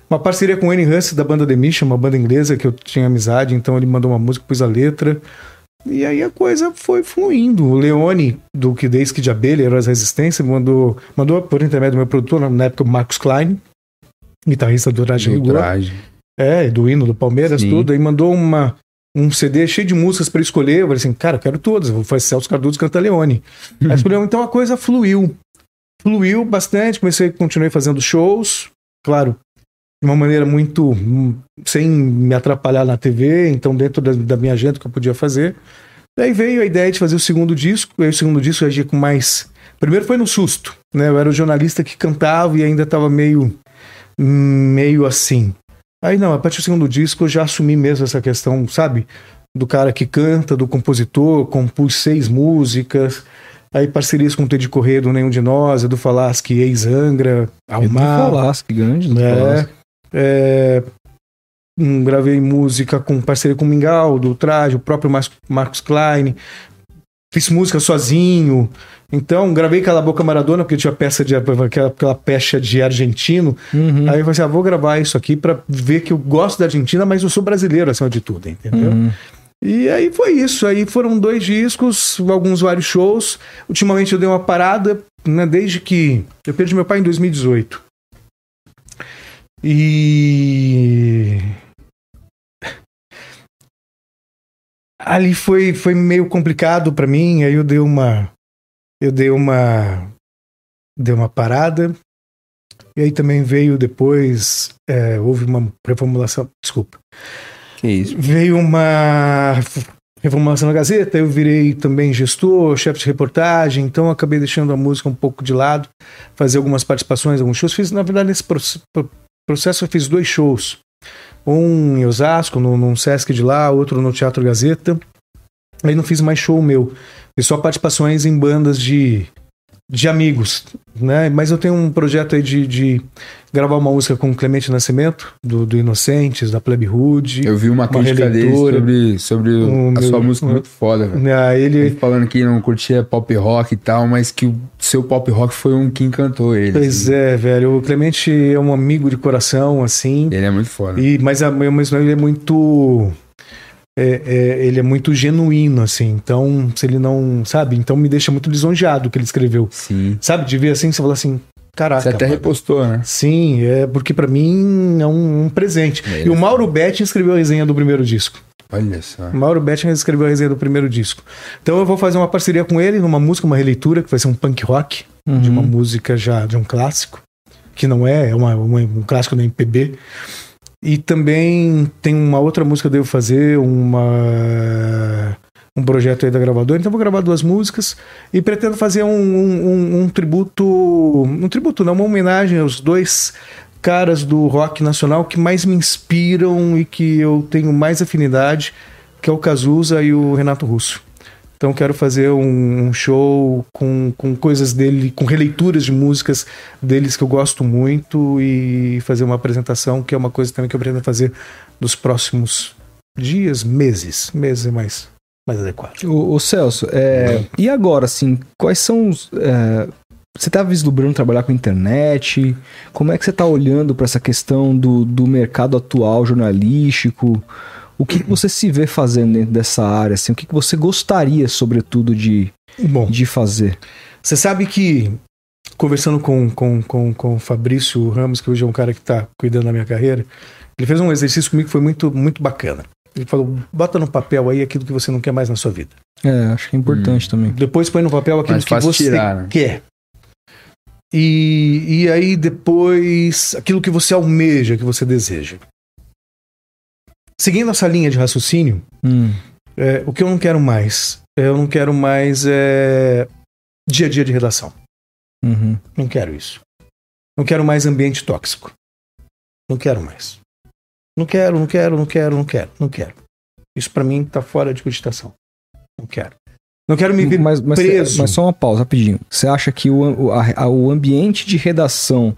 Uma parceria com o Annie Huss da banda The Mission, uma banda inglesa que eu tinha amizade, então ele mandou uma música, pus a letra. E aí a coisa foi fluindo. O Leone, do que desde que de abelha, Heróis Resistência, mandou, mandou por intermédio do meu produtor, na época o Marcos Klein, guitarrista do Traje Rigor. É, do hino do Palmeiras, Sim. tudo. Aí mandou uma, um CD cheio de músicas para escolher. Eu falei assim, cara, eu quero todas. Vou fazer Celso Cardoso canta Leone. Aí escolheu, então a coisa fluiu. Fluiu bastante. Comecei, continuei fazendo shows, claro, de uma maneira muito. sem me atrapalhar na TV, então dentro da, da minha agenda que eu podia fazer. Daí veio a ideia de fazer o segundo disco. Aí o segundo disco eu agia com mais. Primeiro foi no susto, né? Eu era o jornalista que cantava e ainda estava meio. Meio assim. Aí não, a partir do segundo disco eu já assumi mesmo essa questão, sabe? Do cara que canta, do compositor, compus seis músicas. Aí parcerias com o Teddy Corrêa, do Nenhum de Nós, do Falasque, Ex-Angra, Almar. Falasque, que grande. do É, Falasque. é, hum, gravei música com parceria com o Mingau, do Traje, o próprio Mar- Marcos Klein. Fiz música sozinho. Então, gravei Cala a Boca Maradona, porque tinha peça de aquela, aquela pecha de argentino. Uhum. Aí eu falei assim: ah, vou gravar isso aqui pra ver que eu gosto da Argentina, mas eu sou brasileiro acima de tudo, entendeu? Uhum. E aí foi isso. Aí foram dois discos, alguns vários shows. Ultimamente eu dei uma parada, né, desde que eu perdi meu pai em 2018. E ali foi foi meio complicado pra mim, aí eu dei uma eu dei uma dei uma parada. E aí também veio depois é, houve uma reformulação, desculpa. Que isso. Veio uma reformulação na Gazeta, eu virei também gestor, chefe de reportagem, então acabei deixando a música um pouco de lado, fazer algumas participações, alguns shows. Fiz, na verdade, nesse proce- pro- processo eu fiz dois shows. Um em Osasco, no, num Sesc de lá, outro no Teatro Gazeta. Aí não fiz mais show meu. Fiz só participações em bandas de, de amigos, né? Mas eu tenho um projeto aí de, de gravar uma música com o Clemente Nascimento, do, do Inocentes, da Plebe Hood. Eu vi uma crítica dele sobre, sobre o- a sua meu- música muito foda, velho. Ah, Ele ele, falando que não curtia pop rock e tal, mas que o seu pop rock foi um que encantou ele. pois assim. é, velho. O Clemente é um amigo de coração, assim. Ele é muito foda. E, mas, a- mas ele é muito. É- é- ele é muito genuíno, assim. Então, se ele não. Sabe? Então me deixa muito lisonjeado o que ele escreveu. Sim. Sabe? De ver assim, você fala assim: caraca. Você até mano. repostou, né? Sim, é porque pra mim é um, um presente. É, e o Mauro Betting escreveu a resenha do primeiro disco. Olha só. O Mauro Betting escreveu a resenha do primeiro disco. Então eu vou fazer uma parceria com ele numa música, uma releitura, que vai ser um punk rock, Uhum. de uma música já de um clássico, que não é, é uma- uma- um clássico da MPB. E também tem uma outra música que eu devo fazer, uma um projeto aí da gravadora, então vou gravar duas músicas e pretendo fazer um, um- um- um tributo, um tributo não, uma homenagem aos dois caras do rock nacional que mais me inspiram e que eu tenho mais afinidade, que é o Cazuza e o Renato Russo. Então quero fazer um, show com, com coisas dele, com releituras de músicas deles que eu gosto muito e fazer uma apresentação que é uma coisa também que eu pretendo fazer nos próximos dias, meses, meses é mais mais adequado. O, o Celso, é, e agora, assim, quais são os. é, você está vislumbrando trabalhar com internet? Como é que você está olhando para essa questão do, do mercado atual jornalístico? O que, que você se vê fazendo dentro dessa área? Assim? O que, que você gostaria, sobretudo, de, Bom, de fazer? Você sabe que, conversando com, com, com, com o Fabrício Ramos, que hoje é um cara que está cuidando da minha carreira, ele fez um exercício comigo que foi muito, muito bacana. Ele falou: bota no papel aí aquilo que você não quer mais na sua vida. É, acho que é importante também. Depois põe no papel aquilo que você tirar, né? quer. E, e aí depois aquilo que você almeja, que você deseja. Seguindo essa linha de raciocínio, Hum, é, o que eu não quero mais? Eu não quero mais é, dia a dia de redação. uhum. Não quero isso. Não quero mais ambiente tóxico. Não quero mais. Não quero, não quero, não quero, não quero, não quero. Isso pra mim tá fora de cogitação. Não quero. Não quero me ver Mas, mas, preso. mas só uma pausa, rapidinho. Você acha que o, a- a- o ambiente de redação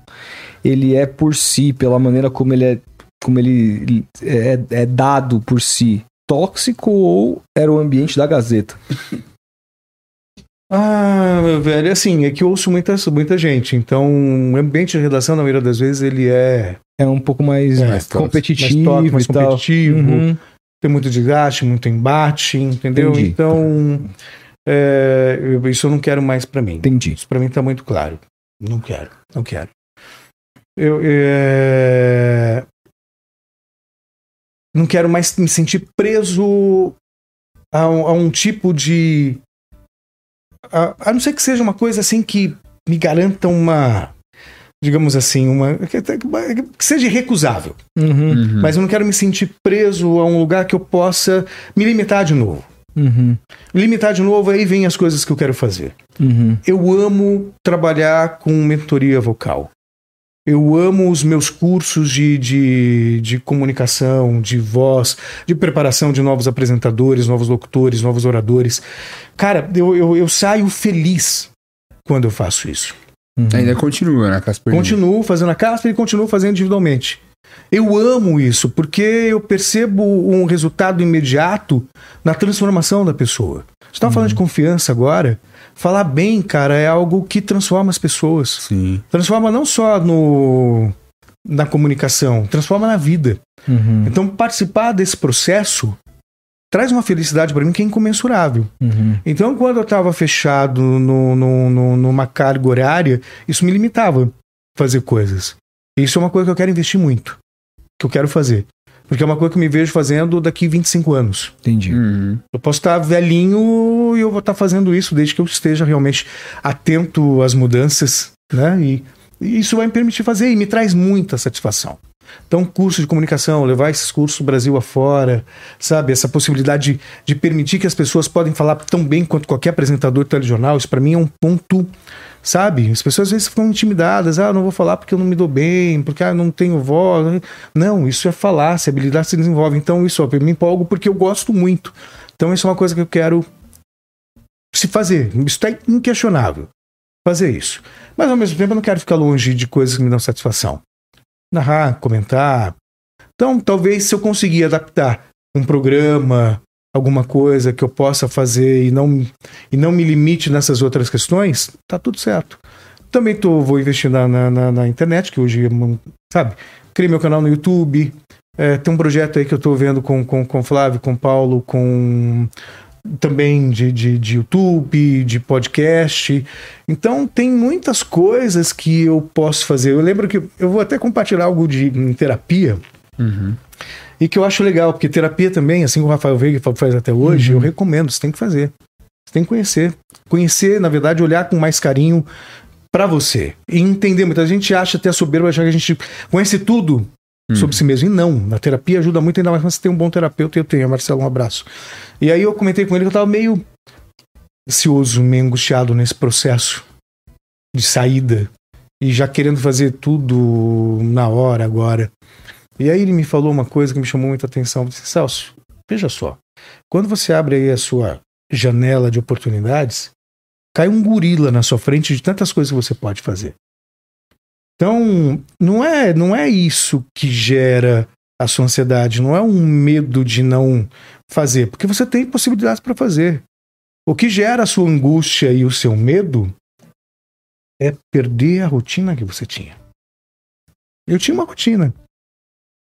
ele é por si, pela maneira como ele é, como ele é, é dado por si, tóxico ou era o ambiente da Gazeta? Ah, meu velho, assim, é que eu ouço muita, muita gente. Então, o ambiente de redação, na maioria das vezes, ele é É um pouco mais, É, mais competitivo mais tóxico, mais competitivo. Uhum. tem muito desgaste, muito embate, entendeu? Entendi. Então, é, isso eu não quero mais pra mim. Entendi. Isso pra mim tá muito claro. Não quero, não quero. Eu é, não quero mais me sentir preso a um, a um tipo de. A, a não ser que seja uma coisa assim que me garanta uma. Digamos assim, uma. que, que seja irrecusável. Uhum. Uhum. Mas eu não quero me sentir preso a um lugar que eu possa me limitar de novo. Uhum. Me limitar de novo, aí vem as coisas que eu quero fazer. Uhum. Eu amo trabalhar com mentoria vocal. Eu amo os meus cursos de, de, de comunicação, de voz, de preparação de novos apresentadores, novos locutores, novos oradores. Cara, eu, eu, eu saio feliz quando eu faço isso. Uhum. Ainda continua, né, Casper? Continuo fazendo a Casper e continuo fazendo individualmente. Eu amo isso porque eu percebo um resultado imediato na transformação da pessoa. Você estava falando de confiança agora. Falar bem, cara, é algo que transforma as pessoas. Sim. Transforma não só no na comunicação, transforma na vida. Uhum. Então, participar desse processo traz uma felicidade para mim que é incomensurável. Uhum. Então, quando eu estava fechado no, no, no- numa carga horária, isso me limitava a fazer coisas. Isso é uma coisa que eu quero investir muito, que eu quero fazer. Porque é uma coisa que eu me vejo fazendo daqui 25 anos. Entendi. Uhum. Eu posso estar velhinho e eu vou estar fazendo isso desde que eu esteja realmente atento às mudanças, né? E, e isso vai me permitir fazer e me traz muita satisfação. Então, curso de comunicação, levar esses cursos do Brasil afora, sabe? Essa possibilidade de, de permitir que as pessoas podem falar tão bem quanto qualquer apresentador de telejornal, isso para mim é um ponto, sabe? As pessoas às vezes ficam intimidadas, ah, não vou falar porque eu não me dou bem, porque ah, não tenho voz. Não, isso é falar, se habilidade se desenvolve. Então, isso, ó, eu me empolgo porque eu gosto muito. Então, isso é uma coisa que eu quero se fazer. Isso é inquestionável. Fazer isso. Mas, ao mesmo tempo, eu não quero ficar longe de coisas que me dão satisfação. Narrar, comentar. Então, talvez se eu conseguir adaptar um programa, alguma coisa que eu possa fazer e não, e não me limite nessas outras questões, tá tudo certo. Também tô, vou investir na, na, na- internet, que hoje, é sabe? Criei meu canal no YouTube. É, tem um projeto aí que eu tô vendo com, com, com Flávio, com Paulo, com também de, de, de YouTube, de podcast. Então tem muitas coisas que eu posso fazer. Eu lembro que eu vou até compartilhar algo de terapia Uhum. E que eu acho legal, porque terapia também, assim como o Rafael Veiga faz até hoje, Uhum. eu recomendo, você tem que fazer. Você tem que conhecer. Conhecer, na verdade, olhar com mais carinho pra você. E entender. Muita gente acha até soberba, achar que a gente conhece tudo Hum. sobre si mesmo. E não, na terapia ajuda muito, ainda mais quando você tem um bom terapeuta. Eu tenho, Marcelo, um abraço. E aí eu comentei com ele que eu tava meio ansioso, meio angustiado nesse processo de saída. E já querendo fazer tudo na hora agora. E aí ele me falou uma coisa que me chamou muita atenção. Eu disse, Celso, veja só. Quando você abre aí a sua janela de oportunidades, cai um gorila na sua frente de tantas coisas que você pode fazer. Então, não é, não é isso que gera a sua ansiedade, não é um medo de não fazer, porque você tem possibilidades para fazer. O que gera a sua angústia e o seu medo é perder a rotina que você tinha. Eu tinha uma rotina,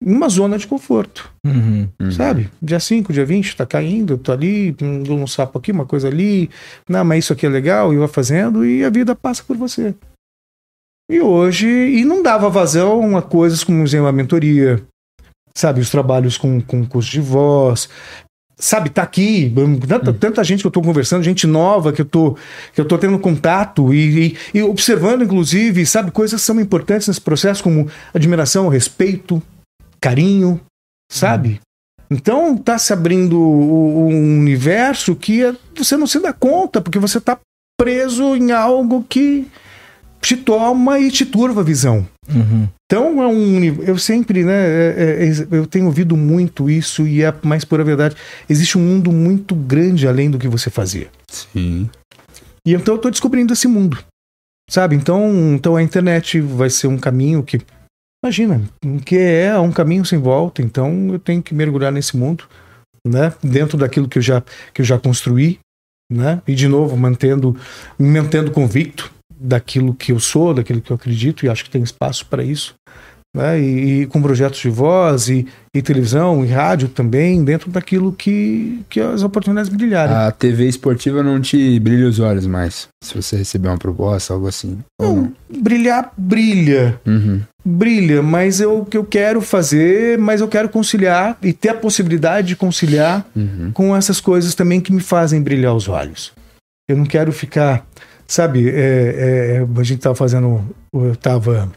uma zona de conforto, Uhum. sabe? Dia 5, dia 20, tá caindo, tô ali, um, dou um sapo aqui, uma coisa ali, não, mas isso aqui é legal, e vai fazendo, e a vida passa por você. E hoje, e não dava vazão a coisas como, a mentoria, sabe? Os trabalhos com, com curso de voz, sabe? Tá aqui, tanta, tanta gente que eu tô conversando, gente nova que eu tô, que eu tô tendo contato e, e, e observando, inclusive, sabe? Coisas que são importantes nesse processo, como admiração, respeito, carinho, sabe? Então tá se abrindo um universo que é- você não se dá conta, porque você tá preso em algo que te toma e te turva a visão. Uhum. Então é um. Eu sempre, né? é- é- eu tenho ouvido muito isso e é a mais pura verdade. Existe um mundo muito grande além do que você fazia. Sim. E então eu tô descobrindo esse mundo. Sabe? Então, então a internet vai ser um caminho que. Imagina, que é um caminho sem volta. Então eu tenho que mergulhar nesse mundo, né? Dentro daquilo que eu já, que eu já construí, né? E de novo, mantendo, me mantendo convicto daquilo que eu sou, daquilo que eu acredito, e acho que tem espaço para isso. Né? E, e com projetos de voz e, e televisão e rádio também, dentro daquilo que, que as oportunidades brilharem. A TV esportiva não te brilha os olhos mais. Se você receber uma proposta, algo assim. Ou não? Brilhar, brilha. Uhum. brilha, mas eu que eu quero fazer, mas eu quero conciliar e ter a possibilidade de conciliar Uhum. com essas coisas também que me fazem brilhar os olhos. Eu não quero ficar, sabe? é, é, a gente tava fazendo, eu tava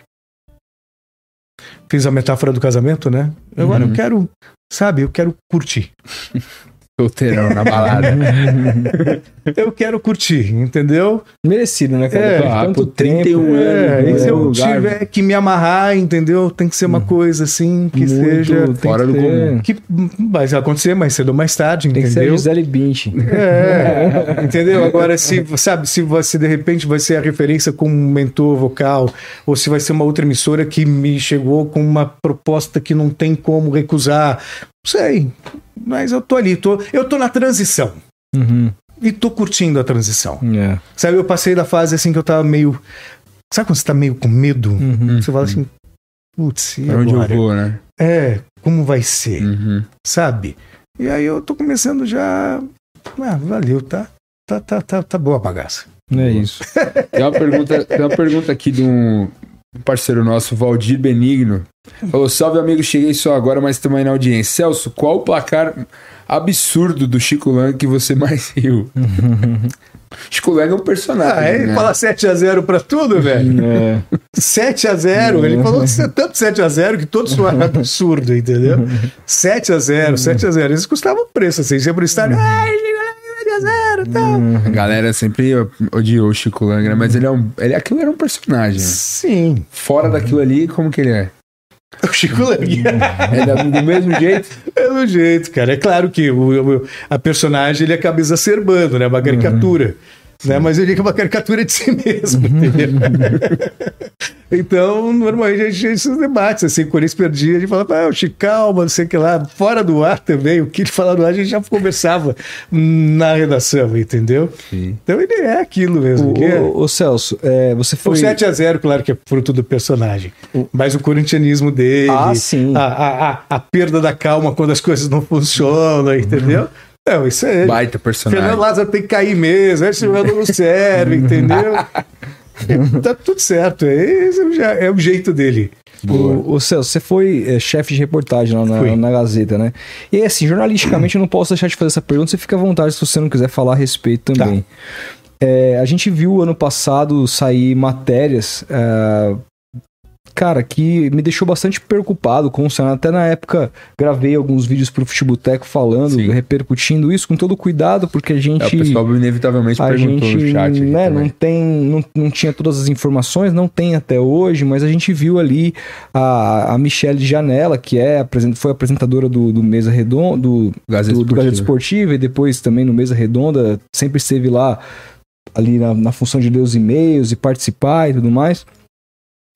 fiz a metáfora do casamento, né? Agora Uhum. eu quero, sabe? Eu quero curtir. Solteirão na balada. Eu quero curtir, entendeu? Merecido, né, cara? É, de ah, tanto por 31 tempo, anos, É, né? e se eu lugar, tiver que me amarrar, entendeu? Tem que ser uma coisa assim que muito- seja fora do comum. que vai acontecer mais cedo ou mais tarde, Tem que ser a entendeu? Gisele Bündchen. É, entendeu? Agora, se sabe, se você de repente vai ser a referência como um mentor vocal, ou se vai ser uma outra emissora que me chegou com uma proposta que não tem como recusar, sei. Mas eu tô ali, tô, eu tô na transição. Uhum. E tô curtindo a transição. É. Sabe, eu passei da fase assim que eu tava meio. Sabe quando você tá meio com medo? Uhum. Você fala assim, putz, e Pra onde eu agora? vou, né? É, como vai ser? Uhum. sabe? E aí eu tô começando já. Ah, valeu, tá? Tá, tá, tá, tá boa a bagaça. É isso. Tem uma pergunta, tem uma pergunta aqui de um parceiro nosso, Valdir Benigno. Falou: Salve amigo, cheguei só agora, mas estamos aí na audiência. Celso, qual o placar absurdo do Chico Lang que você mais riu? Chico Lang é um personagem. Ah, ele né? fala 7x0 pra tudo, velho. É. 7x0. Ele falou que é tanto 7x0 que todos soaram absurdo, entendeu? 7x0, 7x0. Eles custavam preço, assim. Sempre no estádio. 7x0 e tal. A galera sempre odiou o Chico Lang, né? Mas ele é um. Ele, aquilo era um personagem. Sim. Fora daquilo ali, como que ele é? O Chico Lang. É da- do mesmo jeito? É do jeito, cara. É claro que o, o- a personagem ele acaba exacerbando, né? Uma caricatura. Né? Mas ele é uma caricatura de si mesmo, entendeu? então, normalmente a gente tem esses debates, assim, quando eles perdiam, a gente falava, ah, o Chico, calma, não sei o que lá. Fora do ar também, o que ele falava no ar, a gente já conversava na redação, entendeu? Sim. Então ele é aquilo mesmo. O, que é. o- o Celso, é, você O foi. 7x0, claro que é fruto do personagem. Mas o corintianismo dele. Ah, sim. A, a, a, a perda da calma quando as coisas não funcionam, entendeu? Não, isso é. Baita personagem. Fernando Lázaro tem que cair mesmo, esse jogador não serve, entendeu? tá tudo certo. Esse já é o jeito dele. O, o Celso, você foi é, chefe de reportagem lá na, na Gazeta, né? E assim, jornalisticamente eu não posso deixar de fazer essa pergunta, você fica à vontade se você não quiser falar a respeito Tá. também. É, a gente viu ano passado sair matérias é, cara, que me deixou bastante preocupado com o cenário. Até na época gravei alguns vídeos pro Futebolteco falando, Sim. repercutindo isso com todo cuidado, porque a gente. É, o pessoal inevitavelmente a perguntou gente no chat. né, não tem não, não tinha todas as informações não tem até hoje mas a gente viu ali a, a Michelle Janela que é foi apresentadora do, do mesa redonda do, Gazeta do, do Gazeta Esportiva. Esportiva e depois também no mesa redonda sempre esteve lá ali na, na função de ler os e-mails e participar e tudo mais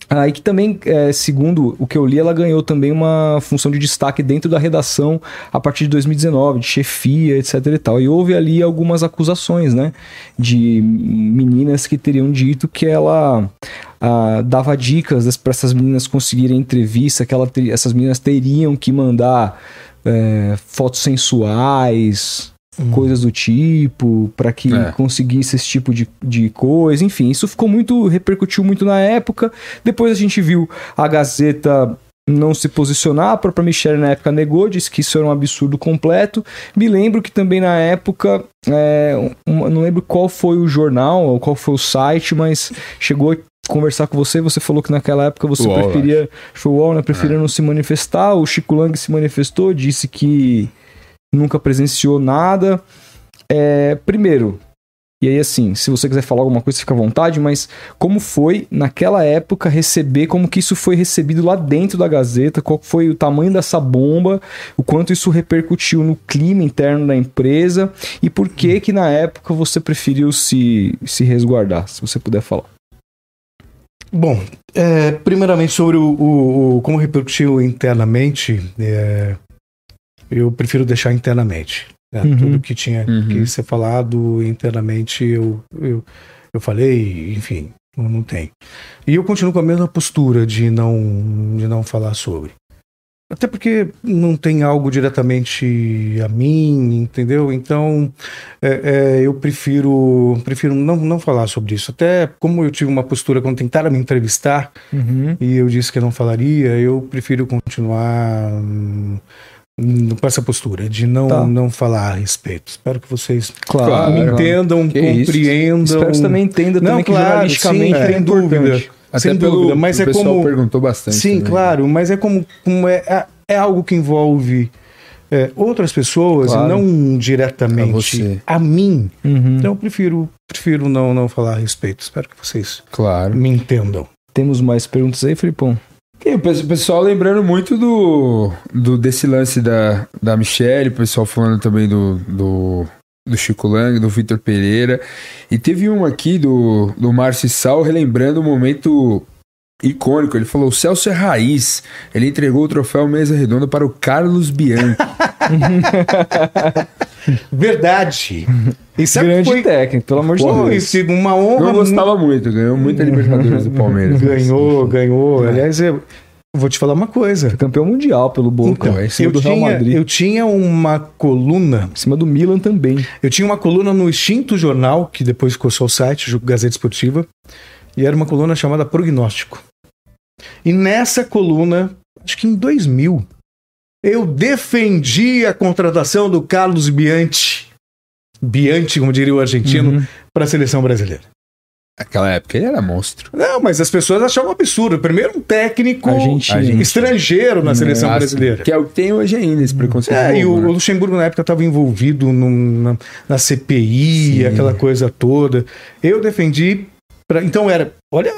Aí que também, é, segundo o que eu li, ela ganhou também uma função de destaque dentro da redação a partir de 2019, de chefia, etc e tal. E houve ali algumas acusações, né? De meninas que teriam dito que ela ah, dava dicas para essas meninas conseguirem entrevista, que ela ter- essas meninas teriam que mandar é, fotos sensuais, coisas do tipo, para que É. conseguisse esse tipo de, de coisa. Enfim, isso ficou muito, repercutiu muito na época. Depois a gente viu a Gazeta não se posicionar, a própria Michelle na época negou, disse que isso era um absurdo completo. Me lembro que também na época, é, não lembro qual foi o jornal ou qual foi o site, mas chegou a conversar com você, você falou que naquela época você UOL, preferia, foi o UOL, né, preferia É. não se manifestar, o Chico Lang se manifestou, disse que nunca presenciou nada. É, primeiro, e aí assim, se você quiser falar alguma coisa, fica à vontade, mas como foi naquela época receber, como que isso foi recebido lá dentro da Gazeta, qual foi o tamanho dessa bomba, o quanto isso repercutiu no clima interno da empresa e por que que na época você preferiu se, se resguardar, se você puder falar. Bom, é, primeiramente sobre o, o- o- como repercutiu internamente, é, eu prefiro deixar internamente. né? Uhum. Tudo que tinha Uhum. que ser falado internamente eu, eu, eu falei, enfim, não, não tem. E eu continuo com a mesma postura de não, de não falar sobre. Até porque não tem algo diretamente a mim, entendeu? Então é, é, eu prefiro, prefiro não, não falar sobre isso. Até como eu tive uma postura quando tentaram me entrevistar e eu disse que eu não falaria, eu prefiro continuar hum, com essa postura de não, Tá. não falar a respeito. Espero que vocês Claro. me entendam, Que isso. compreendam. Espero que você também entenda Não, também que claro, jornalisticamente sim, é sem dúvida. Até Sem pelo, dúvida, mas o é pessoal como- perguntou bastante. Sim, também. claro, mas é como, como é, é, é algo que envolve é, outras pessoas Claro. e não A diretamente você. a mim. Uhum. Então eu prefiro, prefiro não, não falar a respeito. Espero que vocês Claro. me entendam. Temos mais perguntas aí, Felipão? E o pe- o pessoal lembrando muito do, do desse lance da, da Michelle, o pessoal falando também do, do, do Chico Lang, do Vitor Pereira. E teve um aqui do, do Márcio Sal relembrando um momento icônico. Ele falou: o Celso é raiz. Ele entregou o troféu Mesa Redonda para o Carlos Bianchi. Verdade. Sabe Grande que foi, técnico, pelo amor de Deus. sim, uma honra. Não gostava muito, ganhou muita Libertadores do Palmeiras. Ganhou, ganhou. É. Aliás, eu vou te falar uma coisa. Foi campeão mundial pelo Boca. Então, em cima eu do Real tinha, Madrid. eu tinha uma coluna Em cima do Milan também. Eu tinha uma coluna no Extinto Jornal, que depois ficou só o site, o Gazeta Esportiva, e era uma coluna chamada Prognóstico. E nessa coluna, acho que em 2000, eu defendi a contratação do Carlos Bianchi, Bianchi, como diria o argentino, Uhum. para a seleção brasileira. Naquela época ele era monstro. Não, mas as pessoas achavam um absurdo. Primeiro, um técnico. Argentino. estrangeiro na seleção brasileira. Que é o que tem hoje ainda, esse preconceito. É, e o, novo, né? o Luxemburgo na época estava envolvido num- na, na CPI, Sim. aquela coisa toda. Eu defendi. Pra- então era. Olha,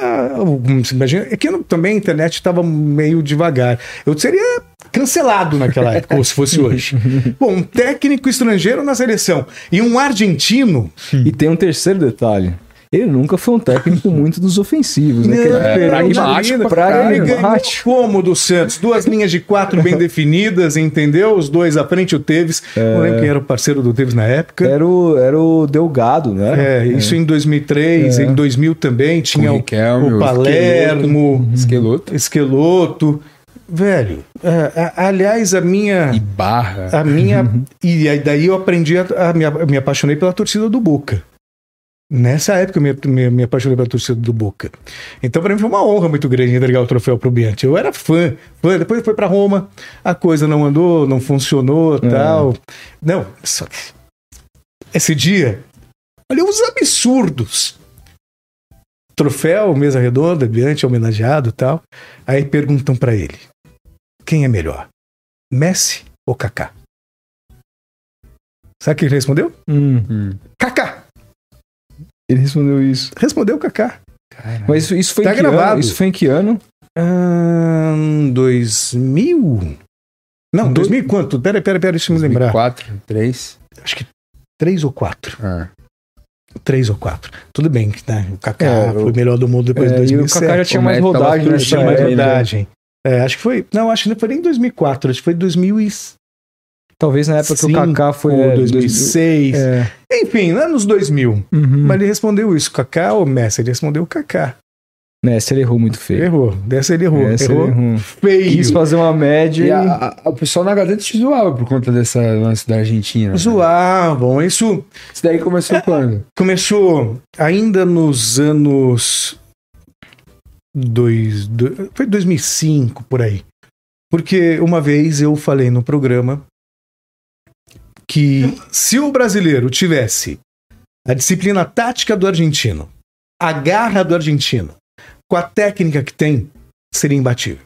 imagina. É que também a internet estava meio devagar. Eu seria cancelado naquela época, ou se fosse hoje. Bom, um técnico estrangeiro na seleção e um argentino. E tem um terceiro detalhe. Ele nunca foi um técnico muito dos ofensivos, né? Aquele É, pragmático, Ele pragmático. como do Santos? Duas linhas de quatro bem definidas, entendeu? Os dois à frente, o Teves. Não lembro quem era o parceiro do Teves na época. Era o, era o Delgado, né? É, isso em 2003, em 2000 também tinha o, Riquelme, o Palermo, Esqueloto. Esqueloto. Velho, é, a- aliás, a minha. E barra. A minha. e aí daí eu aprendi a, a me, me apaixonei pela torcida do Boca. Nessa época eu me, me, me apaixonei pela torcida do Boca. Então, para mim, foi uma honra muito grande entregar o troféu pro Bianchi. Eu era fã, fã. Depois foi para Roma, a coisa não andou, não funcionou tal. Não, só que esse dia, olha os absurdos troféu, mesa redonda, diante homenageado e tal. Aí perguntam pra ele: quem é melhor? Messi ou Kaká? Sabe o que ele respondeu? Hum, Hum. Kaká! Ele respondeu isso. Respondeu Kaká. Mas isso, isso foi Tá em que gravado. ano? Isso foi em que ano? Ahn, 2000? Não, 2000 e quanto? Pera, pera, pera, deixa eu me lembrar. 4, 3. Acho que três ou quatro. Ah. Três ou quatro. Tudo bem, né? O Kaká É, foi o- o melhor do mundo depois É, de e o 2007. Kaká já tinha o mais Messi tava rodagem, né? surgindo tinha mais rodagem. É, acho que foi. Não, acho que não foi nem 2004, acho que foi 2005 Talvez na época que o Kaká foi... ou é, 2006. É. Enfim, anos 2000. Uhum. Mas ele respondeu isso, Kaká ou Messi? Ele respondeu Kaká. Nessa ele errou muito feio. Errou. Dessa ele errou. Errou ele errou. feio. Quis fazer uma média E e... a- a- o pessoal na Gazeta te zoava por conta dessa lance da Argentina. né? Zoavam. Isso Isso daí começou quando? começou ainda nos anos. Dois, do- foi 2005 por aí. Porque uma vez eu falei no programa que se o brasileiro tivesse a disciplina tática do argentino, a garra do argentino, com a técnica que tem, seria imbatível.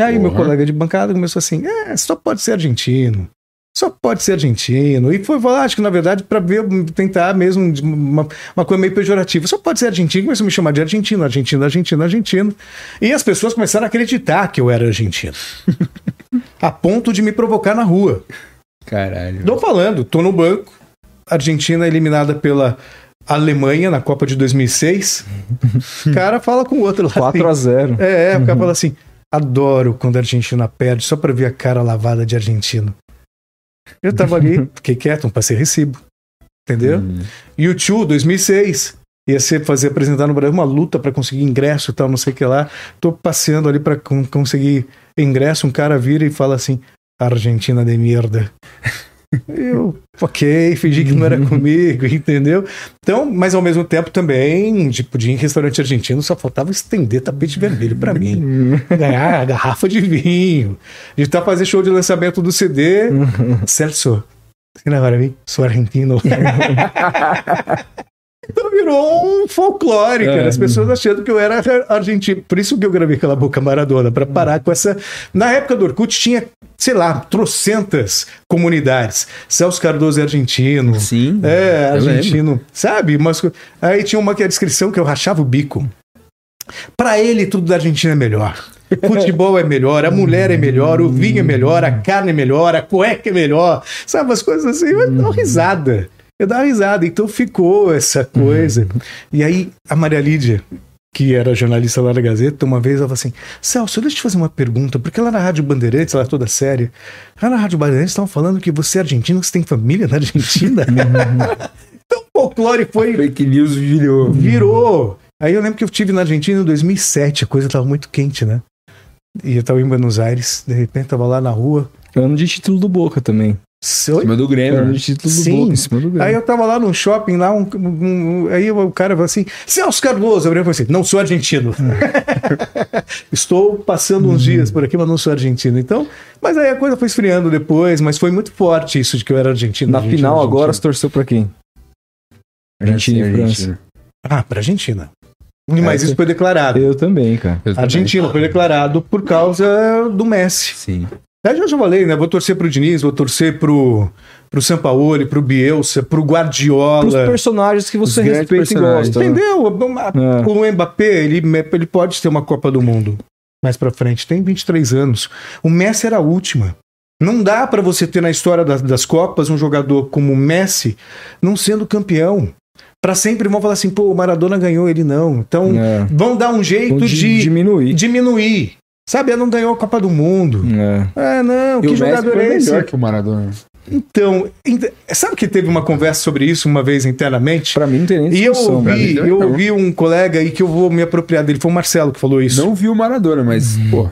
Aí meu Porra. colega de bancada começou assim: é, só pode ser argentino. Só pode ser argentino. E foi falar, acho que na verdade, para ver, tentar mesmo uma, uma coisa meio pejorativa. Só pode ser argentino. Começou a me chamar de argentino, argentino, argentino, argentino. E as pessoas começaram a acreditar que eu era argentino. a ponto de me provocar na rua. Caralho. Tô falando, tô no banco. Argentina eliminada pela Alemanha na Copa de 2006. O cara fala com o outro lá. 4 a 0 É, é, o cara fala assim: adoro quando a Argentina perde, só pra ver a cara lavada de argentino. Eu tava ali, fiquei quieto, não passei recibo. Entendeu? Hum. YouTube 2006. Ia ser fazer apresentar no Brasil uma luta pra conseguir ingresso e tal, não sei o que lá. Tô passeando ali pra con- conseguir ingresso. Um cara vira e fala assim: Argentina de merda. Eu, ok, fingi que não era comigo, entendeu? Então, mas ao mesmo tempo também, tipo, de ir em restaurante argentino só faltava estender tapete vermelho pra mim. Ganhar a garrafa de vinho. De estar fazer show de lançamento do CD. Celso, você não vai mim? Sou argentino. Então virou um folclore, cara. É. As pessoas achando que eu era argentino. Por isso que eu gravei aquela boca Maradona, pra parar com essa. Na época do Orkut tinha, sei lá, trocentas comunidades. Celso Cardoso é argentino. Sim. É, argentino. Sabe? Mas, aí tinha uma que é a descrição que eu rachava o bico. Pra ele, tudo da Argentina é melhor. Futebol é melhor, a mulher é melhor, o vinho é melhor, a carne é melhor, a cueca é melhor. Sabe, umas coisas assim, eu dou uma risada. Eu uma risada. Então ficou essa coisa. E aí, a Maria Lídia, que era jornalista lá da Gazeta, uma vez ela falou assim: Celso, deixa eu te fazer uma pergunta, porque lá na Rádio Bandeirantes, ela é toda séria, lá na Rádio Bandeirantes estavam falando que você é argentino, que você tem família na Argentina. então o folclore foi Fake news virou. Virou! Aí eu lembro que eu estive na Argentina em 2007, a coisa tava muito quente, né? E eu tava em Buenos Aires, de repente tava lá na rua. Ano de título do Boca também. Em cima do Grêmio. Né? de título do Sim. Boca, em cima do Grêmio. Aí eu tava lá no shopping, lá, um, um- um- aí o cara falou assim: Celso Cardoso, eu falei assim: não sou argentino. Estou passando uns dias por aqui, mas não sou argentino. Então, mas aí a coisa foi esfriando depois, mas foi muito forte isso de que eu era argentino. Na argentino, final argentino. agora, você torceu pra quem? Argentina e França. Ah, pra Argentina. Mas É, isso foi declarado. Eu também, cara. Eu também. Argentina foi declarado por causa do Messi. Sim. É, já já falei, né? Vou torcer pro Diniz, vou torcer pro, pro Sampaoli, pro Bielsa, pro Guardiola. Pros personagens que você Os respeita e gosta. né? Entendeu? É. O Mbappé, ele, ele pode ter uma Copa do Mundo mais pra frente. Tem 23 anos. O Messi era a última. Não dá pra você ter na história das, das Copas um jogador como o Messi não sendo campeão. Pra sempre vão falar assim, pô, o Maradona ganhou, ele não. Então, É. vão dar um jeito de, de diminuir. diminuir. Sabe, ele não ganhou a Copa do Mundo. É. Ah, não, E que o Messi jogador foi é esse? melhor que o Maradona. Então, ent- sabe que teve uma conversa sobre isso uma vez internamente? Pra mim não tem nem E eu ouvi, eu ouvi um colega aí que eu vou me apropriar dele, foi o Marcelo que falou isso. Não vi o Maradona, mas, pô,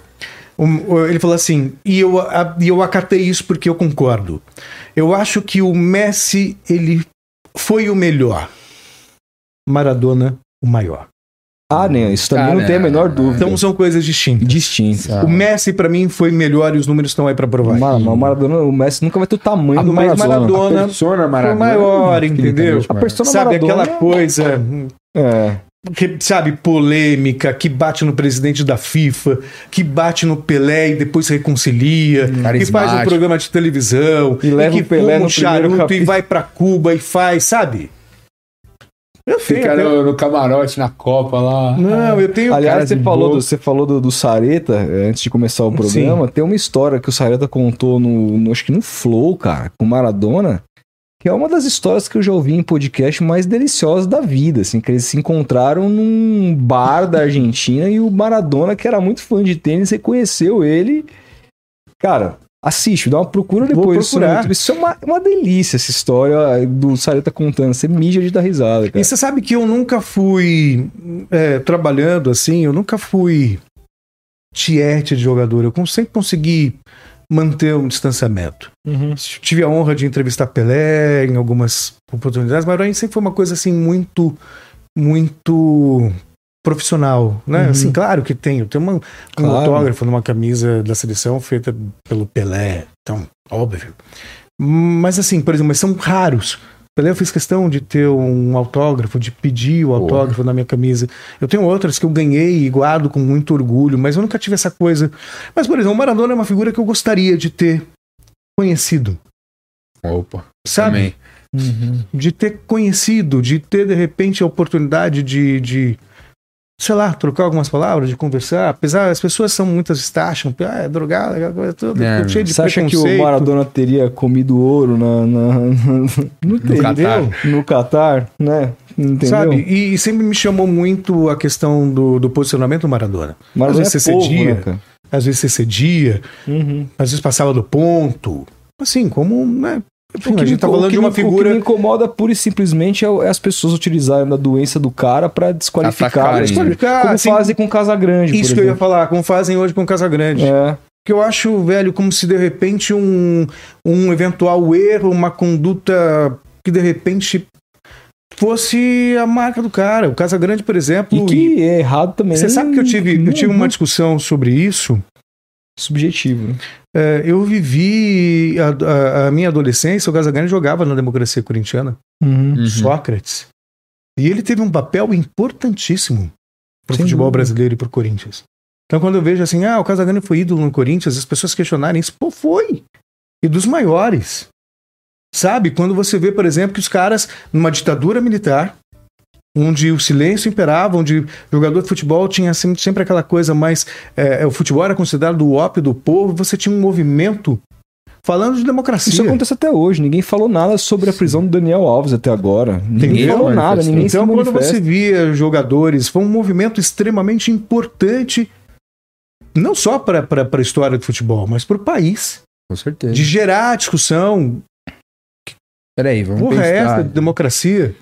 Um- ele falou assim, e eu, a- e eu acatei isso porque eu concordo. Eu acho que o Messi, ele foi o melhor. Maradona, o maior. Ah, né? Isso também Cara, não tem a menor dúvida. Então são coisas distintas. Distinto. Tá. O Messi, pra mim, foi melhor e os números estão aí pra provar. Mas o Maradona, o Messi nunca vai ter o tamanho Ah, do mas Maradona. Maradona- a persona foi Maradona. maior, entendeu? A persona Sabe Maradona- aquela coisa É. que, sabe, polêmica, que bate no presidente da FIFA, que bate no Pelé e depois se reconcilia, que faz um programa de televisão, E leva que o Pelé no um primeiro charuto e capítulo. vai pra Cuba e faz, sabe? Eu tenho Fica até- no, camarote, na Copa lá. Não, eu tenho Aliás, cara você de falou, do, você falou do, do Sareta, eh, antes de começar o programa, tem uma história que o Sareta contou no, no- acho que no Flow, cara, com Maradona, que é uma das histórias que eu já ouvi em podcast mais deliciosas da vida, assim, que eles se encontraram num bar da Argentina e o Maradona, que era muito fã de tênis, reconheceu ele. Cara, assiste, dá uma procura depois. Isso, procurar. é isso é uma, uma delícia, essa história do Sareta contando. Você mija de dar risada, cara. E você sabe que eu nunca fui é, trabalhando assim, eu nunca fui tiete de jogador. Eu sempre consegui manter um distanciamento. Uhum. Tive a honra de entrevistar Pelé em algumas oportunidades, mas aí sempre foi uma coisa assim muito, muito profissional, né? Uhum. Assim, claro que tem. Eu tenho uma, um Claro. autógrafo numa camisa da seleção feita pelo Pelé, então, óbvio. Mas assim, por exemplo, mas são raros. Pelé eu fiz questão de ter um autógrafo, de pedir o autógrafo na minha camisa. Eu tenho outras que eu ganhei e guardo com muito orgulho, mas eu nunca tive essa coisa. Mas, por exemplo, o Maradona é uma figura que eu gostaria de ter conhecido, Opa. sabe? Também. De ter conhecido, de ter, de repente, a oportunidade de, de, sei lá, trocar algumas palavras, de conversar. Apesar, as pessoas são muitas taxam, ah, é drogado, aquela coisa toda, É, cheio de Você acha que o Maradona teria comido ouro na, na- no, Catar. no Catar, né? Entendeu? Sabe? E, e sempre me chamou muito a questão do, do posicionamento do Maradona. Maradona às vezes é você povo, cedia. né? Às vezes você cedia, Uhum. às vezes passava do ponto. Assim, como, né? Enfim, O que a gente me- tá falando de uma me- O que figura. me incomoda pura e simplesmente é, é as pessoas utilizarem da doença do cara pra desqualificar. Atacarem, Desqualificar, né? Como Assim, fazem com Casa Grande, Isso por que eu ia falar, como fazem hoje com o Casagrande. É. Que eu acho, velho, como se de repente um, um eventual erro, uma conduta que de repente fosse a marca do cara. O Casagrande, por exemplo. E que é errado também. Você sabe que eu tive, eu tive uma Uhum. discussão sobre isso. Subjetivo. É, eu vivi a, a- a minha adolescência, o Casagrande jogava na democracia corintiana, Uhum. Sócrates. E ele teve um papel importantíssimo pro Sem futebol dúvida. brasileiro e pro Corinthians. Então, quando eu vejo assim, ah, o Casagrande foi ídolo no Corinthians, as pessoas questionarem isso, pô, foi. E dos maiores. Sabe? Quando você vê, por exemplo, que os caras, numa ditadura militar, onde o silêncio imperava, onde o jogador de futebol tinha sempre, aquela coisa mais. é, o futebol era considerado o ópio do povo, você tinha um movimento falando de democracia. Isso acontece até hoje. Ninguém falou nada sobre a prisão do Daniel Alves até agora. Ninguém Ninguém falou nada. Ninguém Então, se quando manifesta. você via jogadores, foi um movimento extremamente importante, não só para a história do futebol, mas para o país, Com certeza. de gerar discussão. Peraí, vamos Porra, é pensar. essa de democracia?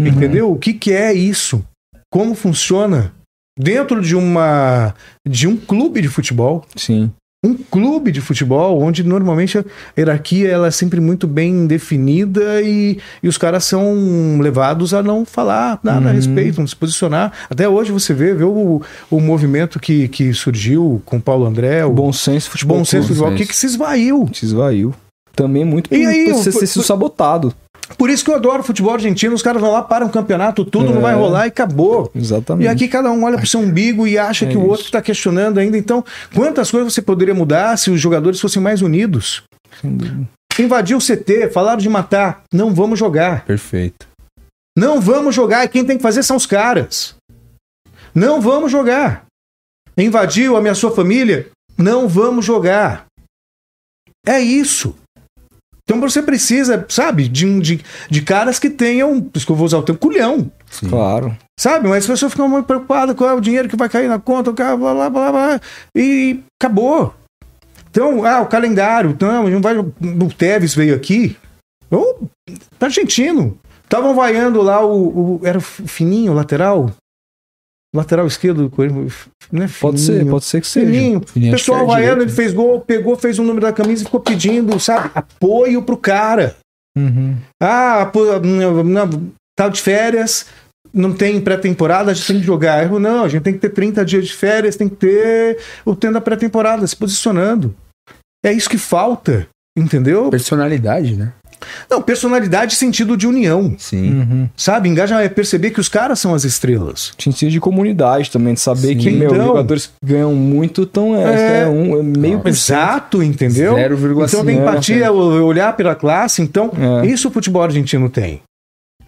Uhum. Entendeu? O que, que é isso? Como funciona? Dentro de uma de um clube de futebol, Sim. um clube de futebol onde normalmente a hierarquia ela é sempre muito bem definida e, e os caras são levados a não falar nada a Uhum. respeito, não se posicionar. Até hoje você vê, vê o, o movimento que, que surgiu com o Paulo André, o O bom senso futebol. bom senso futebol, senso. que, que se esvaiu. Se esvaiu. Também muito por, E aí, por ser, ter sido sabotado. Por isso que eu adoro futebol argentino, os caras vão lá, param o campeonato, tudo não É. vai rolar e acabou. Exatamente. E aqui cada um olha pro seu umbigo e acha É que o outro está questionando ainda. Então, quantas coisas você poderia mudar se os jogadores fossem mais unidos? Invadiu o CT, falaram de matar. Não vamos jogar. Perfeito. Não vamos jogar. E quem tem que fazer são os caras. Não vamos jogar. Invadiu, ameaçou a família? Não vamos jogar. É isso. Então você precisa, sabe, de, um- de, de caras que tenham, por isso que eu vou usar o termo, culhão. Sim. Claro. Sabe? Mas as pessoas ficam muito preocupadas com ah, o dinheiro que vai cair na conta, o cara, blá, blá, blá, blá, e acabou. Então, ah, o calendário, não, não vai, o Tevez veio aqui, ou tá argentino. Estavam vaiando lá o, o- Era o Fininho, o lateral? Lateral esquerdo do Corinthians. Não é Pode ser, pode ser que seja. Fininho. Fininho, O pessoal vaiando, direito, ele fez gol, pegou, fez o número da camisa e ficou pedindo, sabe, apoio pro cara. Uhum. Ah, tá de férias, não tem pré-temporada, a gente tem que jogar. Eu, não, a gente tem que ter 30 dias de férias, tem que ter o tempo da pré-temporada, se posicionando. É isso que falta, entendeu? Personalidade, né? Não, personalidade sentido de união, Sim. Uhum. sabe? Engajar é perceber que os caras são as estrelas. Sentido de comunidade também, de saber Sim. que, meu, Então- jogadores que ganham muito estão é, É. é um, é meio cento. Exato, entendeu? 0,5, Então tem né, empatia, olhar pela classe, então É. isso o futebol argentino tem.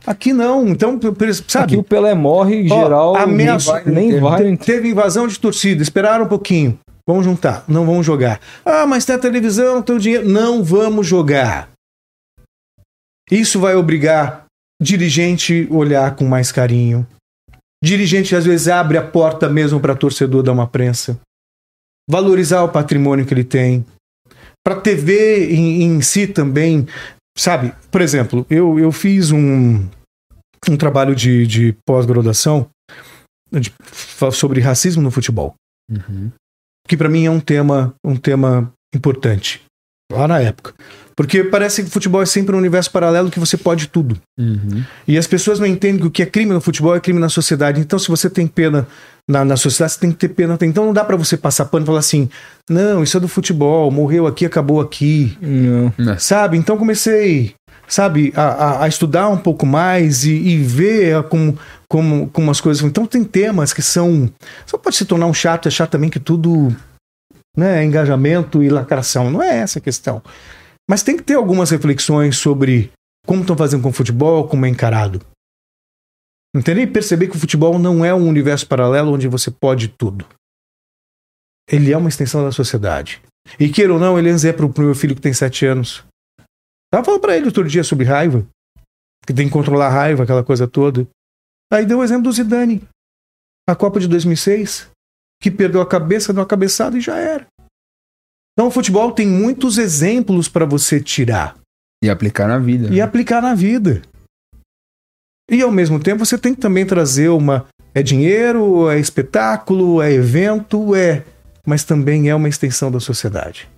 Aqui não, então, sabe? Aqui o Pelé morre, em geral, ameaça- nem nem vai. Te- Teve invasão de torcida, esperaram um pouquinho. Vamos juntar, não vamos jogar. Ah, mas tem a televisão, tem o dinheiro. Não vamos jogar. Isso vai obrigar dirigente a olhar com mais carinho. Dirigente às vezes abre a porta mesmo para torcedor dar uma prensa. Valorizar o patrimônio que ele tem. Para TV em, em si também, sabe? Por exemplo, eu, eu fiz um, um trabalho de, de pós-graduação sobre racismo no futebol, Uhum. que para mim é um tema, um tema importante lá na época, porque parece que o futebol é sempre um universo paralelo que você pode tudo. Uhum. E as pessoas não entendem que o que é crime no futebol é crime na sociedade. Então, se você tem pena na, na sociedade, você tem que ter pena. Então, não dá pra você passar pano e falar assim: não, isso é do futebol, morreu aqui, acabou aqui. Não. Sabe? Então, comecei, sabe, a, a- a estudar um pouco mais e, e ver como, como, como as coisas. Então, tem temas que são. Só pode se tornar um chato, achar também que tudo né, é engajamento e lacração. Não é essa a questão. Mas tem que ter algumas reflexões sobre como estão fazendo com o futebol, como é encarado. Entender e perceber que o futebol não é um universo paralelo onde você pode tudo. Ele é uma extensão da sociedade. E queira ou não, ele é exemplo pro meu filho que tem sete anos. Tava falando pra ele outro dia sobre raiva. Que tem que controlar a raiva, aquela coisa toda. Aí deu o exemplo do Zidane. A Copa de 2006. Que perdeu a cabeça, deu uma cabeçada e já era. Então o futebol tem muitos exemplos para você tirar E aplicar na vida. e aplicar na vida. E ao mesmo tempo você tem que também trazer uma. É dinheiro, é espetáculo, é evento, é. Mas também é uma extensão da sociedade.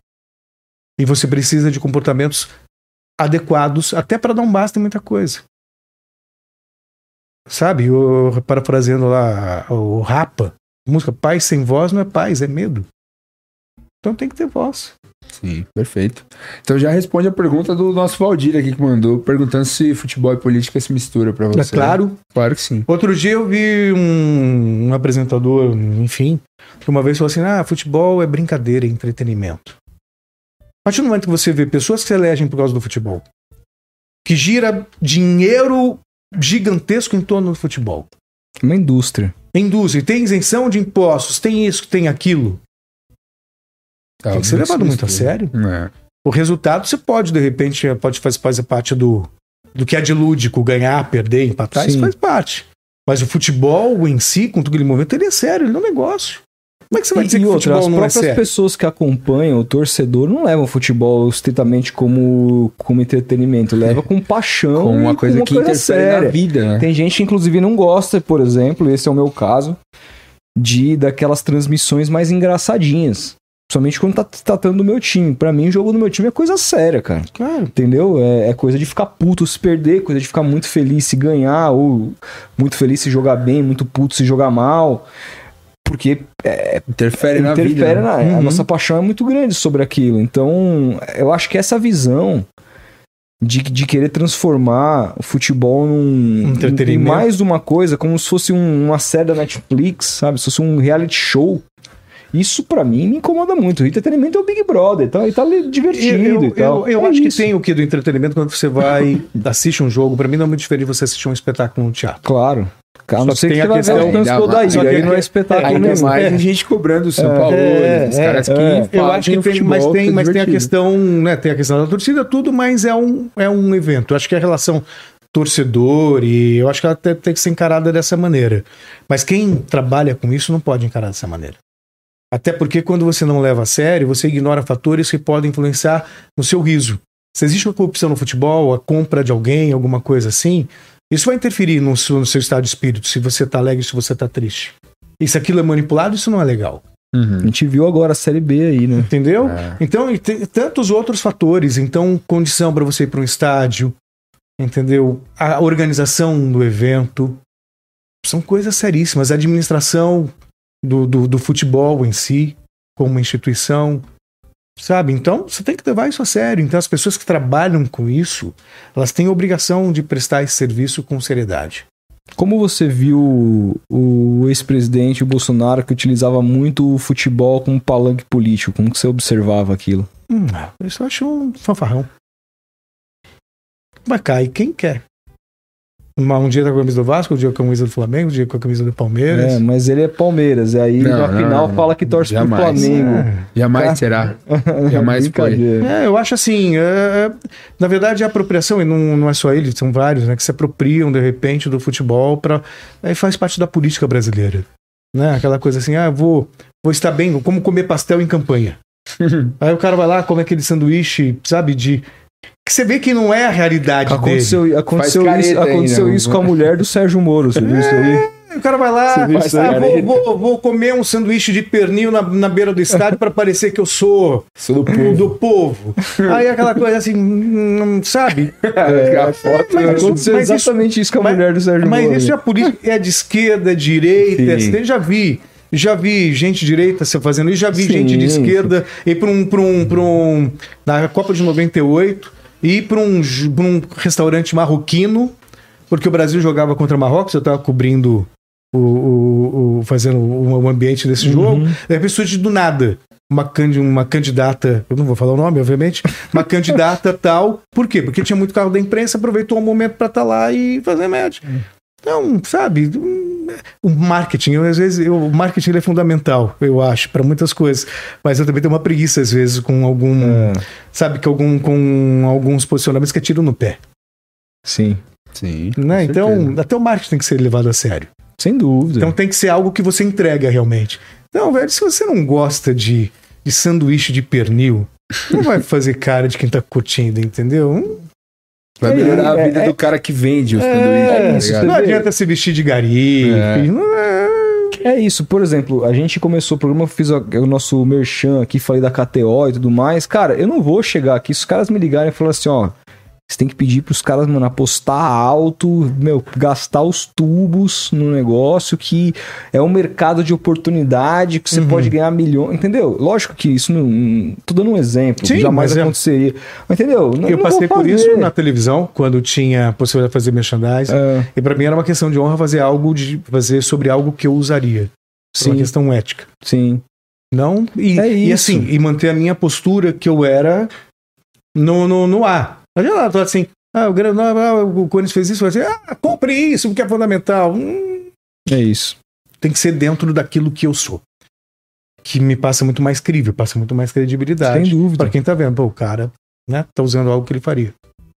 E você precisa de comportamentos adequados, até para dar um basta em muita coisa. Sabe, eu, parafraseando lá o Rapa, música Paz sem voz não é paz, é medo. Então tem que ter voz. Sim, perfeito. Então já responde a pergunta do nosso Valdir aqui que mandou, perguntando se futebol e política se mistura pra É você. claro, Claro que sim. Outro dia eu vi um, um apresentador, enfim, que uma vez falou assim: ah, futebol é brincadeira, é entretenimento. A partir do momento que você vê pessoas que se elegem por causa do futebol, que gira dinheiro gigantesco em torno do futebol, Uma indústria. indústria, tem isenção de impostos, tem isso, tem aquilo, Tem que ser levado muito a sério. É. O resultado você pode, de repente, pode fazer, fazer parte do, do que é de lúdico, ganhar, perder, empatar, isso Sim. faz parte. Mas o futebol em si, com todo aquele movimento, ele é sério, ele é um negócio. Como é que você vai dizer e que o outra, as futebol não é próprias sério? pessoas que acompanham o torcedor não levam o futebol estritamente como, como entretenimento, leva com paixão, Com uma coisa que interfere na vida, né? Tem gente que inclusive não gosta, por exemplo, esse é o meu caso, de daquelas transmissões mais engraçadinhas. Principalmente quando tá tratando do meu time. Pra mim, o jogo do meu time é coisa séria, cara. Claro. Entendeu? É, é coisa de ficar puto se perder, coisa de ficar muito feliz se ganhar, ou muito feliz se jogar bem, muito puto se jogar mal. Porque Interfere na vida. interfere né? na, a Uhum. nossa paixão é muito grande sobre aquilo. Então, eu acho que essa visão de, de querer transformar o futebol num Um entretenimento. em mais uma coisa, como se fosse um- uma série da Netflix, sabe? Se fosse um reality show. Isso pra mim me incomoda muito. O entretenimento é o Big Brother, tá? E tá divertido Eu, e eu, tal. eu É acho isso. que tem o que do entretenimento quando você vai, assiste um jogo. Pra mim não é muito diferente você assistir um espetáculo no teatro. Claro. A não Só que tem a vai questão- ver o que aí não é é- espetáculo Ainda nenhum. mais É. tem gente cobrando o São Paulo, é, os é, caras que é. Eu acho que tem, mas futebol tem, ser mas tem a questão, né? Tem a questão da torcida, tudo, mas é um, é um evento. Eu acho que a relação torcedor e eu acho que ela tem, tem que ser encarada dessa maneira. Mas quem trabalha com isso não pode encarar dessa maneira. Até porque quando você não leva a sério, você ignora fatores que podem influenciar no seu riso. Se existe uma corrupção no futebol, a compra de alguém, alguma coisa assim, isso vai interferir no seu, no seu estado de espírito, se você tá alegre, se você tá triste. E se aquilo é manipulado, isso não é legal. A Uhum. gente viu agora a Série B aí, né? Entendeu? É. Então, e tem tantos outros fatores. Então, condição para você ir para um estádio, entendeu? A organização do evento. São coisas seríssimas. A administração do, do, do futebol em si, como instituição. Sabe? Então, você tem que levar isso a sério. Então, as pessoas que trabalham com isso, elas têm a obrigação de prestar esse serviço com seriedade. Como você viu o ex-presidente Bolsonaro que utilizava muito o futebol como palanque político? Como que você observava aquilo? Hum, isso eu acho um fanfarrão. Mas cai quem quer. Uma- Um dia tá com a camisa do Vasco, um dia com a camisa do Flamengo, um dia com a camisa do Palmeiras. É, mas ele é Palmeiras, e aí Não, na não, final não. fala que torce pro Jamais. Flamengo. É. Jamais será. Jamais foi. É, eu acho assim, é, na verdade a apropriação, e não, não é só ele, são vários, né, que se apropriam de repente do futebol para aí faz parte da política brasileira, né? Aquela coisa assim, ah, vou, vou estar bem, como comer pastel em campanha. aí o cara vai lá, come aquele sanduíche, sabe, de que você vê que não é a realidade dele. Aconteceu, aconteceu, Faz isso, aconteceu isso né? com a mulher do Sérgio Moro, você viu isso aí? O cara vai lá, isso ah, aí? vou, vou- vou comer um sanduíche de pernil na, na beira do estádio para parecer que eu sou Sou do povo. do povo. Aí aquela coisa assim, hum, sabe? a foto. Mas- Aconteceu mas isso- exatamente isso, com a mas- mulher do Sérgio Mas Moro. isso é política, é de esquerda, direita, Sim. eu já vi. Já vi gente direita se fazendo isso, já vi Sim. gente de esquerda ir para um, pra um, pra um. Na Copa de 98, ir para um, pra um restaurante marroquino, porque o Brasil jogava contra Marrocos, eu estava cobrindo o, o- o- fazendo o, o ambiente desse Uhum. jogo. Aí a pessoa de do nada. Uma, uma candidata, eu não vou falar o nome, obviamente, uma candidata tal. Por quê? Porque tinha muito carro da imprensa, aproveitou o momento para estar lá e fazer média. Então, sabe, hum, o marketing, eu, às vezes, eu- o marketing ele é fundamental, eu acho, para muitas coisas. Mas eu também tenho uma preguiça, às vezes, com algum. É, Sabe, que algum, com alguns posicionamentos que é tiro no pé. sim, Sim. Né? Então, certeza. até o marketing tem que ser levado a sério. sem dúvida. Então tem que ser algo que você entrega realmente. Não, velho, se você não gosta de, de sanduíche de pernil, não vai fazer cara de quem tá curtindo, entendeu? Vai É, melhorar a é, vida é- do cara que vende os É, sanduíches, isso, tá não adianta se vestir de gari. É. isso, por exemplo, a gente começou o programa, eu fiz o, o nosso merchan aqui, falei da KTO e tudo mais. Cara, eu não vou chegar aqui, se os caras me ligarem e falarem assim, ó, você tem que pedir pros caras, mano, apostar alto, meu, gastar os tubos no negócio, que é um mercado de oportunidade, que você Uhum. pode ganhar milhões, entendeu? Lógico que isso não. Tô dando um exemplo, Sim, jamais aconteceria. Mas entendeu? Não- Eu não passei por isso na televisão, quando tinha a possibilidade de fazer merchandising. É, E pra mim era uma questão de honra fazer algo, de fazer sobre algo que eu usaria. Por uma sim, questão ética. sim. Não, e, É e assim, e manter a minha postura que eu era no, no, no ar. Não adianta lá, tô assim, ah, o, Gran- ah, o Corinthians fez isso, vai assim, ah, compre isso, porque é fundamental. Hum, É isso. tem que ser dentro daquilo que eu sou. Que me passa muito mais crível, passa muito mais credibilidade. Sem dúvida. Pra quem tá vendo, pô, o cara né, tá usando algo que ele faria.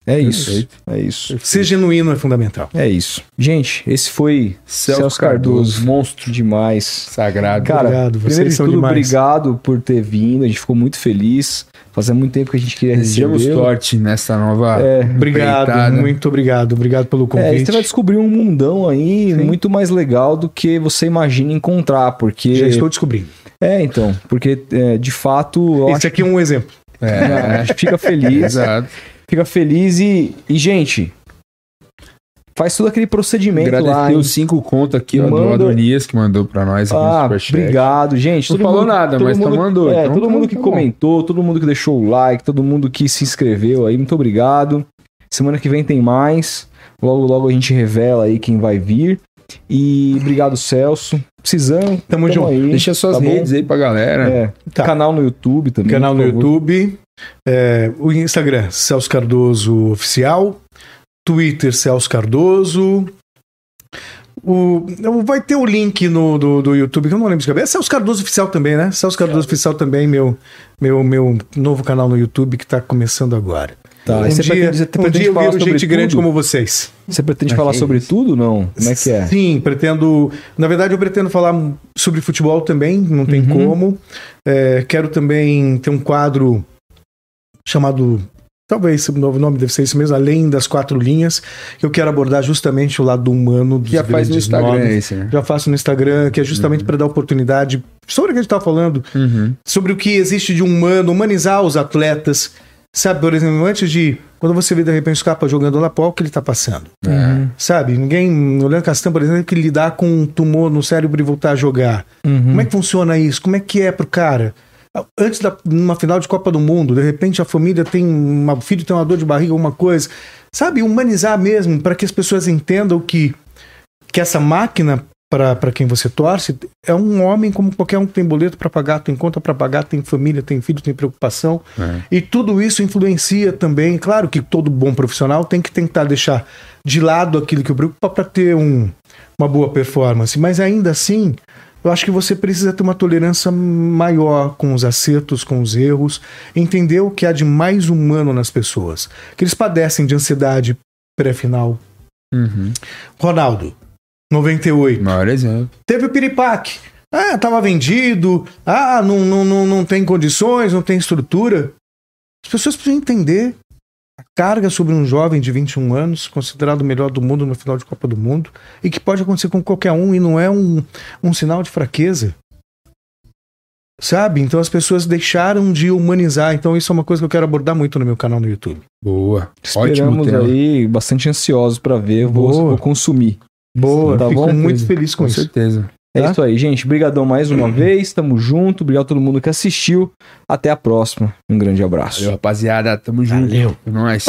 É isso. Perfeito. É isso. Ser genuíno é fundamental. É isso. Gente, esse foi Celso, Celso Cardoso, Cardoso, monstro demais. sagrado. Cara, Obrigado, vocês primeiro de são tudo, demais. obrigado por ter vindo. A gente ficou muito feliz. Fazia muito tempo que a gente queria Desejamos receber. sorte nessa nova. É, Obrigado, empreitada. muito obrigado. Obrigado pelo é, convite. você vai descobrir um mundão aí Sim. muito mais legal do que você imagina encontrar, porque Já estou descobrindo. é então, porque é, de fato Esse aqui é um exemplo. que a É, gente fica feliz, exato. fica feliz e, e gente faz todo aquele procedimento lá. Agradecer os cinco contos aqui, ó, do Manda- Adonias, que mandou pra nós aqui no Ah, obrigado, gente. Não Todo falou mundo- nada, mas mundo, então mandou, É, então todo tá- mundo que tá bom. comentou, todo mundo que deixou o like, todo mundo que se inscreveu aí, muito obrigado. Semana que vem tem mais. Logo, logo a gente revela aí quem vai vir. E obrigado, Celso. Precisando. Tamo junto. aí. Deixa suas tá bom? redes aí pra galera. É, Tá. Canal no YouTube também. Canal no. YouTube, é, o Instagram, Celso Cardoso Oficial, Twitter, Celso Cardoso. O, vai ter o link no, do, do YouTube, que eu não lembro de cabeça. É Celso Cardoso Oficial também, né? Celso Cardoso Oficial também, meu, meu, meu novo canal no YouTube que tá começando agora. Tá, um e você dia, pretende, você um pretende dia eu falar viro sobre gente grande tudo? como vocês. Você pretende falar que sobre isso. tudo não? Como é que é? Sim, pretendo. Na verdade, eu pretendo falar sobre futebol também, não tem Uhum. como. É, quero também ter um quadro chamado. Talvez o novo nome deve ser isso mesmo, além das quatro linhas, que eu quero abordar justamente o lado humano dos Já faz no Instagram nomes. esse, né? Já faço no Instagram, que é justamente para dar oportunidade sobre o que a gente estava falando, Uhum. sobre o que existe de humano, humanizar os atletas. Sabe, por exemplo, antes de. Quando você vê de repente o Scarpa jogando lá, qual que ele tá passando? É. Sabe? Ninguém. O Leandro Castan, por exemplo, que lidar com um tumor no cérebro e voltar a jogar. Uhum. Como é que funciona isso? Como é que é pro cara? Antes da numa final de Copa do Mundo, de repente a família tem uma o filho tem uma dor de barriga, alguma coisa. Sabe, humanizar mesmo para que as pessoas entendam que que essa máquina para quem você torce é um homem como qualquer um que tem boleto para pagar, tem conta para pagar, tem família, tem filho, tem preocupação. É. E tudo isso influencia também. Claro que todo bom profissional tem que tentar deixar de lado aquilo que o preocupa para ter um, uma boa performance, mas ainda assim. Eu acho que você precisa ter uma tolerância maior com os acertos, com os erros, entender o que há de mais humano nas pessoas. Que eles padecem de ansiedade pré-final. Uhum. Ronaldo, 98. Maior exemplo. Teve o piripaque. Ah, tava vendido. Ah, não, não, não, não tem condições, não tem estrutura. As pessoas precisam entender a carga sobre um jovem de 21 anos, considerado o melhor do mundo no final de Copa do Mundo, e que pode acontecer com qualquer um e não é um, um sinal de fraqueza. Sabe? Então as pessoas deixaram de humanizar. Então isso é uma coisa que eu quero abordar muito no meu canal no YouTube. Boa. Ótimo Esperamos tema. aí, bastante ansiosos pra ver, vou, Boa. vou consumir. Boa, Tá fico bom? muito feliz com, Com isso. certeza. É Tá? isso aí, gente. Obrigadão mais uma vez, tamo junto. Obrigado a todo mundo que assistiu. Até a próxima. Um grande abraço. Valeu, rapaziada. Tamo junto. Valeu. É nóis.